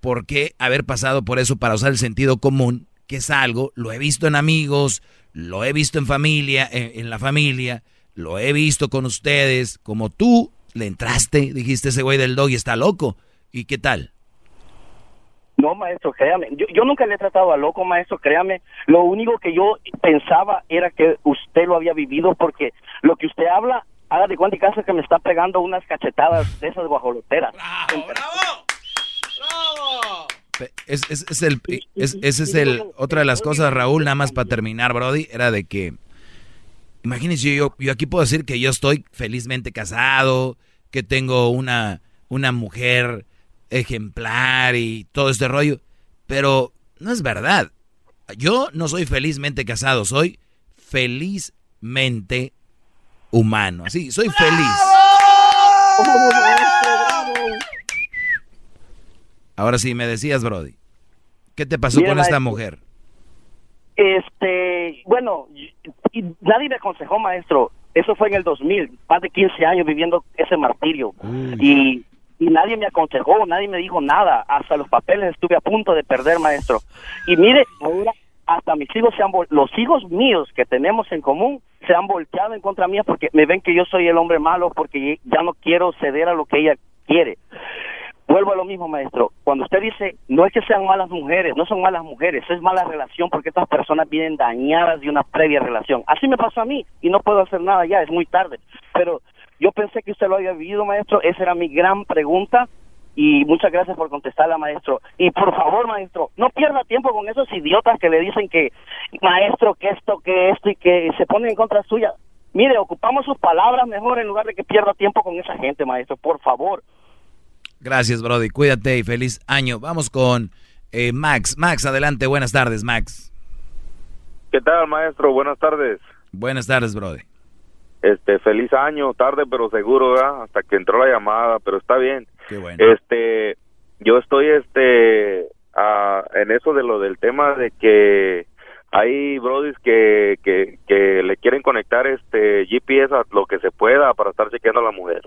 por qué haber pasado por eso para usar el sentido común, que es algo, lo he visto en amigos, lo he visto en familia, en, en la familia, lo he visto con ustedes, como tú le entraste, dijiste ese güey del dog y está loco. ¿Y qué tal? No, maestro, créame. Yo, yo nunca le he tratado a loco, maestro, créame. Lo único que yo pensaba era que usted lo había vivido porque lo que usted habla, haga de cuenta y caso que me está pegando unas cachetadas de esas guajoloteras. Es, es- es el, es- ese es el, otra de las cosas, Raúl, nada más para terminar, Brody, era de que, imagínense, yo, yo aquí puedo decir que yo estoy felizmente casado, que tengo una, una mujer ejemplar y todo este rollo, pero no es verdad. Yo no soy felizmente casado, soy felizmente humano, así, soy feliz. Ahora sí, me decías, Brody, ¿qué te pasó Mira, con esta mujer? Este, bueno, y- y nadie me aconsejó, maestro. Eso fue en el 2000, más de 15 años viviendo ese martirio. Y, y nadie me aconsejó, nadie me dijo nada. Hasta los papeles estuve a punto de perder, maestro. Y mire, ahora hasta mis hijos se han los hijos míos que tenemos en común se han volteado en contra mía porque me ven que yo soy el hombre malo porque ya no quiero ceder a lo que ella quiere. Vuelvo a lo mismo, maestro. Cuando usted dice, no es que sean malas mujeres, no son malas mujeres, es mala relación porque estas personas vienen dañadas de una previa relación. Así me pasó a mí y no puedo hacer nada ya, es muy tarde. Pero yo pensé que usted lo había vivido, maestro. Esa era mi gran pregunta y muchas gracias por contestarla, maestro. Y por favor, maestro, no pierda tiempo con esos idiotas que le dicen que, maestro, que esto, que esto y que se ponen en contra suya. Mire, ocupamos sus palabras mejor en lugar de que pierda tiempo con esa gente, maestro, por favor. Gracias, Brody. Cuídate y feliz año. Vamos con eh, Max. Max, adelante. Buenas tardes, Max. ¿Qué tal, maestro? Buenas tardes. Buenas tardes, Brody. Este, feliz año, tarde pero seguro, ¿verdad? Hasta que entró la llamada, pero está bien. Qué bueno. Este, yo estoy, este, en eso de lo del tema de que Hay brodis que, que, que le quieren conectar este GPS a lo que se pueda para estar chequeando a la mujer.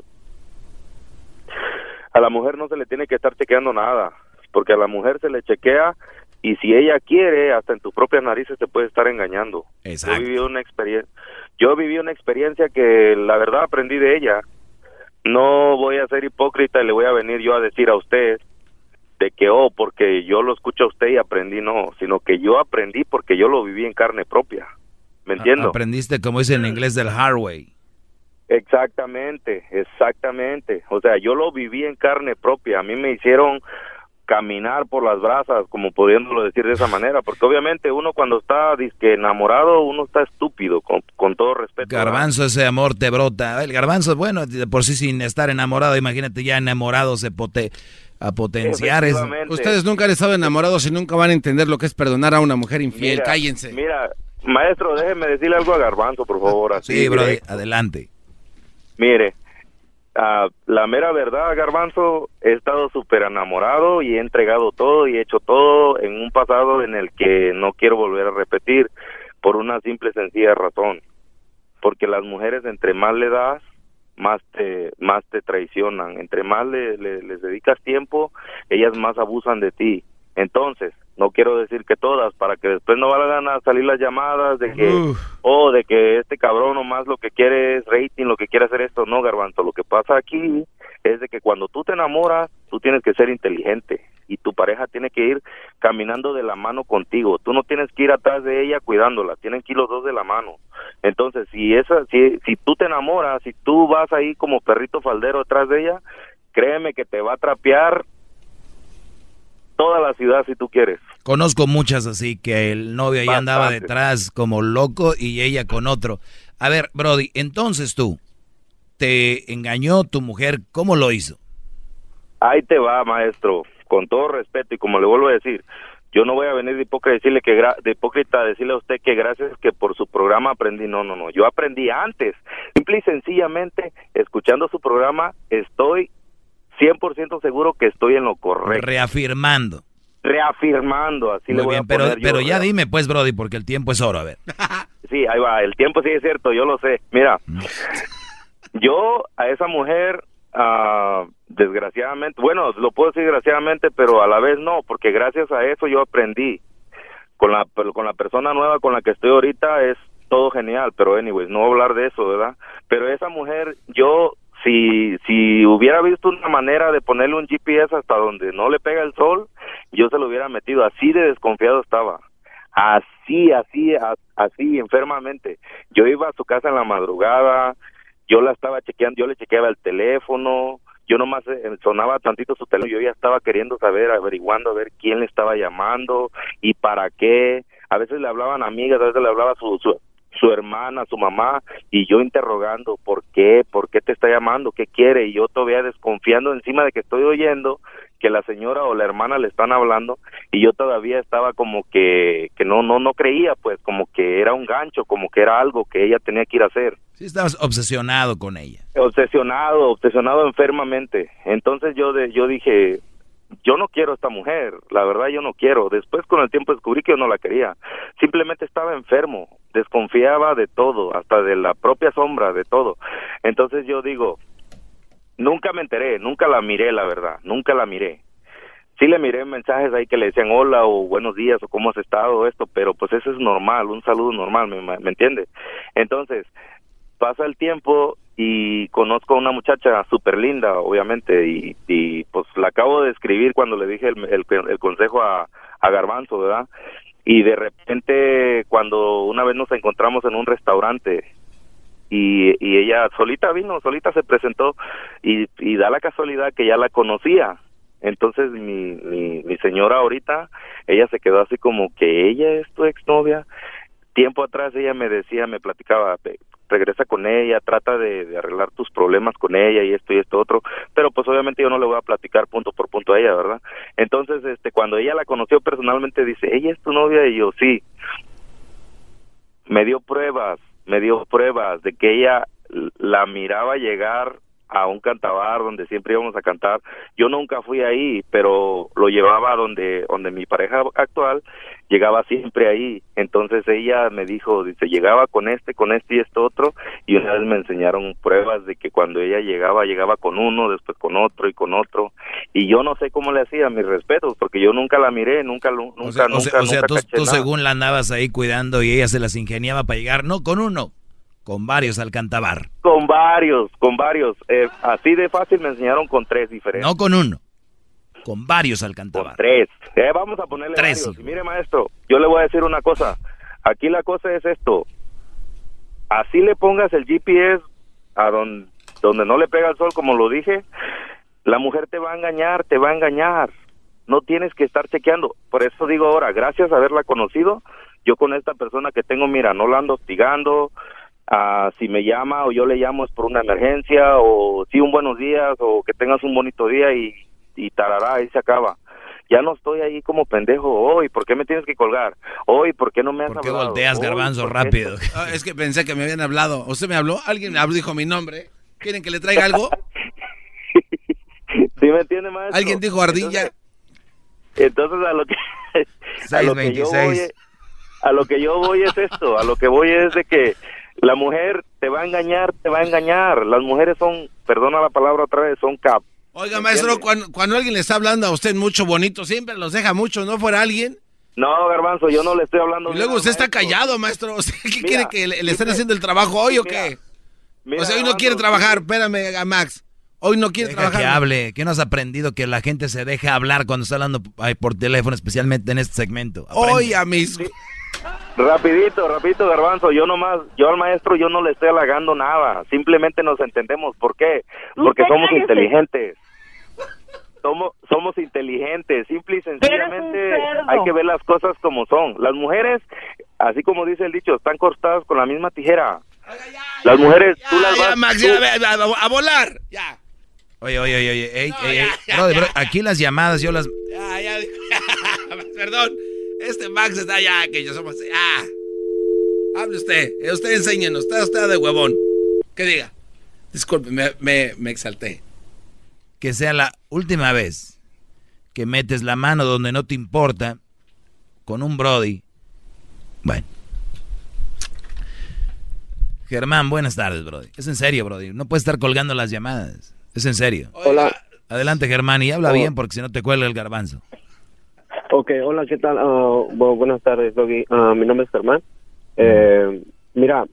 A la mujer no se le tiene que estar chequeando nada, porque a la mujer se le chequea y si ella quiere, hasta en tus propias narices te puede estar engañando. Yo viví una experiencia, yo viví una experiencia que la verdad aprendí de ella. No voy a ser hipócrita y le voy a venir yo a decir a usted de que, oh, porque yo lo escucho a usted y aprendí, no, sino que yo aprendí porque yo lo viví en carne propia. ¿Me entiendo? Aprendiste, como dice en inglés, del hard way. Exactamente, exactamente. O sea, yo lo viví en carne propia. A mí me hicieron caminar por las brasas, como pudiéndolo decir de esa manera, porque obviamente uno cuando está disque enamorado, uno está estúpido, con, con todo respeto. Garbanzo, ese amor te brota. El garbanzo, bueno, de por sí sin estar enamorado, imagínate ya enamorado se pote a potenciar. Es... Ustedes nunca han estado enamorados y nunca van a entender lo que es perdonar a una mujer infiel. Mira, Cállense. Mira, maestro, déjeme decirle algo a Garbanzo, por favor. Así, Sí, bro, adelante. Mire, ah, la mera verdad, Garbanzo, he estado súper enamorado y he entregado todo y he hecho todo en un pasado en el que no quiero volver a repetir por una simple sencilla razón. Porque las mujeres, entre más le das, más te, más te traicionan. Entre más le- le- les dedicas tiempo, ellas más abusan de ti. Entonces, no quiero decir que todas, para que después no valgan a salir las llamadas de que, oh, de que este cabrón nomás lo que quiere es rating, lo que quiere hacer esto. No, Garbanzo, lo que pasa aquí es de que cuando tú te enamoras, tú tienes que ser inteligente y tu pareja tiene que ir caminando de la mano contigo. Tú no tienes que ir atrás de ella cuidándola, tienen que ir los dos de la mano. Entonces, si esa si si tú te enamoras, si tú vas ahí como perrito faldero detrás de ella, créeme que te va a trapear toda la ciudad si tú quieres. Conozco muchas así que el novio ahí andaba detrás como loco y ella con otro. A ver, Brody, entonces tú, te engañó tu mujer, ¿cómo lo hizo? Ahí te va, maestro, con todo respeto y como le vuelvo a decir, yo no voy a venir de hipócrita a decirle que gra- de hipócrita a decirle a usted que gracias que por su programa aprendí. No, no, no, yo aprendí antes. Simple y sencillamente escuchando su programa estoy 100% seguro que estoy en lo correcto. Reafirmando. Reafirmando, así le Muy voy bien, a pero, poner yo, pero ya dime pues, Brody, porque el tiempo es oro, a ver. Sí, ahí va, el tiempo sí es cierto, yo lo sé. Mira, yo a esa mujer, ah, desgraciadamente, bueno, lo puedo decir desgraciadamente, pero a la vez no, porque gracias a eso yo aprendí. Con la, con la persona nueva con la que estoy ahorita es todo genial, pero anyways, no voy a hablar de eso, ¿verdad? Pero esa mujer, yo, si, si hubiera visto una manera de ponerle un GPS hasta donde no le pega el sol, yo se lo hubiera metido, así de desconfiado estaba así, así, así, enfermamente. Yo iba a su casa en la madrugada, yo la estaba chequeando, yo le chequeaba el teléfono, yo nomás eh, sonaba tantito su teléfono, yo ya estaba queriendo saber, averiguando a ver quién le estaba llamando y para qué. A veces le hablaban amigas, a veces le hablaba su, su, su hermana, su mamá, y yo interrogando, ¿por qué? ¿Por qué te está llamando? ¿Qué quiere? Y yo todavía desconfiando encima de que estoy oyendo que la señora o la hermana le están hablando y yo todavía estaba como que que no no no creía pues como que era un gancho como que era algo que ella tenía que ir a hacer Sí, estabas obsesionado con ella. obsesionado obsesionado enfermamente entonces yo de, yo dije yo no quiero a esta mujer la verdad yo no quiero. Después con el tiempo descubrí que yo no la quería. Simplemente estaba enfermo desconfiaba de todo hasta de la propia sombra de todo. Entonces yo digo nunca me enteré nunca la miré la verdad nunca la miré. Sí le miré mensajes ahí que le decían hola o buenos días o cómo has estado esto, pero pues eso es normal, un saludo normal, ¿me, me entiende? Entonces, pasa el tiempo y conozco a una muchacha súper linda, obviamente, y, y pues la acabo de escribir cuando le dije el, consejo a, Garbanzo, ¿verdad? Y de repente, cuando una vez nos encontramos en un restaurante, y, y ella solita vino, solita se presentó y, y da la casualidad que ya la conocía. Entonces mi, mi, mi señora ahorita, ella se quedó así como que ella es tu exnovia. Tiempo atrás ella me decía, me platicaba, "Ve, regresa con ella, trata de, de arreglar tus problemas con ella y esto y esto otro, pero pues obviamente yo no le voy a platicar punto por punto a ella, ¿verdad? Entonces, este, cuando ella la conoció personalmente dice, ella es tu novia y yo sí, me dio pruebas, me dio pruebas de que ella la miraba llegar a un cantabar donde siempre íbamos a cantar. Yo nunca fui ahí, pero lo llevaba donde donde mi pareja actual llegaba siempre ahí. Entonces ella me dijo, dice, llegaba con este, con este y este otro y una vez me enseñaron pruebas de que cuando ella llegaba llegaba con uno, después con otro y con otro y yo no sé cómo le hacía, mis respetos, porque yo nunca la miré, nunca lo- nunca O sea, o nunca o sea, nunca tú, según la andabas ahí cuidando y ella se las ingeniaba para llegar, no con uno, con varios al cantabar. Con varios, con varios. Eh, así de fácil me enseñaron con tres diferentes. No con uno, con varios al cantabar. Tres. Eh, vamos a ponerle Tres, varios. Y mire, maestro, yo le voy a decir una cosa. Aquí la cosa es esto. Así le pongas el GPS a donde, donde no le pega el sol, como lo dije, la mujer te va a engañar, te va a engañar. No tienes que estar chequeando. Por eso digo ahora, gracias a haberla conocido, yo con esta persona que tengo, mira, no la ando hostigando. Ah, si me llama o yo le llamo es por una emergencia o sí un buenos días o que tengas un bonito día y, y tarará, ahí se acaba. Ya no estoy ahí como pendejo hoy, ¿por qué me tienes que colgar? Hoy, ¿por qué no me has ¿Por qué hablado? volteas, Hoy, garbanzo, ¿por qué rápido? Ah, es que pensé que me habían hablado. ¿Usted me habló? ¿Alguien me habló, dijo mi nombre? ¿Quieren que le traiga algo? ¿Sí me entiende, maestro? ¿Alguien dijo ardilla? Entonces a lo que a lo que yo voy 626. a lo que yo voy es esto, a lo que voy es de que la mujer te va a engañar, te va a engañar. Las mujeres son, perdona la palabra otra vez, son cap. Oiga, maestro, cuando, cuando alguien le está hablando a usted mucho bonito, siempre los deja mucho, ¿no fuera alguien? No, garbanzo, yo no le estoy hablando. Y luego nada, usted está callado, maestro. O sea, ¿Qué Mira, quiere que le, le estén haciendo el trabajo hoy o qué? mira, o sea, hoy no quiere trabajar, espérame, a Max. Hoy no quiere Deja trabajar. que hable. ¿Qué no has aprendido que la gente se deja hablar cuando está hablando por teléfono, especialmente en este segmento? Aprende. Hoy a mis... Rapidito, rapidito, garbanzo. Yo nomás, yo al maestro, yo no le estoy halagando nada. Simplemente nos entendemos. ¿Por qué? Porque Usted somos cállese. inteligentes. Somos, somos inteligentes. Simple y sencillamente hay que ver las cosas como son. Las mujeres, así como dice el dicho, están cortadas con la misma tijera. Las mujeres, tú las vas... Max, tú- a, a- a volar. Ya, Oye, oye, oye, oye, ey, ey, ey. Brody, bro, aquí las llamadas yo las... ya, ya. Perdón. Este Max está ya, que yo somos... Ah. Hable usted. eh, Usted enséñenos. Está usted de huevón. ¿Qué diga? Disculpe, me, me, me exalté. Que sea la última vez que metes la mano donde no te importa con un Brody. Bueno. Germán, buenas tardes, Brody. Es en serio, Brody. No puedes estar colgando las llamadas. Es en serio. Hola. Adelante, Germán, y habla bien porque si no te cuelga el garbanzo. Ok, hola, ¿qué tal? Bu- buenas tardes, Doggy. Ah, mi nombre es Germán. Eh, mira,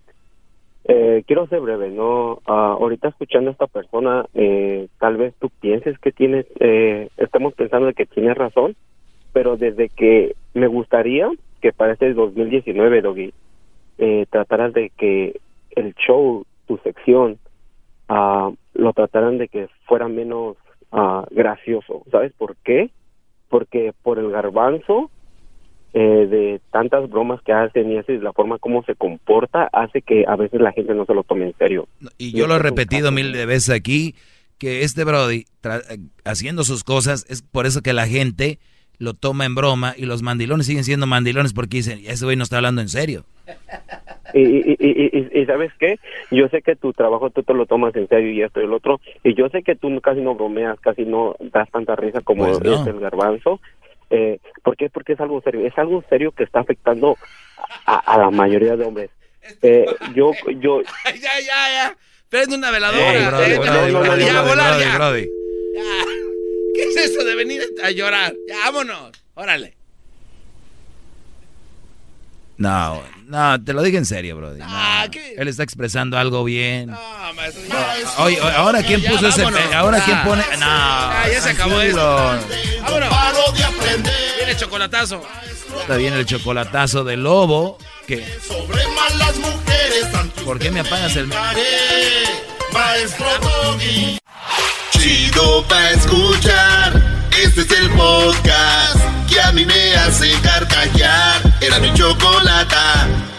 eh, quiero ser breve, ¿no? Ah, ahorita escuchando a esta persona, eh, tal vez tú pienses que tienes, eh, estamos pensando de que tienes razón, pero desde que me gustaría que para este 2019, Doggy, eh, trataras de que el show, tu sección, lo trataran de que fuera menos gracioso. ¿Sabes por qué? Porque por el garbanzo eh, de tantas bromas que hacen y así la forma como se comporta hace que a veces la gente no se lo tome en serio. Y yo lo he repetido mil de veces aquí, que este Brody, tra- eh, haciendo sus cosas, es por eso que la gente lo toma en broma y los mandilones siguen siendo mandilones porque dicen, ese güey no está hablando en serio. Y, y, y, y- sabes qué, yo sé que tu trabajo tú te lo tomas en serio y esto y el otro, y yo sé que tú casi no bromeas, casi no das tanta risa como Pues no. es el garbanzo. Eh, ¿Por qué? Porque es algo serio, es algo serio que está afectando a, a la mayoría de hombres. Eh, yo, yo, Ay, ya, ya, ya. Prende una veladora. Ya, Brody, volar, Brody, ya. ¿Qué es eso de venir a llorar? Ya, vámonos. Órale. No, no, te lo digo en serio, Brody. No. Ah, ¿qué? Él está expresando algo bien. No, maestro, ya. Oye, oye, ahora quién Ya, puso ese... vámonos. Ahora Ya. quién pone... No, Ya, ya se acabó esto. Vámonos. Viene chocolatazo. Está bien el chocolatazo de lobo. Que, Sobre malas mujeres antes ¿Por qué me apagas el... Maestro Doggy. Chido pa' escuchar. Este es el podcast que a mí me hace carcajear. Era mi chocolate.